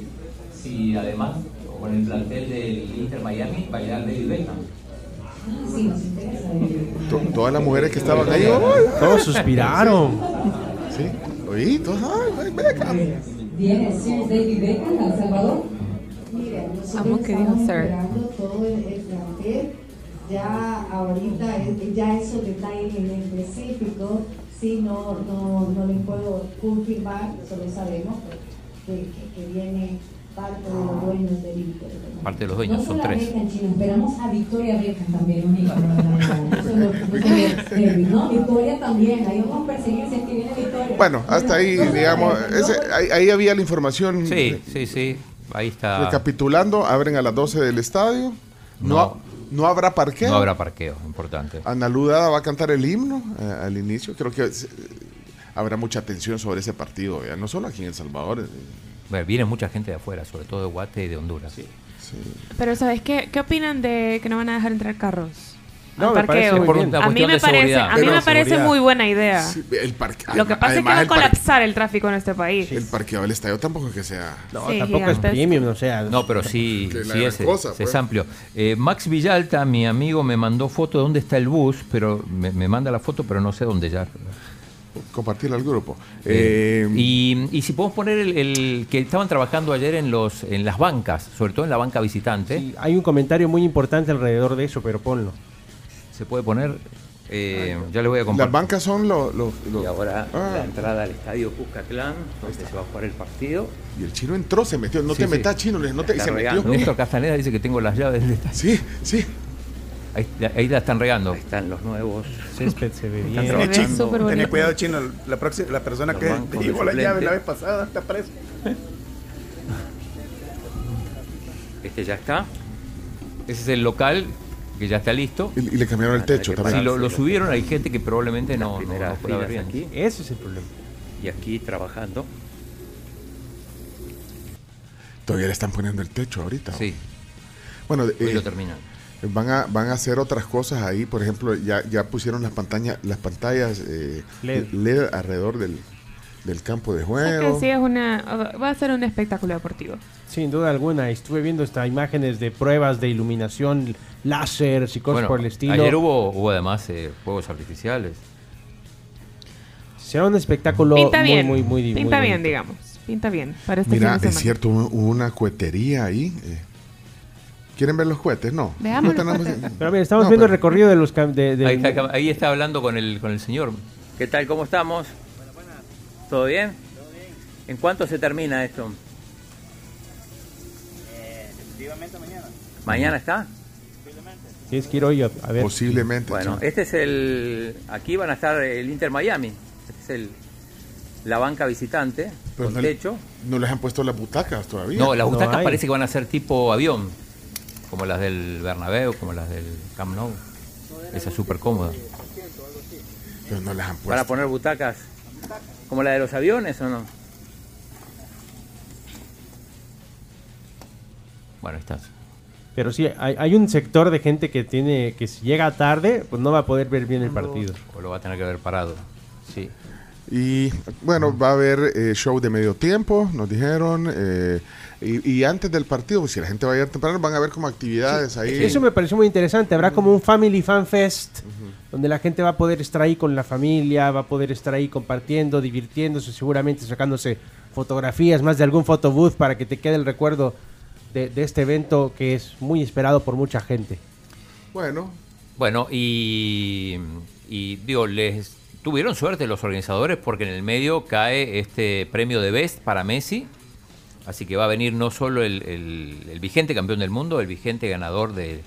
si además con el plantel del Inter Miami va a llegar David Beckham. Sí, nos interesa. To- todas las mujeres que estaban ahí. ¡ay! Todos suspiraron. Sí, oí, todas, ay, Beckham. Viene Sir David Beckham a El Salvador. Mira, nosotros que estamos esperando todo el, el plantel. Ya ahorita ya esos detalles en específico, sí, no, no, no les puedo confirmar, solo sabemos que, que, que viene parte de los dueños del Inter. Parte de los No dueños, son solo a tres. Beckham, Chino, esperamos a Victoria Beckham también, de. No no David, ¿no? Victoria también, ahí vamos a perseguir si es que viene Victoria. Bueno, hasta ahí, digamos, ese- ahí, ahí había la información. Sí, sí, sí. Ahí está. Recapitulando, abren a las 12 del estadio. No, No. ha- no habrá parqueo. No habrá parqueo, importante. Ana Ludada va a cantar el himno eh, al inicio. Creo que eh, habrá mucha atención sobre ese partido, ya, no solo aquí en El Salvador. eh, Bueno, viene mucha gente de afuera, sobre todo de Guate y de Honduras. Pero ¿sabes qué? ¿Qué opinan de que no van a dejar entrar carros? No, me parqueo. muy bien. A mí me parece, a mí me parece muy buena idea. Sí, el parque- Lo que pasa además, es que va a parque- colapsar el tráfico en este país. El parqueo del estadio tampoco es que sea. No, Sí, tampoco es gigantesco. premium, o sea. No, pero sí, sí es, cosa, es pues. amplio. Eh, Max Villalta, mi amigo, me mandó foto de dónde está el bus, pero me, me manda la foto, pero no sé dónde ya. Compartirla al grupo. Eh, Eh, y, y si podemos poner el, el que estaban trabajando ayer en los en las bancas, sobre todo en la banca visitante, Hay un comentario muy importante alrededor de eso, pero ponlo. Se puede poner. eh, ya les voy a compartir. Las bancas son los. los- los- Y ahora Ah. la entrada al estadio Cuscatlán, donde se va a jugar el partido. Y el chino entró, se metió. No Sí, te sí. metas, chino. No te, se regando. metió. Néstor Castaneda dice que tengo las llaves del estadio. Sí, sí. Ahí, ahí la están regando. Ahí están los nuevos. Césped se ve Están bien. Ten cuidado, chino. La, próxima, la persona Los que llevó la llave la vez pasada está preso. Este ya está. Ese es el local que ya está listo. Y, y le cambiaron el techo Si también. lo, lo subieron, hay gente que probablemente no, no, no puede ver bien. aquí Ese es el problema. y aquí trabajando. Todavía le están poniendo el techo ahorita. Sí. Bueno, Hoy eh, lo terminan. van a van a hacer otras cosas ahí. Por ejemplo, ya, ya pusieron las pantallas las pantallas eh, LED. LED alrededor del, del campo de O sea que juego. sí es una, va a ser un espectáculo deportivo. Sin duda alguna, estuve viendo estas imágenes de pruebas de iluminación, láseres y cosas Bueno, por el estilo. ayer hubo, hubo además eh, fuegos artificiales. Será un espectáculo Pinta muy, bien. muy, muy, muy Pinta bien, bonito. digamos. Pinta bien. Para este Mira, fin de es cierto, hubo una cohetería ahí. eh. ¿Quieren ver los cohetes? No. Veamos No. Pero mira, estamos No, viendo pero- el recorrido de los cam- de, del- Ahí está, ahí está hablando con el, con el señor. ¿Qué tal? ¿Cómo estamos? ¿Todo bien? ¿En cuánto se termina esto? Mañana. está? Tienes que ir hoy a, a ver. Posiblemente. Bueno, sí. este es el. Aquí van a estar el Inter Miami. Este es el. La banca visitante, Pero con no, le- techo. no les han puesto las butacas todavía. No, las butacas parece que van a ser tipo avión, como las del Bernabéu, como las del Camp Nou. Esa es súper cómoda. Pero no les han ¿Van a puesto. poner butacas como la de los aviones o no? Bueno, ahí está. Pero sí, hay, hay un sector de gente que tiene que si llega tarde, pues no va a poder ver bien el partido. O lo va a tener que ver parado. Sí. Y bueno, va a haber eh, show de medio tiempo, nos dijeron. eh, y, y antes del partido, pues, si la gente va a ir temprano, van a haber como actividades ahí. Eso me pareció muy interesante. Habrá como un Family Fan Fest, donde la gente va a poder estar ahí con la familia, va a poder estar ahí compartiendo, divirtiéndose, seguramente sacándose fotografías, más de algún photobooth para que te quede el recuerdo de, de este evento que es muy esperado por mucha gente. Bueno, Bueno, y, y digo, les tuvieron suerte los organizadores porque en el medio cae este premio de Best para Messi. Así que va a venir no solo el, el- el vigente campeón del mundo, el vigente ganador de-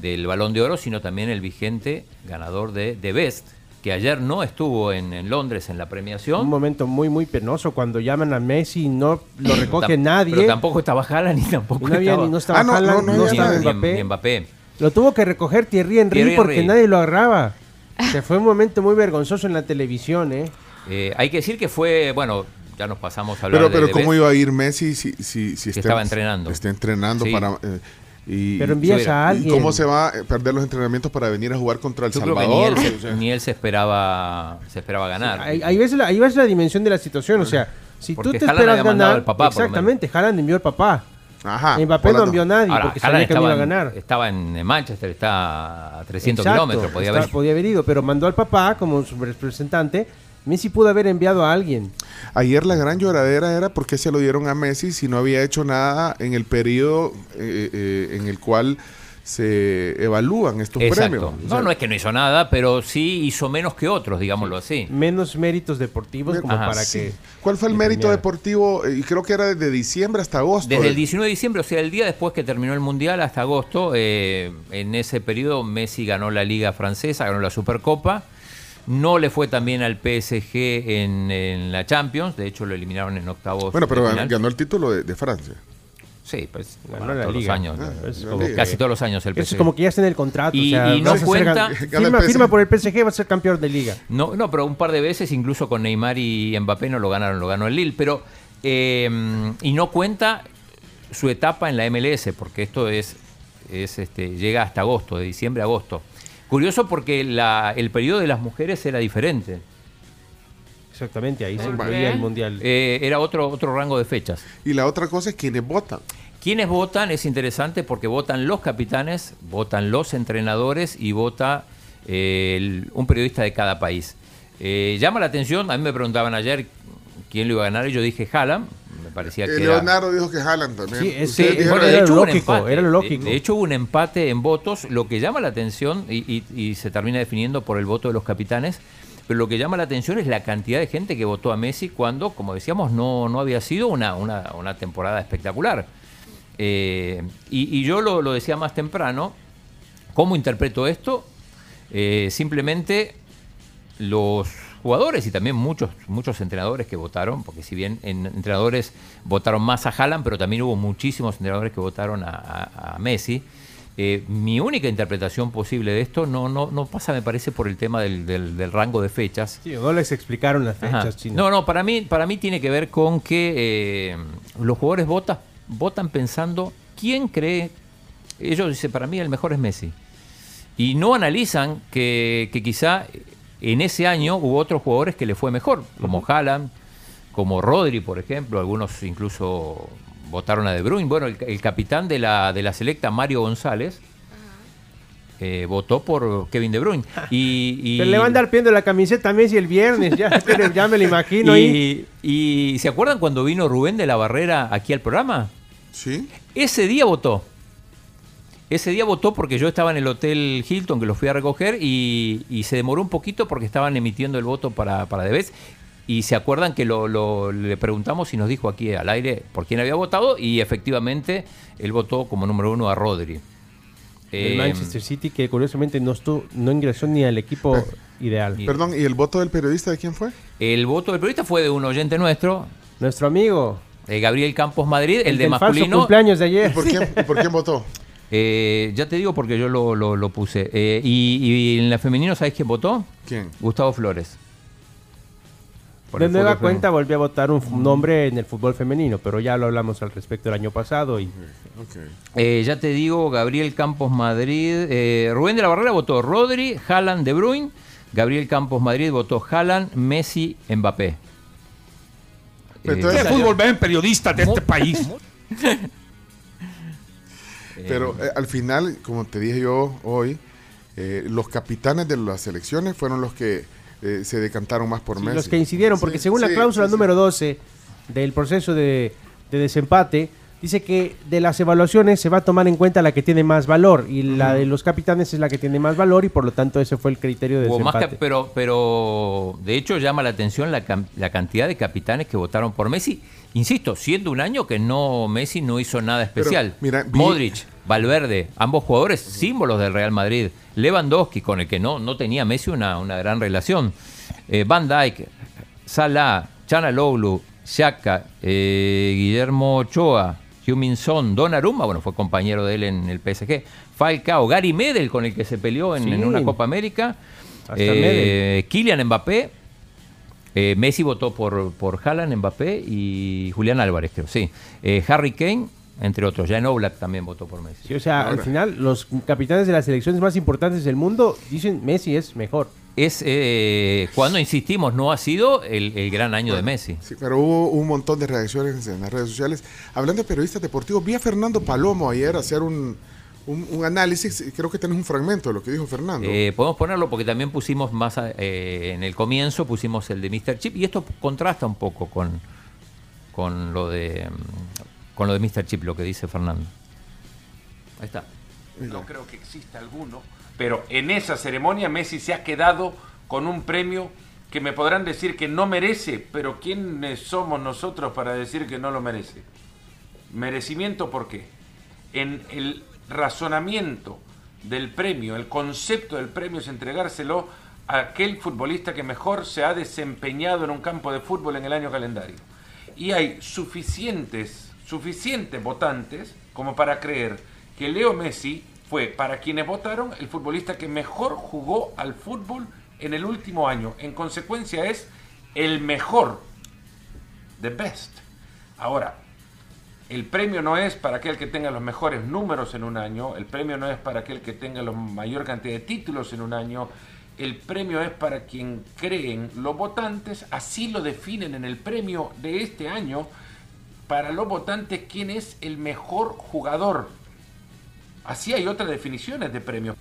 del balón de oro, sino también el vigente ganador de, de Best, que ayer no estuvo en, en Londres en la Un premiación. momento muy, muy penoso cuando llaman a Messi y no lo recoge nadie. Pero tampoco estaba Haaland ni tampoco no había estaba, no estaba Ah, no, Haaland, no, no no había estaba nadie. ni, Mbappé. ni Mbappé. Lo tuvo que recoger Thierry Henry Thierry porque Henry. nadie lo agarraba. Se fue un momento muy vergonzoso en la televisión, ¿eh? Eh, hay que decir que fue, bueno, ya nos pasamos a hablar pero, de, pero de ¿cómo iba a ir Messi si, si, si está, estaba entrenando. Está entrenando Sí. para. eh, y, Pero envías sí, a ¿Y alguien. cómo se va a perder los entrenamientos para venir a jugar contra El Yo creo que Salvador? ni él, se, ni él se esperaba se esperaba ganar. Ahí, ahí ves la, ahí ves la dimensión de la situación. O sea, si Porque tú te Haaland esperas ganar. al papá, exactamente, Haaland envió al papá. Ajá. Mbappé no envió a nadie Ahora, porque Haaland sabía que no iba a ganar. estaba en Manchester, está a 300 Exacto, kilómetros, podía está- haber. podía haber ido, pero mandó al papá como su representante. Messi pudo haber enviado a alguien. Ayer la gran lloradera era porque se lo dieron a Messi si no había hecho nada en el periodo eh, eh, en el cual se evalúan estos Exacto. premios. O No, sea, no es que no hizo nada, pero sí hizo menos que otros, digámoslo así. Menos méritos deportivos como Ajá, para sí. que. ¿Cuál fue el mérito premiara. deportivo? Y creo que era desde diciembre hasta agosto. Desde el Eh, 19 de diciembre, o sea, el día después que terminó el Mundial hasta agosto, eh, en ese periodo Messi ganó la Liga Francesa, ganó la Supercopa. No le fue también al PSG en, en la Champions, de hecho lo eliminaron en octavos. Bueno, pero final. ganó el título de, de Francia. Sí, pues Ganó bueno, la todos liga. los años. Ah, casi todos los años el Eso PSG. es como que ya está en el contrato. Y- o sea, y no ser cuenta- firma, firma por el PSG, va a ser campeón de liga. No, no, pero un par de veces, incluso con Neymar y Mbappé, no lo ganaron, lo ganó el Lille. Pero, eh, y no cuenta su etapa en la MLS, porque esto es, es este, llega hasta agosto, de diciembre a agosto. Curioso porque la- el periodo de las mujeres era diferente. Exactamente, ahí se ¿Por incluía el mundial. Eh, era otro, otro rango de fechas. Y la otra cosa es quienes votan. Quienes votan es interesante porque votan los capitanes, votan los entrenadores y vota eh, el- un periodista de cada país. Eh, llama la atención, a mí me preguntaban ayer quién lo iba a ganar y yo dije Haaland, parecía Eh, que era- Leonardo dijo que jalan también. Sí, es- sí, dijeron- bueno, de era hecho, lo hubo un lógico, empate. era De- hecho, hubo un empate en votos. Lo que llama la atención, y, y- y se termina definiendo por el voto de los capitanes, pero lo que llama la atención es la cantidad de gente que votó a Messi cuando, como decíamos, no, no había sido una, una, una temporada espectacular. Eh, y, y yo lo, lo decía más temprano, ¿cómo interpreto esto? Eh, simplemente los jugadores y también muchos muchos entrenadores que votaron, porque si bien en- entrenadores votaron más a Haaland, pero también hubo muchísimos entrenadores que votaron a, a- a Messi. Eh, mi única interpretación posible de esto no, no, no pasa, me parece, por el tema del, del- del rango de fechas. Sí, no les explicaron las fechas, Chino. No, no, para mí, para mí tiene que ver con que eh, los jugadores vota- votan pensando quién cree. Ellos dicen, para mí el mejor es Messi. Y no analizan que, que quizá en ese año hubo otros jugadores que le fue mejor, como Haaland, como Rodri, por ejemplo. Algunos incluso votaron a De Bruyne. Bueno, el, el capitán de la, de la selecta, Mario González, eh, votó por Kevin De Bruyne. Y, le va a andar pidiendo la camiseta a Messi el viernes, ya, ya me lo imagino y, y ¿se acuerdan cuando vino Rubén de la Barrera aquí al programa? Sí. Ese día votó. Ese día votó porque yo estaba en el Hotel Hilton, que lo fui a recoger, y, y se demoró un poquito porque estaban emitiendo el voto para, para Debes. Y se acuerdan que lo, lo- le preguntamos y nos dijo aquí al aire por quién había votado, y efectivamente él votó como número uno a Rodri. El Eh, Manchester City, que curiosamente no, estuvo, no ingresó ni al equipo ideal. Perdón, ¿y el voto del periodista de quién fue? El voto del periodista fue de un oyente nuestro. Nuestro amigo. eh, Gabriel Campos Madrid, el, El de falso masculino. cumpleaños de ayer. ¿Y por quién, y por quién votó? Eh, ya te digo porque yo lo, lo- lo puse. Eh, y, y en la femenino, ¿sabes quién votó? ¿Quién? Gustavo Flores. Por De nueva cuenta volvió a votar un f- nombre en el fútbol femenino, pero ya lo hablamos al respecto el año pasado y Eh, ya te digo, Gabriel Campos Madrid. eh, Rubén de la Barrera votó Rodri, Haaland, De Bruyne. Gabriel Campos Madrid votó Haaland, Messi, Mbappé. Pero Eh, ¿Qué fútbol ven periodistas de este país? Pero eh, al final, como te dije yo hoy, eh, los capitanes de las selecciones fueron los que eh, se decantaron más por Sí, Messi. los que incidieron, porque Sí, según la cláusula número 12 del proceso de, de desempate, dice que de las evaluaciones se va a tomar en cuenta la que tiene más valor y la de los capitanes es la que tiene más valor y por lo tanto ese fue el criterio de más desempate. cap- pero, pero de hecho llama la atención la, cantidad de capitanes que votaron por Messi. Insisto, siendo un año que no Messi no hizo nada Pero, especial. mira, vi- Modric, Valverde, ambos jugadores símbolos del Real Madrid. Lewandowski, con el que no, no tenía Messi una, una gran relación. Eh, Van Dijk, Salah, Chanaloglu, Xhaka, eh, Guillermo Ochoa, Heung-Min Son, Donnarumma, bueno, fue compañero de él en el PSG. Falcao, Gary Medel, con el que se peleó en, Sí. en una Copa América. Eh, Kylian Mbappé. Eh, Messi votó por, por Haaland, Mbappé y Julián Álvarez, creo, sí. Eh, Harry Kane, entre otros. Jan Oblak también votó por Messi. Sí, o sea, al final los capitanes de las selecciones más importantes del mundo dicen Messi es mejor. Es eh, cuando insistimos, no ha sido el, el gran año de Messi. Sí, pero hubo un montón de reacciones en las redes sociales. Hablando de periodistas deportivos, vi a Fernando Palomo ayer hacer un, un, un análisis. Creo que tenés un fragmento de lo que dijo Fernando. Eh, podemos ponerlo porque también pusimos más a- eh, en el comienzo, pusimos el de Mr. Chip y esto contrasta un poco con, con lo de mm, con lo de Mr. Chip, lo que dice Fernando. Ahí está. No creo que exista alguno, pero en esa ceremonia Messi se ha quedado con un premio que me podrán decir que no merece, pero ¿quiénes somos nosotros para decir que no lo merece? Merecimiento, ¿por qué? En el razonamiento del premio, el concepto del premio es entregárselo a aquel futbolista que mejor se ha desempeñado en un campo de fútbol en el año calendario. Y hay suficientes, suficientes votantes como para creer que Leo Messi fue, para quienes votaron, el futbolista que mejor jugó al fútbol en el último año. En consecuencia es el mejor, the best. Ahora, El premio no es para aquel que tenga los mejores números en un año, el premio no es para aquel que tenga la mayor cantidad de títulos en un año, el premio es para quien creen los votantes, así lo definen en el premio de este año, para los votantes quién es el mejor jugador. Así hay otras definiciones de premio.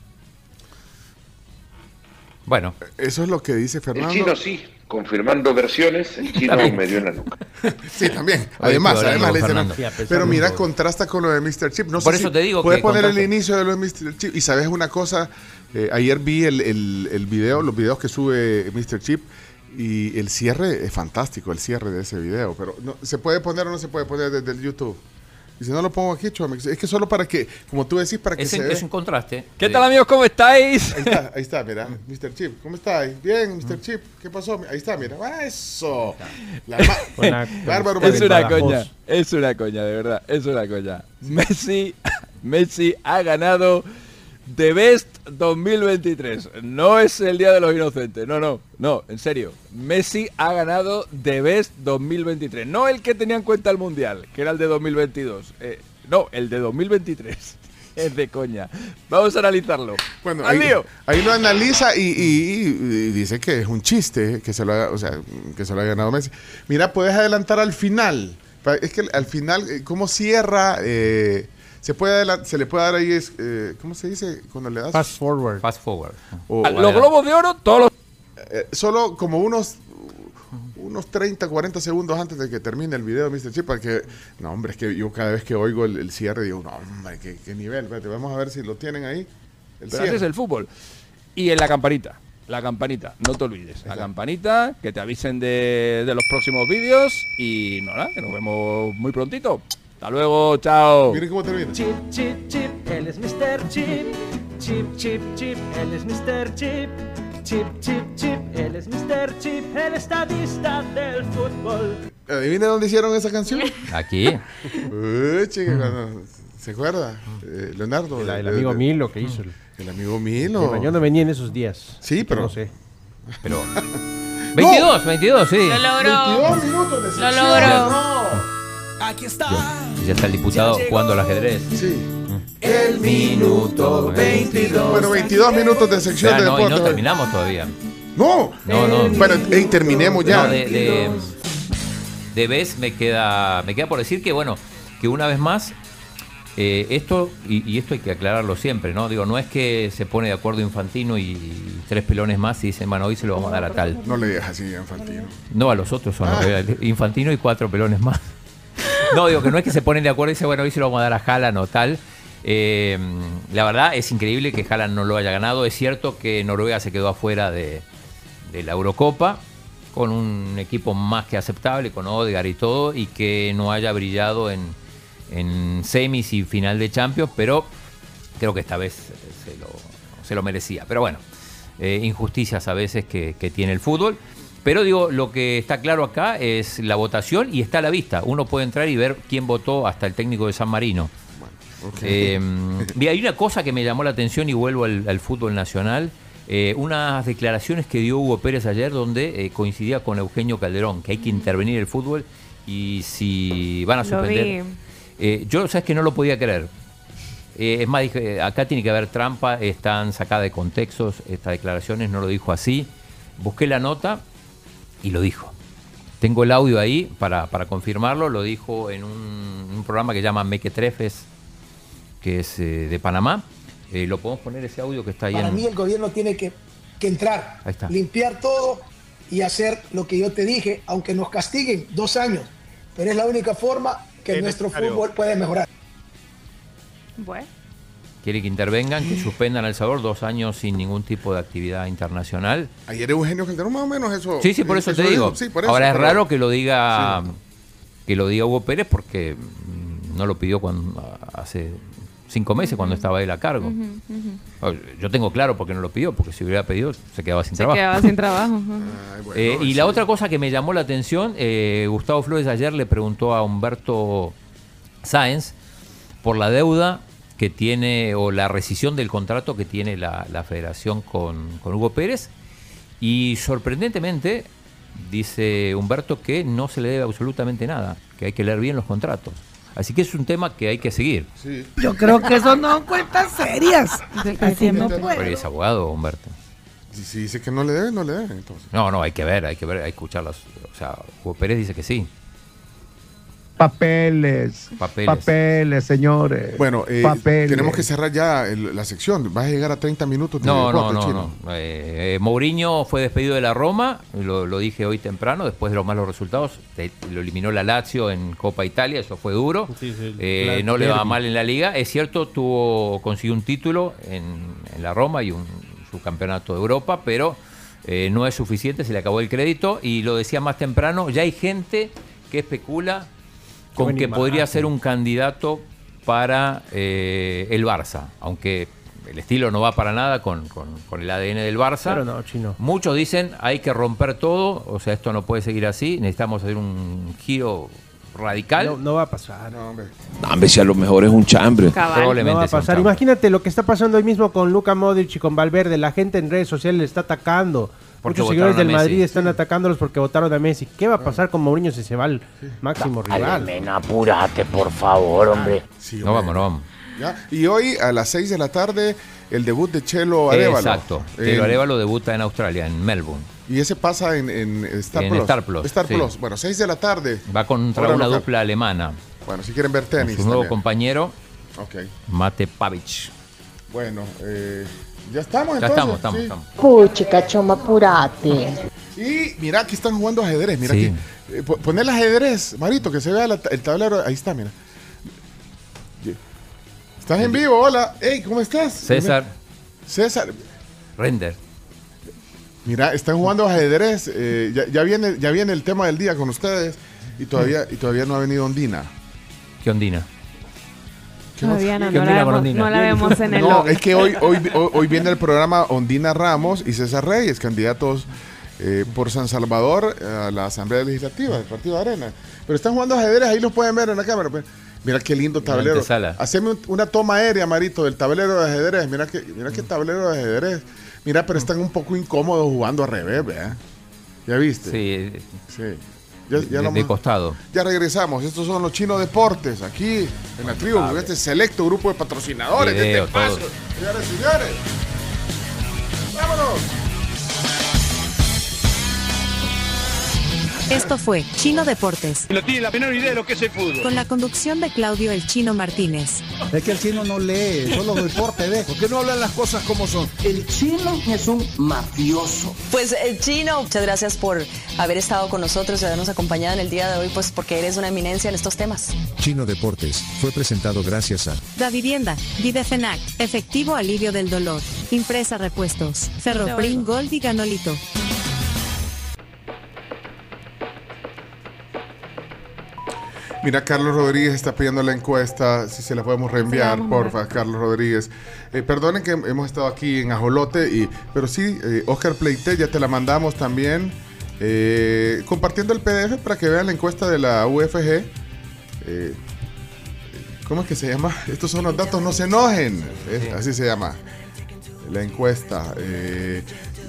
Bueno. Eso es lo que dice El Fernando. chino sí, confirmando versiones, el chino me dio en la nuca. Sí, también. Además, además le dicen, Pero mira, contrasta con lo de Mr. Chip. No Por sé eso si te digo Puedes que poner el inicio de lo de Mr. Chip. Y sabes una cosa, Eh, ayer vi el, el, el video, los videos que sube Mr. Chip. Y el cierre es fantástico, el cierre de ese video. Pero no, ¿se puede poner o no se puede poner desde el YouTube? Y si no lo pongo aquí, Chomex, es que solo para que, como tú decís, para que Es, se un- vea. es un contraste. ¿Qué tal amigos? ¿Cómo estáis? Ahí está, ahí está, mira, Mr. Chip, ¿cómo estáis? Bien, Mr. Chip, ¿qué pasó? Ahí está, mira, ¡Ah, eso. La Bárbaro es una coña, es una coña, de verdad, es una coña. Messi, Messi ha ganado The Best 2023. No es el Día de los Inocentes, no, no, no, en serio. Messi ha ganado The Best 2023. No el que tenía en cuenta el Mundial, que era el de 2022. Eh, no, el de 2023. Es de coña. Vamos a analizarlo. Bueno, ¡Al ahí, ahí lo analiza y, y- y dice que es un chiste que se lo haya, o sea, que se lo haya ganado Messi. Mira, puedes adelantar al final. Es que al final, eh, ¿cómo cierra? Eh, se puede se le puede dar ahí, es, eh, ¿cómo se dice? Cuando le das. Fast forward. Fast forward. O- A- Los globos de oro, todos los... Eh, solo como unos unos 30, 40 segundos antes de que termine el video de Mr. Chip, para que, no, hombre, es que yo cada vez que oigo el, el cierre digo, no, hombre, qué, qué nivel, Espérate, vamos a ver si lo tienen ahí. El Pero así es el fútbol. Y en la campanita. La campanita, no te olvides. La campanita, que te avisen de, de los próximos vídeos. Y nada, que nos vemos muy prontito. Hasta luego, chao. Miren cómo termina. Chip, chip, chip, él es Mr. Chip. Chip, chip, chip, él es Mr. Chip. Chip, chip, chip, él es Mr. Chip, el estadista del fútbol. ¿Adivina dónde hicieron esa canción? Aquí. Uy, chica, cuando- ¿Se acuerda? Eh, Leonardo. El, de- el de- amigo de- Milo que hizo. El, El amigo Milo. yo no venía en esos días. Sí, pero. No sé. Pero. 22, 22, sí. Lo logró. 22 minutos de Lo sección. logró. Aquí está. Ya está el diputado jugando al ajedrez. Sí. El minuto 22. Bueno, 22 minutos de sección de no, y no terminamos todavía. No. No, no. Bueno, terminemos ya. No, de, de, de vez me queda, me queda por decir que, bueno, que una vez más, eh, esto, y, y esto hay que aclararlo siempre, ¿no? Digo, no es que se pone de acuerdo Infantino y tres pelones más y dicen, bueno, hoy se lo vamos a dar a tal. No le digas así a Infantino. No, a los otros son los que- Infantino y cuatro pelones más. No, digo que no es que se ponen de acuerdo y dicen, bueno, hoy se lo vamos a dar a Haaland o tal. Eh, la verdad es increíble que Haaland no lo haya ganado. Es cierto que Noruega se quedó afuera de, la Eurocopa con un equipo más que aceptable, con Odegaard y todo, y que no haya brillado en, semis y final de Champions, pero creo que esta vez se lo, merecía. Pero bueno, eh, injusticias a veces que tiene el fútbol. Pero digo, lo que está claro acá es la votación y está a la vista. Uno puede entrar y ver quién votó hasta el técnico de San Marino. Eh, mira, hay una cosa que me llamó la atención y vuelvo al, al fútbol nacional. Eh, unas declaraciones que dio Hugo Pérez ayer donde eh, coincidía con Eugenio Calderón, que hay que intervenir el fútbol y si van a Lo suspender... vi. Eh, yo, sabes que no lo podía creer. Eh, es más, dije, acá tiene que haber trampa, están sacadas de contextos estas declaraciones, no lo dijo así. Busqué la nota y lo dijo. Tengo el audio ahí para, para confirmarlo, lo dijo en un, un programa que se llama Mequetrefes, que es eh, de Panamá. Eh, lo podemos poner ese audio que está ahí Para en... mí el gobierno tiene que, que entrar, Ahí está. limpiar todo y hacer lo que yo te dije, aunque nos castiguen dos años, pero es la única forma que Es nuestro necesario. fútbol puede mejorar. Bueno. Quiere que intervengan, que suspendan El Salvador dos años sin ningún tipo de actividad internacional. Ayer Eugenio Calderón más o menos eso. Sí, sí, por eso te digo. Sí, por eso, Ahora es pero- raro que lo diga que lo diga Hugo Pérez porque mm, no lo pidió cuando hace cinco meses cuando estaba él a cargo. Yo tengo claro por qué no lo pidió, porque si hubiera pedido se quedaba sin Se trabajo. quedaba sin trabajo. Eh, y la otra cosa que me llamó la atención, eh, Gustavo Flores ayer le preguntó a Humberto Sáenz por la deuda que tiene o la rescisión del contrato que tiene la, la federación con, con Hugo Pérez y sorprendentemente dice Humberto que no se le debe absolutamente nada, que hay que leer bien los contratos. Así que es un tema que hay que seguir. Yo creo que eso no cuentas serias. Así no Pero es abogado, Humberto. Si, si dice que no le debe, no le debe. Entonces. No, no, hay que ver, hay que ver, hay que escucharlas. O sea, Hugo Pérez dice que sí. Papeles. Papeles. Papeles, señores. Bueno, eh, Papeles. tenemos que cerrar ya el- la sección. Vas a llegar a 30 minutos No, no, no, no. Eh, eh, Mourinho fue despedido de la Roma, lo, lo dije hoy temprano, después de los malos resultados. te- Lo eliminó la Lazio en Copa Italia, eso fue duro. Sí, sí, Eh, claro, no le va mal en la liga. Es cierto, tuvo consiguió un título en, en la Roma y un subcampeonato de Europa, pero eh, no es suficiente, se le acabó el crédito. Y lo decía más temprano, ya hay gente que especula con que imagen. podría ser un candidato para eh, el Barça, aunque el estilo no va para nada con, con- con el ADN del Barça. Pero no, chino. Muchos dicen hay que romper todo, o sea, esto no puede seguir así, necesitamos hacer un giro radical. No, no va a pasar. Hombre, si a lo mejor es un chambre. Probablemente No va a pasar. Imagínate lo que está pasando hoy mismo con Luca Modric y con Valverde. La gente en redes sociales le está atacando. Porque Muchos seguidores del. Madrid están atacándolos porque votaron a Messi. ¿Qué va a pasar con Mourinho si se va al máximo rival? apúrate, por favor, hombre. no vamos, no vamos. ¿Ya? Y hoy a las 6 de la tarde, el debut de Chelo Arevalo. Exacto. Chelo Arevalo debuta en Australia, en Melbourne. Y ese pasa en, en Star En Plus. Star Plus, Star sí. Plus. Bueno, 6 de la tarde. Va contra Hora una local. dupla alemana. Bueno, si quieren ver Con tenis. su nuevo también. compañero. Mate Pavic. Bueno, eh, ya estamos Ya entonces. estamos, estamos, sí. estamos. Puchica, choma, apurate. Y mira, aquí están jugando ajedrez. Mira Sí. aquí. Eh, po- Pon el ajedrez, Marito, que se vea la- el tablero. Ahí está, mira. Estás en vivo, hola. Hey, ¿cómo estás? César César. Render. Mira, están jugando ajedrez. eh, ya, ya viene, ya viene el tema del día con ustedes. Y todavía, y todavía no ha venido Ondina. ¿Qué ondina? Todavía no, ¿Qué no la, vemos, no la vemos en el No, lobby. es que hoy, hoy, hoy, hoy viene el programa Ondina Ramos y César Reyes, candidatos eh, por San Salvador a la Asamblea Legislativa del Partido de Arena. Pero están jugando ajedrez, ahí los pueden ver en la cámara. pues. Mira qué lindo tablero. Haceme un- una toma aérea, Marito, del tablero de ajedrez. Mira qué, mira qué tablero de ajedrez. Mira, pero están un poco incómodos jugando al revés, ¿verdad? ¿Ya viste? Sí, Sí. Ya, ya de, de costado. ya regresamos. Estos son los Chino Deportes, aquí en la tribu, con este selecto grupo de patrocinadores de Video, este espacio. Señores, señores. ¡Vámonos! Esto fue Chino Deportes, No tiene la menor idea de lo que es el fútbol. con la conducción de Claudio El Chino Martínez. Es que el chino no lee, solo deporte ve. ¿Por qué no hablan las cosas como son? El chino es un mafioso. Pues el chino, muchas gracias por haber estado con nosotros y habernos acompañado en el día de hoy, pues porque eres una eminencia en estos temas. Chino Deportes fue presentado gracias a Da Vivienda, Videfenac, Efectivo Alivio del Dolor, Impresa Repuestos, Ferroprim Gold y Ganolito. Mira, Carlos Rodríguez está pidiendo la encuesta, si se la podemos reenviar, vamos a porfa, Carlos Rodríguez. Eh, perdonen que hemos estado aquí en Ajolote, y, pero sí, eh, Oscar Pleite, ya te la mandamos también, eh, compartiendo el PDF para que vean la encuesta de la UFG. Eh, ¿Cómo es que se llama? Estos son los datos, no se enojen. Es- Así se llama la encuesta. Eh,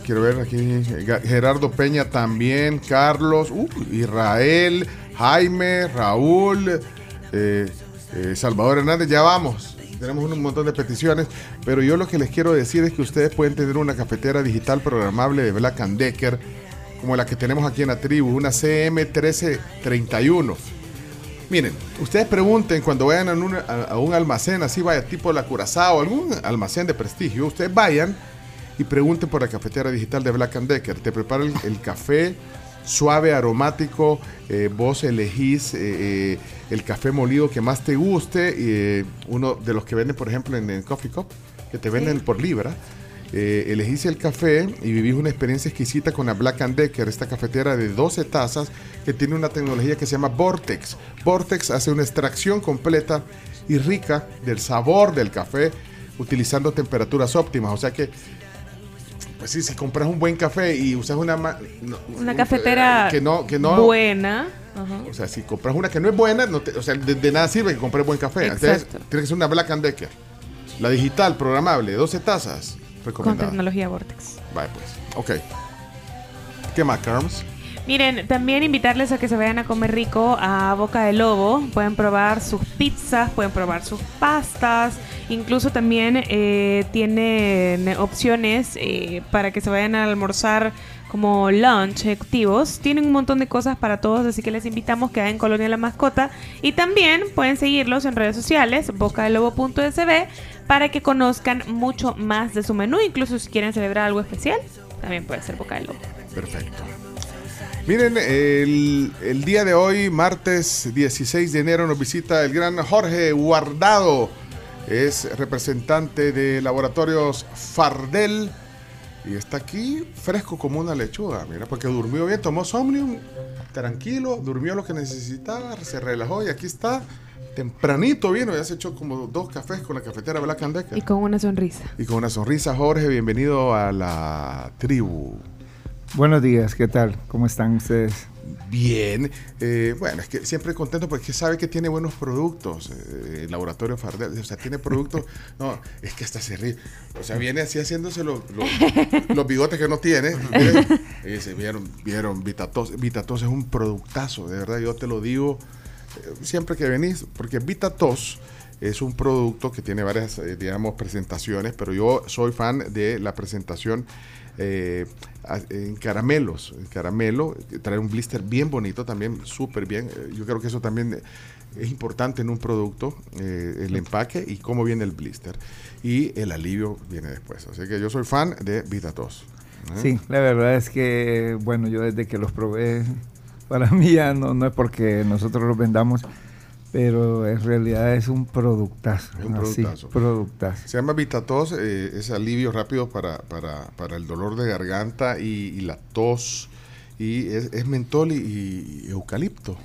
quiero ver aquí Gerardo Peña también, Carlos, uh, Israel, Jaime, Raúl, eh, eh, Salvador Hernández, ya vamos. Tenemos un montón de peticiones, pero yo lo que les quiero decir es que ustedes pueden tener una cafetera digital programable de Black and Decker, como la que tenemos aquí en la tribu, una CM1331. Miren, ustedes pregunten cuando vayan a un, almacén, así vaya tipo la Curazao, algún almacén de prestigio, ustedes vayan y pregunten por la cafetera digital de Black and Decker. Te prepara el, el café suave, aromático, eh, vos elegís eh, eh, el café molido que más te guste, uno de los que venden, por ejemplo, en el Coffee Cup, que te venden por libra. Eh, elegís el café y vivís una experiencia exquisita con la Black and Decker, esta cafetera de 12 tazas que tiene una tecnología que se llama Vortex. Vortex hace una extracción completa y rica del sabor del café utilizando temperaturas óptimas. O sea que, pues sí, si compras un buen café y usas una... ma- no, Una un- cafetera que no, que no, buena. Ajá. o sea, si compras una que no es buena, no te- o sea, de, de nada sirve que compres buen café. Entonces, tiene que ser una Black and Decker. La digital, programable, 12 tazas, Con recomendada. tecnología Vortex. Vale, pues. Ok. ¿Qué más, Carms? Miren, también invitarles a que se vayan a comer rico a Boca de Lobo. Pueden probar sus pizzas, pueden probar sus pastas. Incluso también eh, tienen opciones eh, para que se vayan a almorzar como lunch ejecutivos. Tienen un montón de cosas para todos, así que les invitamos que hagan Colonia La Mascota. Y también pueden seguirlos en redes sociales, bocadelobo.sb, para que conozcan mucho más de su menú. Incluso si quieren celebrar algo especial, también puede ser Boca del Lobo. Perfecto. Miren, el, el día de hoy, martes 16 de enero, nos visita el gran Jorge Guardado. Es representante de Laboratorios Fardel. Y está aquí fresco como una lechuga, mira, porque durmió bien, tomó Somnium, tranquilo, durmió lo que necesitaba, se relajó y aquí está, tempranito vino, ya se echó como dos cafés con la cafetera Black and Decker. Y con una sonrisa. Y con una sonrisa, Jorge, bienvenido a la tribu. Buenos días, ¿qué tal? ¿Cómo están ustedes? Bien, eh, bueno, es que siempre contento porque sabe que tiene buenos productos, eh, el laboratorio Fardel, o sea, tiene productos, no, es que hasta se ríe, o sea, viene así haciéndose los, los, los bigotes que no tiene, y dice, vieron, vieron, Vitatos, Vitatos es un productazo, de verdad, yo te lo digo eh, siempre que venís, porque Vitatos es un producto que tiene varias, eh, digamos, presentaciones, pero yo soy fan de la presentación eh, en caramelos, en caramelo, trae un blister bien bonito también, súper bien. Eh, Yo creo que eso también eh, es importante en un producto, eh, el empaque y cómo viene el blister. Y el alivio viene después. Así que yo soy fan de Vitatos. ¿eh? Sí, la verdad es que, bueno, yo desde que los probé, para mí ya no, no es porque nosotros los vendamos, pero en realidad es un productazo. Es un así, productazo. productazo. Se llama Vitatos, eh, es alivio rápido para, para, para el dolor de garganta y, y la tos. Y es, es mentol y, y eucalipto.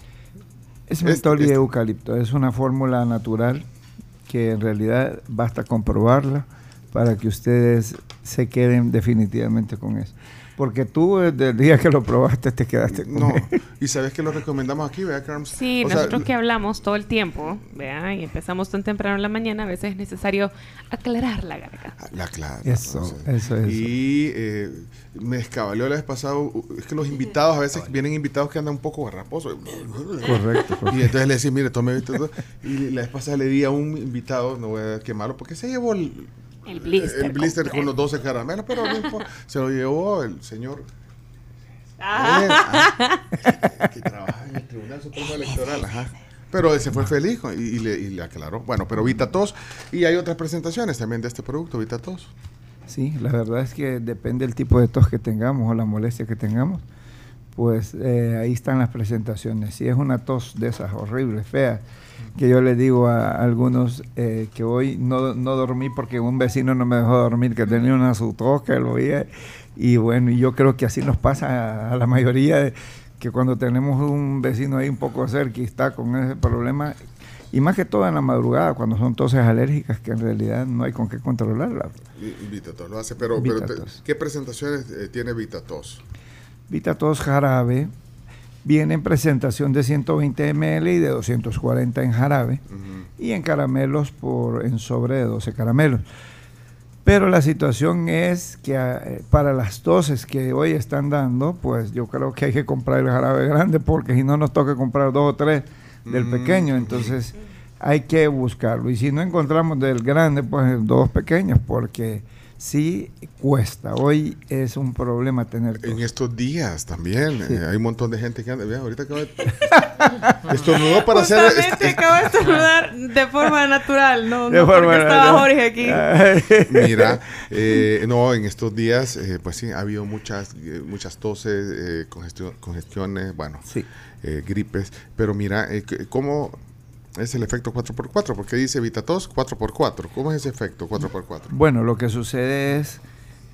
Es mentol y este- eucalipto. Es una fórmula natural que en realidad basta comprobarla para que ustedes se queden definitivamente con eso. Porque tú desde el día que lo probaste te quedaste con No, él. y sabes que lo recomendamos aquí, ¿verdad, Carms? Sí, O sea, nosotros que hablamos todo el tiempo, ¿vea? y empezamos tan temprano en la mañana, a veces es necesario aclarar la garganta. La clara. Eso, eso, eso. Y eh, me descabaleó la vez pasado. Es que los invitados, a veces vienen invitados que andan un poco garraposos. Correcto, correcto. Y entonces le decía, mire, tome esto. Y la vez pasada le di a un invitado, no voy a quemarlo, porque se llevó el, El blister. el blister con los 12 caramelos, pero no se lo llevó el señor. Ah. Eh, ah, que trabaja en el Tribunal Supremo Electoral. Ajá. Pero él se fue feliz con- y, y le, y le aclaró. Bueno, pero Vitatos. Y hay otras presentaciones también de este producto, Vitatos. Sí, la verdad es que depende del tipo de tos que tengamos o la molestia que tengamos. Pues eh, ahí están las presentaciones. Si es una tos de esas horribles, feas, que yo le digo a algunos eh, que hoy no, no dormí porque un vecino no me dejó dormir, que tenía una su que lo oía. Y bueno, yo creo que así nos pasa a, a la mayoría, de- que cuando tenemos un vecino ahí un poco cerca y está con ese problema, y más que todo en la madrugada, cuando son toses alérgicas, que en realidad no hay con qué y Vitatos lo hace. Pero. ¿qué presentaciones eh, tiene Vitatos? Vitatos jarabe viene en presentación de 120 ml y de 240 en jarabe y en caramelos por en sobre de 12 caramelos. Pero la situación es que eh, para las toses que hoy están dando, pues yo creo que hay que comprar el jarabe grande porque si no nos toca comprar dos o tres del Mm. pequeño, entonces hay que buscarlo. Y si no encontramos del grande, pues dos pequeños porque sí cuesta. Hoy es un problema tener tos. En estos días también. Sí. eh, hay un montón de gente que anda. Vea, ahorita acaba de. Estornudó para hacer. Justamente acabo de estornudar de forma natural, no, De no forma porque estaba natural. Jorge aquí. Mira, eh, no, en estos días, eh, pues sí, ha habido muchas, eh, muchas toses, eh, congestio- congestiones, bueno, eh, gripes. Pero mira, eh, ¿cómo es el efecto 4x4? Porque dice Vitatos 4x4. ¿Cómo es ese efecto 4x4? Bueno, lo que sucede es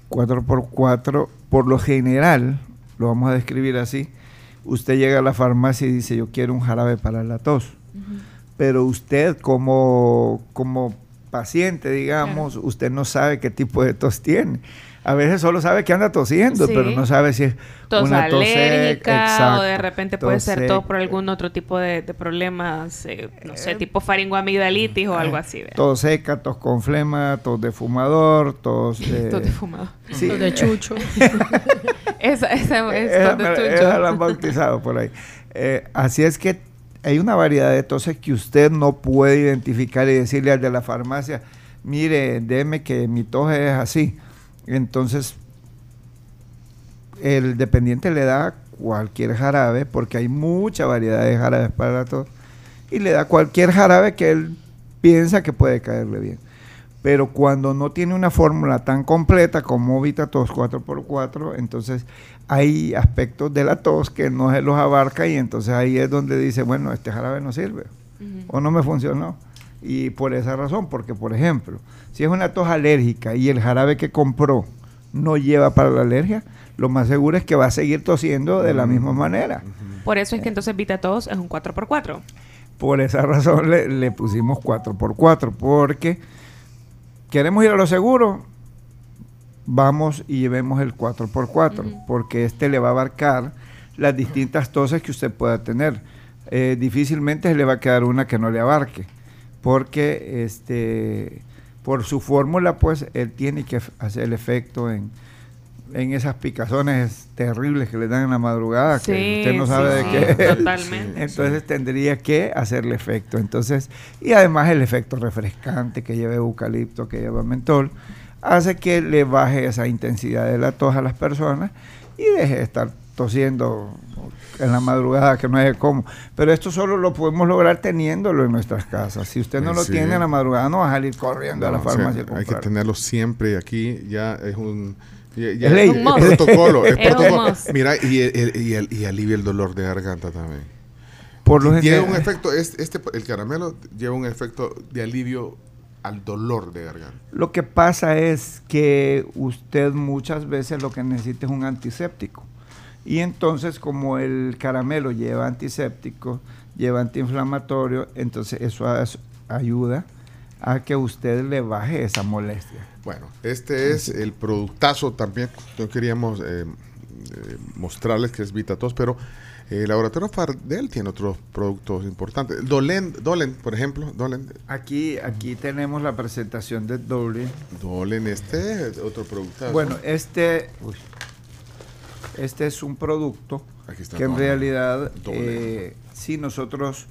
4x4, por lo general, lo vamos a describir así, usted llega a la farmacia y dice yo quiero un jarabe para la tos, pero usted como, como paciente, digamos, usted no sabe qué tipo de tos tiene. A veces solo sabe que anda tosiendo, Sí. pero no sabe si es Tos una tos seca, alérgica exacto, o de repente puede ser tos por algún otro tipo de, de problemas, eh, no sé, tipo faringoamigdalitis o algo así. ¿verdad? Tos seca, tos con flema, tos de fumador, tos de... Tos de fumador. Sí. Tos de chucho. esa, esa es Esa tos de chucho. esa la han bautizado por ahí. Eh, así es que hay una variedad de toses que usted no puede identificar y decirle al de la farmacia, mire, deme que mi tos es así. Entonces, el dependiente le da cualquier jarabe, porque hay mucha variedad de jarabes para la tos, y le da cualquier jarabe que él piensa que puede caerle bien. Pero cuando no tiene una fórmula tan completa como VitaTos 4x4, entonces hay aspectos de la tos que no se los abarca y entonces ahí es donde dice, bueno, este jarabe no sirve o no me funcionó. Y por esa razón, porque por ejemplo, si es una tos alérgica y el jarabe que compró no lleva para la alergia, lo más seguro es que va a seguir tosiendo de la misma manera. Por eso es que entonces VitaTos es un 4x4. Por esa razón le, le pusimos 4x4, porque queremos ir a lo seguro, vamos y llevemos el 4x4, porque este le va a abarcar las distintas toses que usted pueda tener. Eh, difícilmente se le va a quedar una que no le abarque, porque este por su fórmula, pues él tiene que hacer el efecto en, en esas picazones terribles que le dan en la madrugada, que Sí, usted no sabe sí, de sí, qué. totalmente. Entonces tendría que hacerle efecto. Entonces, y además el efecto refrescante que lleva eucalipto, que lleva mentol, hace que le baje esa intensidad de la tos a las personas y deje de estar tosiendo en la madrugada que no hay cómo. Pero esto solo lo podemos lograr teniéndolo en nuestras casas. Si usted no lo tiene en la madrugada, no va a salir corriendo a la o sea, farmacia a hay que tenerlo siempre aquí, ya es un... ya- ya Es ley. es Un must. protocolo, es protocolo. Mira, y, alivia el dolor de garganta también. Por lo lleva un efecto, este, este- el caramelo lleva un efecto de alivio al dolor de garganta. Lo que pasa es que usted muchas veces lo que necesita es un antiséptico. Y entonces como el caramelo lleva antiséptico, lleva antiinflamatorio, entonces eso ayuda a que usted le baje esa molestia. Bueno, este es el productazo también. No queríamos eh, eh, mostrarles que es Vitatos, pero eh, el laboratorio Fardel tiene otros productos importantes. Dolen, Dolen por ejemplo, Dolen. Aquí, aquí tenemos la presentación de Dolen. Dolen, este es otro productazo. Bueno, este, uy, este es un producto que en realidad, eh, sí nosotros,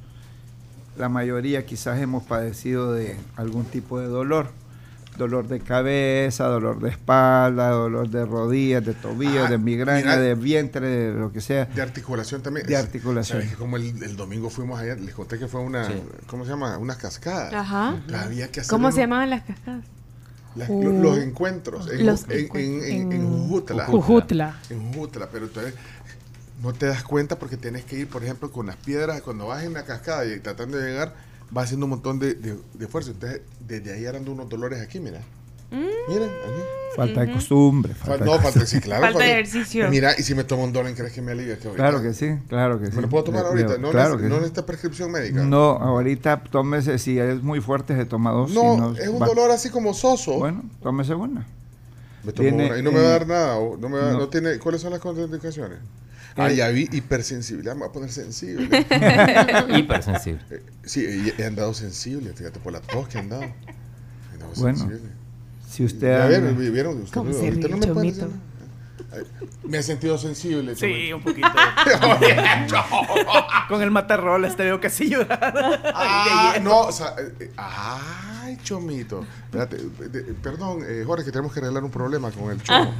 la mayoría quizás hemos padecido de algún tipo de dolor. Dolor de cabeza, dolor de espalda, dolor de rodillas, de tobillos, Ah, de migraña, mira. de vientre, de lo que sea. De articulación también. De articulación. ¿Sabes que como el, el domingo fuimos allá, les conté que fue una, ¿cómo se llama? Unas cascadas. Ajá. Había que hacer ¿Cómo uno- se llamaban las cascadas? Las- Uh, lo- los encuentros en, los en, en, encuentros en- en en Jujutla. Jujutla. En Jujutla, pero entonces no te das cuenta porque tienes que ir, por ejemplo, con las piedras, cuando vas en la cascada y tratando de llegar, vas haciendo un montón de, de, de fuerza. Entonces, desde ahí eran unos dolores aquí, mira. Miren, aquí. Falta de costumbre. Fal- falta de no, falta, sí, claro. Falta de ejercicio. Mira, y si me tomo un Dolen, ¿crees que me alivia? Que Claro que sí, claro que sí. ¿Me lo puedo tomar ahorita? No, claro neces- sí. necesita prescripción médica. No, ahorita tómese, si es muy fuerte se toma dos. No, es un va- dolor así como soso. Bueno, tómese una. Me tomo Tiene, una y no me va a dar nada. o No me va- no. no tiene, ¿Cuáles son las contraindicaciones? Ah, Eh. ya vi hipersensibilidad, me voy a poner sensible. Hipersensible. Eh, Sí, y he andado sensible, fíjate, por la tos que he andado. He andado Bueno, sensible. Si usted... Ya anda- vieron, usted, ¿Cómo se ríe, no me Chomito? Me he sentido sensible. Sí, un poquito. Con el matarrolas te veo casi llorar. Ah, no, o sea, eh, eh, ay, Chomito. Espérate, de- perdón, eh, Jorge, que tenemos que arreglar un problema con el Chomo.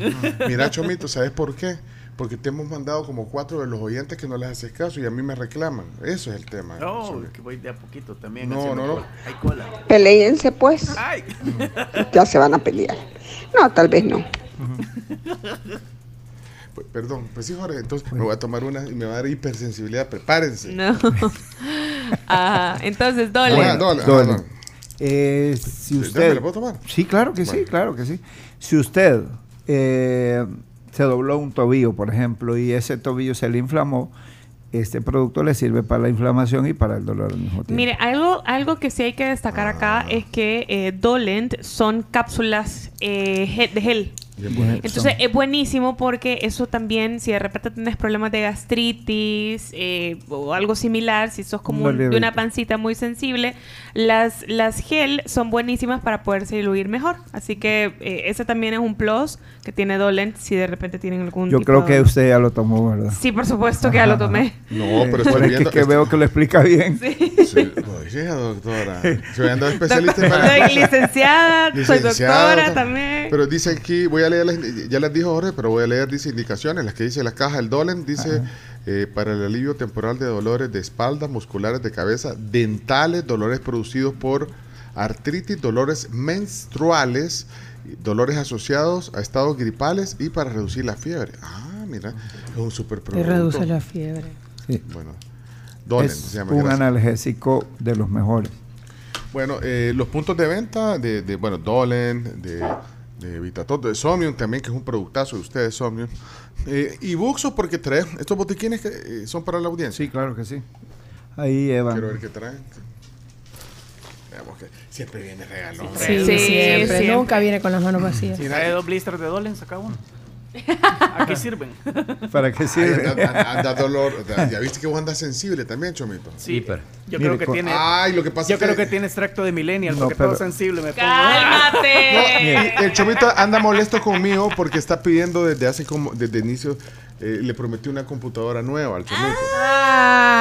Mira, Chomito, ¿sabes por qué? Porque te hemos mandado como cuatro de los oyentes que no les haces caso y a mí me reclaman. Eso es el tema. No, Chomito. que voy de a poquito también. No, no, no. cola. Hay cola. Peleense pues. Ay. Ya se van a pelear. No, tal vez no. P- Perdón, pues sí, Jorge, entonces me voy a tomar una y me va a dar hipersensibilidad. Prepárense. No. Ajá. Entonces, Dolen. Bueno. Dolen. Eh, si ¿Ya usted... me la puedo tomar? Sí, claro que sí, claro que sí. Si usted eh, se dobló un tobillo, por ejemplo, y ese tobillo se le inflamó, este producto le sirve para la inflamación y para el dolor al mismo tiempo. Mire, algo, algo que sí hay que destacar Ah. acá es que eh, Dolent son cápsulas eh, de gel. Entonces es buenísimo porque eso también, si de repente tienes problemas de gastritis eh, o algo similar, si sos como Un de una pancita muy sensible, las, las gel son buenísimas para poderse diluir mejor. Así que eh, ese también es un plus que tiene Dolent si de repente tienen algún Yo tipo creo de- que usted ya lo tomó, ¿verdad? Sí, por supuesto que ya lo tomé. No, pero estoy viendo- que, que veo que lo explica bien. Sí, oye, doctora. Soy especialista en Soy licenciada, soy Licenciada, doctora doctora. también. Pero dice aquí, voy a leer, las- ya las dijo Jorge, pero voy a leer, dice indicaciones, las que dice la caja, el Dolen, dice eh, para el alivio temporal de dolores de espalda, musculares de cabeza, dentales, dolores producidos por artritis, dolores menstruales, dolores asociados a estados gripales y para reducir la fiebre. Ah, mira, es un super producto. reduce la fiebre. Sí. Bueno, Dolen es se llama. un gracias. analgésico de los mejores. Bueno, eh, los puntos de venta de, de, bueno, Dolen, de, de Vitatot, de Somnium también, que es un productazo de ustedes, Somnium. Eh, y Buxo, porque trae estos botiquines que eh, son para la audiencia. Sí, claro que sí. Ahí Eva. Quiero ver qué traen. Veamos que siempre viene regalón. Sí, siempre. Nunca viene con las manos vacías. Si trae dos blisters de Dolen, saca uno. ¿A qué sirven? ¿Para qué Ay, sirve? anda, dolor. Ya- viste que vos andas sensible también, Chomito. Sí, yo Mire, creo que con- tiene. Ay, lo que pasa yo es que- creo que tiene extracto de millennial, No, porque pero- todo sensible me pongo. ¡Cálmate! Y el Chomito anda molesto conmigo porque está pidiendo desde hace como, desde inicio, eh, le prometí una computadora nueva al Chomito.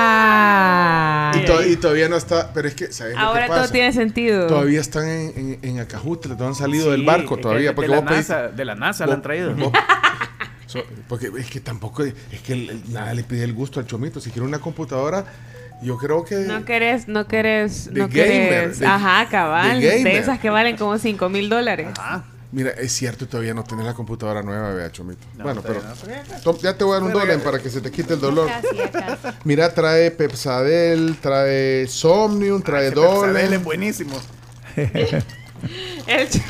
Ah. Y, to- y todavía no está, pero es que, ¿sabes lo Ahora que pasa? todo tiene sentido. Todavía están en, en, en Acajutla, no han salido del barco es todavía. que Porque de, vos la pedís- NASA, de la NASA la han traído. vos- so- porque es que tampoco, es que el- nada le pide el gusto al Chomito. Si quiere una computadora, yo creo que... No querés, no querés, De no gamer, querés. de- Ajá, cabal. de esas que valen como 5 mil dólares. Mira, es cierto, todavía no tenés la computadora nueva, vea, Chomito. No, bueno, pero no. Ya te voy a dar un dólar para que se te quite el dolor. Mira, trae Pepsadel, trae Somnium, trae Ese Pepsadel Dolen. es buenísimo. El show,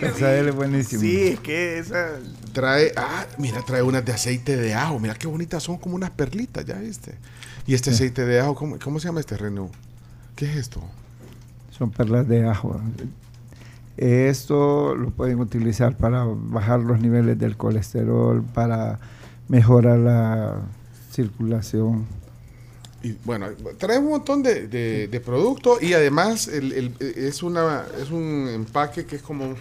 el show es buenísimo. Sí, es que esa. Trae, ah, mira, trae unas de aceite de ajo. Mira qué bonitas son, como unas perlitas, ya viste. Y este aceite de ajo, ¿cómo, cómo se llama este Renú? ¿Qué es esto? Son perlas de ajo. Esto lo pueden utilizar para bajar los niveles del colesterol, para mejorar la circulación. Y bueno, trae un montón de, de- de productos y además el- el- es, una, es un empaque que es como,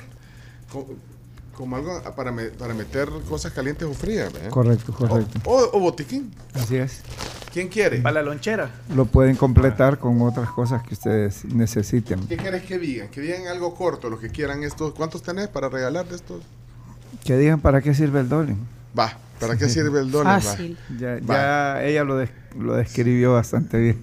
como, como algo para, me- para meter cosas calientes o frías. Correcto, correcto. O, o- o botiquín. Así es. ¿Quién quiere? Para la lonchera. Lo pueden completar con otras cosas que ustedes necesiten. ¿Qué quieres que digan? Que digan algo corto, los que quieran estos. ¿Cuántos tenés para regalar de estos? Que digan para qué sirve el dólar. Va, ¿para qué sirve el dólar? Fácil. Ya, ya ella lo, des- lo describió bastante bien.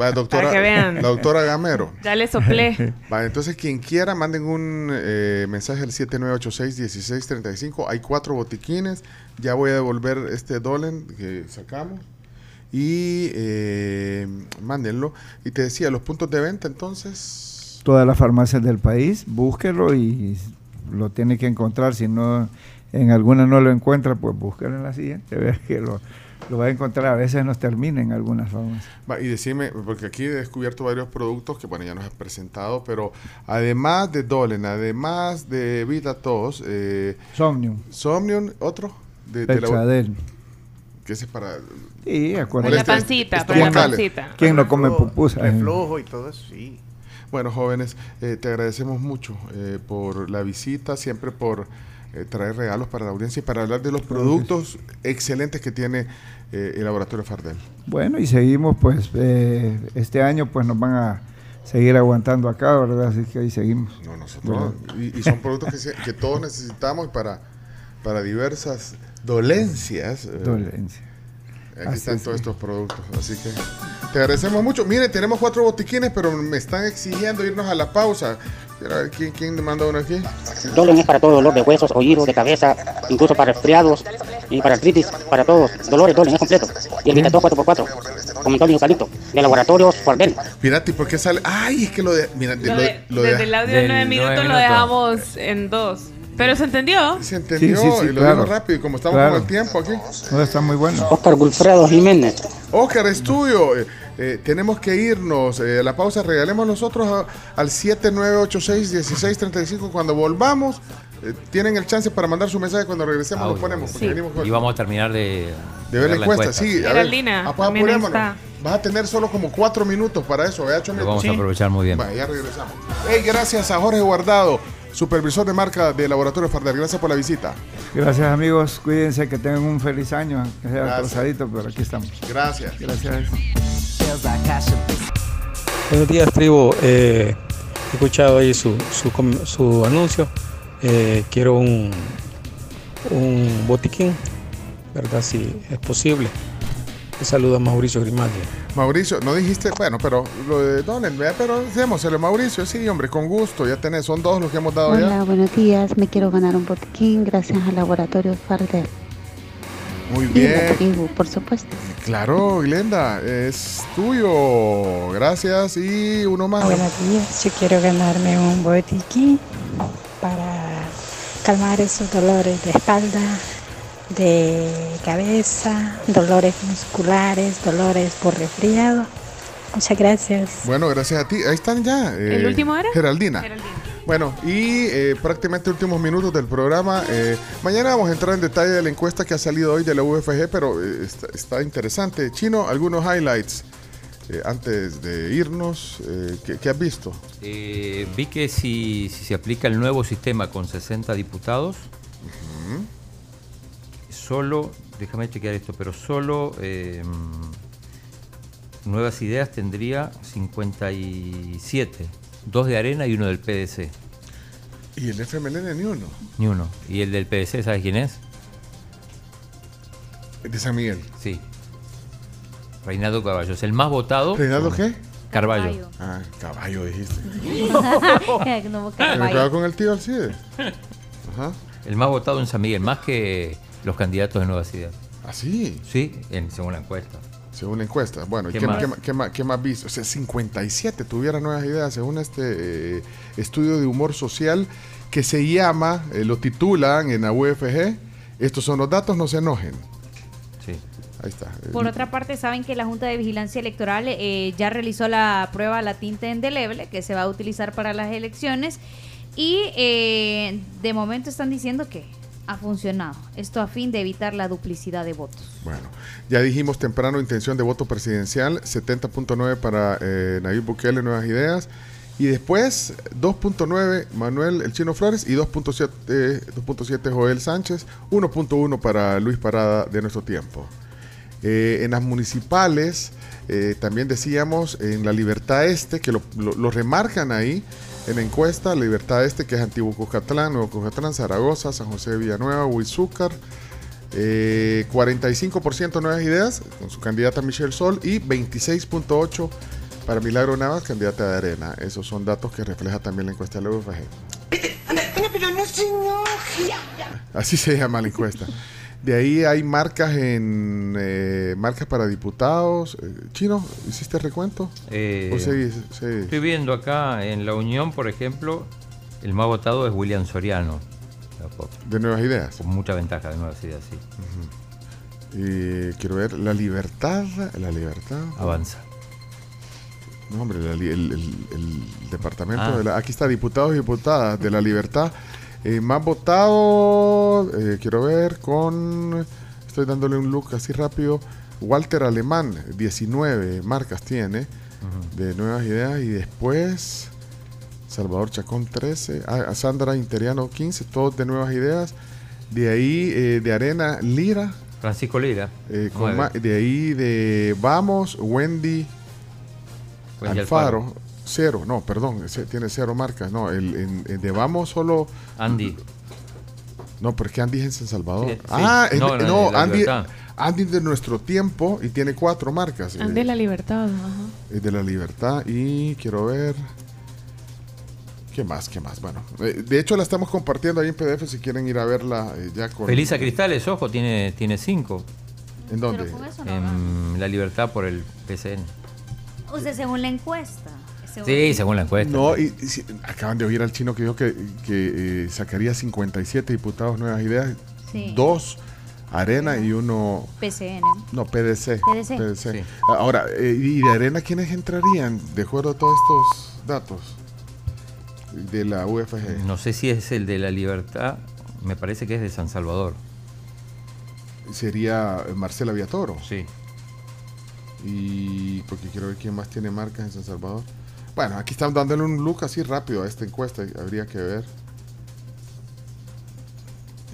Va, doctora, Para que vean. la doctora Gamero. Ya le soplé. Va, entonces quien quiera, manden un eh, mensaje al 7986-1635. Hay cuatro botiquines. Ya voy a devolver este Dolen que sacamos. Y eh, mándenlo. Y te decía, los puntos de venta, entonces. Todas las farmacias del país, búsquelo y lo tiene que encontrar. Si no, en alguna no lo encuentra, pues búsquelo en la siguiente. Vea que lo, lo va a encontrar. A veces nos termina en algunas. Va, y decime, porque aquí he descubierto varios productos que, bueno, ya nos has presentado, pero además de Dolen, además de Vitatos, eh, Somnium, Somnium, otro. De, de la- que ese es para. Sí, Para acuérdense. la pancita, para la pancita. ¿Quién no come pupusas? Reflujo y todo eso, sí. Bueno, jóvenes, eh, te agradecemos mucho eh, por la visita, siempre por eh, traer regalos para la audiencia y para hablar de los productos excelentes que tiene eh, el laboratorio Fardel. Bueno, y seguimos, pues, eh, este año, pues nos van a seguir aguantando acá, ¿verdad? Así que ahí seguimos. No, nosotros. Y, y son productos que, se- que todos necesitamos para, para diversas dolencias. eh, Dolencia. Aquí Así están es. todos estos productos. Así que te agradecemos mucho. Mire, tenemos cuatro botiquines, pero me están exigiendo irnos a la pausa. Quiero ver quién, quién me manda uno aquí. Dolen es para todo dolor de huesos, oídos, de cabeza, incluso para resfriados y para artritis, para todos. Dolores, Dolen es completo. Y el Vitato 4x4, con mentol y eucalipto, de laboratorios Fardel. Fíjate, ¿por qué sale? Ay, es que lo de. Mira, de- Lo de- lo de- desde el audio de Del 9 nueve minutos lo minutos. dejamos en dos. Pero se entendió. Se entendió Sí, sí, sí, y lo claro. digo rápido, y como estamos Claro. con el tiempo aquí. No, está muy bueno. Oscar Wilfredo Jiménez. Oscar, estudio. eh, eh, tenemos que irnos. eh, a la pausa regalemos nosotros a- al 7986-1635. Cuando volvamos, eh, tienen el chance para mandar su mensaje. Cuando regresemos lo Audio. ponemos. Sí. con- Y vamos a terminar de, de ver la encuesta. Sí, a ver. Geraldina, Ah. Vas a tener solo como cuatro minutos para eso. Lo vamos a aprovechar muy bien. Ya regresamos. Hey, gracias a Jorge Guardado, supervisor de marca de Laboratorio Farder. Gracias por la visita. Gracias amigos, cuídense, que tengan un feliz año, que sea Gracias. atrasadito, pero aquí estamos. Gracias. Gracias. Buenos días, tribu. Eh, he escuchado ahí su, su anuncio. Eh, quiero un, un botiquín, ¿verdad? Si es posible. Un saludo a Mauricio Grimaldi. Mauricio, no dijiste, bueno, pero lo de Donen, vea, pero démoselo, Mauricio, sí, hombre, con gusto, ya tenés, son dos los que hemos dado Hola, ya. buenos días. Me quiero ganar un botiquín gracias al laboratorio Fardel. Muy bien, tribu, por supuesto. claro, Glenda, es tuyo, gracias, y uno más. Buenos días, yo quiero ganarme un botiquín para calmar esos dolores de espalda, de cabeza, dolores musculares, dolores por resfriado. Muchas gracias. Bueno, gracias a ti, ahí están ya. eh, ¿El último era? Geraldina. Bueno, y eh, prácticamente últimos minutos del programa. eh, mañana vamos a entrar en detalle de la encuesta que ha salido hoy de la UFG, pero eh, está, está interesante. Chino, algunos highlights eh, antes de irnos. eh, ¿qué, qué has visto? Eh, vi que si, si se aplica el nuevo sistema con 60 diputados, solo, déjame chequear esto, pero solo eh, Nuevas Ideas tendría 57, dos de Arena y uno del PDC. Y el FMLN ni uno. Ni uno. ¿Y el del PDC, sabes quién es? De San Miguel. Sí. Reinaldo Carballo. Es el más votado. ¿Reinaldo qué? Carballo. Ah, caballo dijiste. No, quedo con el tío Alcide. Ajá. El más votado en San Miguel, más que los candidatos de Nuevas Ideas. ¿Ah, sí? Sí, en, según la encuesta. Según la encuesta. Bueno, ¿y ¿Qué ¿qué, más? qué qué qué más viste? O sea, 57 tuviera nuevas ideas según este eh, estudio de humor social que se llama, eh, lo titulan en la UFG, estos son los datos, no se enojen. Sí. Ahí está. Por otra parte, saben que la Junta de Vigilancia Electoral eh, ya realizó la prueba a la tinta indeleble que se va a utilizar para las elecciones y eh, de momento están diciendo que ha funcionado. Esto a fin de evitar la duplicidad de votos. Bueno, ya dijimos temprano intención de voto presidencial, 70.9 para eh, Nayib Bukele, Nuevas Ideas. Y después 2.9 Manuel El Chino Flores y 2.7 eh, 2.7 Joel Sánchez, 1.1 para Luis Parada de nuestro tiempo. Eh, en las municipales, eh, también decíamos en la Libertad Este, que lo- lo remarcan ahí en encuesta, Libertad Este, que es Antiguo Cucatlán, Nuevo Cucatlán, Zaragoza, San José de Villanueva, Huizúcar, eh, 45% Nuevas Ideas, con su candidata Michelle Sol, y 26.8% para Milagro Navas, candidata de Arena. Esos son datos que refleja también la encuesta de la UFG. Pero no se Así se llama la encuesta. De ahí hay marcas en eh, marcas para diputados. Eh, Chino, ¿hiciste recuento? Eh, ¿O seguís? seguís? Estoy viendo acá en la Unión, por ejemplo, el más votado es William Soriano. De Nuevas Ideas. Con mucha ventaja de Nuevas Ideas, sí. Y quiero ver la libertad. La libertad. Avanza. No, hombre, el departamento Ah. de la. Aquí está, diputados y diputadas de la libertad. Eh, más votado, eh, quiero ver, con. Estoy dándole un look así rápido. Walter Alemán, 19 marcas tiene de nuevas ideas. Y después. Salvador Chacón, 13. Ah, Sandra Interiano, 15. Todos de nuevas ideas. De ahí, eh, de Arena, Lira. Francisco Lira. Con de ahí de Vamos, Wendy, Wendy Alfaro, Alfaro. Cero, no, perdón, tiene cero marcas, no, el, en- en de Vamos solo... Andy. No, porque Andy es en San Salvador. Sí, sí. Ah, de- No, no, no, de la Andy, Libertad. Andy de nuestro tiempo y tiene cuatro marcas. Ande eh, la libertad. ajá. es de la libertad y quiero ver... ¿Qué más? ¿Qué más? Bueno, eh, de hecho la estamos compartiendo ahí en PDF si quieren ir a verla eh, ya con... Felisa Cristales, ojo, tiene, tiene cinco. ¿En dónde? Pero con eso no En La Libertad por el PCN. Usted según la encuesta. Sí, según la encuesta. No, y, y si- acaban de oír al chino que dijo que, que, eh, sacaría 57 diputados nuevas ideas, Sí. dos Arena y uno PCN. no PDC. PDC. Ahora, eh, ¿y de Arena quiénes entrarían de acuerdo a todos estos datos de la UFG? No sé si es el de la libertad, me parece que es de San Salvador. Sería Marcela Villatoro. Sí. Y porque quiero ver quién más tiene marcas en San Salvador. Bueno, aquí estamos dándole un look así rápido a esta encuesta, habría que ver.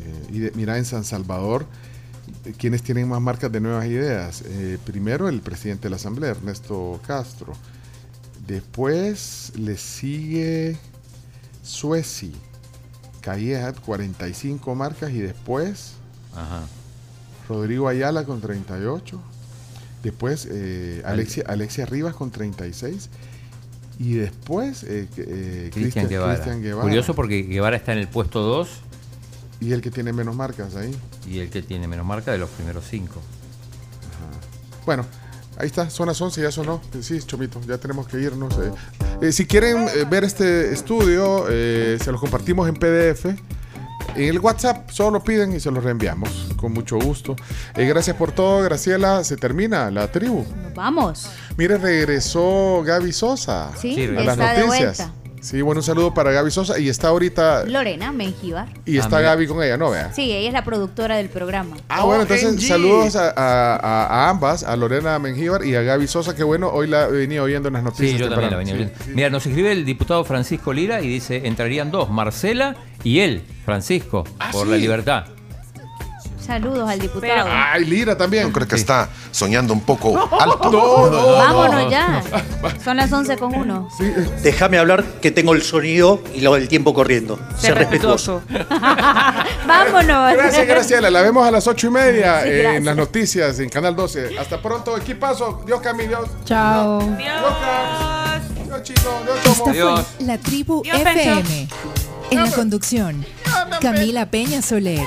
Eh, y de- mira, en San Salvador, ¿quiénes tienen más marcas de nuevas ideas? Eh, primero el presidente de la Asamblea, Ernesto Castro. Después le sigue Sueci, Calleja, 45 marcas. Y después Rodrigo Ayala con 38. Después eh, Alexia, Alexia Rivas con 36. Y después eh, eh, Cristian Guevara. Cristian Guevara. Curioso porque Guevara está en el puesto 2 Y el que tiene menos marcas ahí. y el que tiene menos marca de los primeros 5. Bueno, ahí está, son las 11, ya sonó. Sí, Chomito, ya tenemos que irnos. eh. Eh, si quieren eh, ver este estudio, eh, se los compartimos en PDF. En el WhatsApp solo lo piden y se los reenviamos con mucho gusto. Eh, gracias por todo, Graciela. Se termina la tribu. Nos vamos. Mire, regresó Gaby Sosa Sí, a las está de noticias. Sí, bueno, un saludo para Gaby Sosa. Y está ahorita, Lorena Mengíbar. y está Gaby con ella, ¿no? Vea. Sí, ella es la productora del programa. Ah, bueno, entonces saludos a, a- a- a ambas, a Lorena Mengíbar y a Gaby Sosa, que bueno, hoy la venía oyendo en las noticias. Sí, yo también la temprano. venía Sí. oyendo. Mira, nos escribe el diputado Francisco Lira y dice, entrarían dos, Marcela y él, Francisco, por la sí. libertad. Saludos al diputado. Ay, Lira también. Yo creo que está soñando un poco alto. No, no, Vámonos ya. Son las 11 con 1. Déjame hablar que tengo el sonido y lo del tiempo corriendo. Ser respetuoso. Vámonos. Gracias, Graciela. La vemos a las ocho y media Sí, eh, en gracias. las noticias en Canal 12. Hasta pronto, equipazo. Dios Cami, Dios. Chao. Dios. Dios Chino, Dios Chomo. Esta fue la tribu Dios, FM. En la conducción, Camila Peña Soler,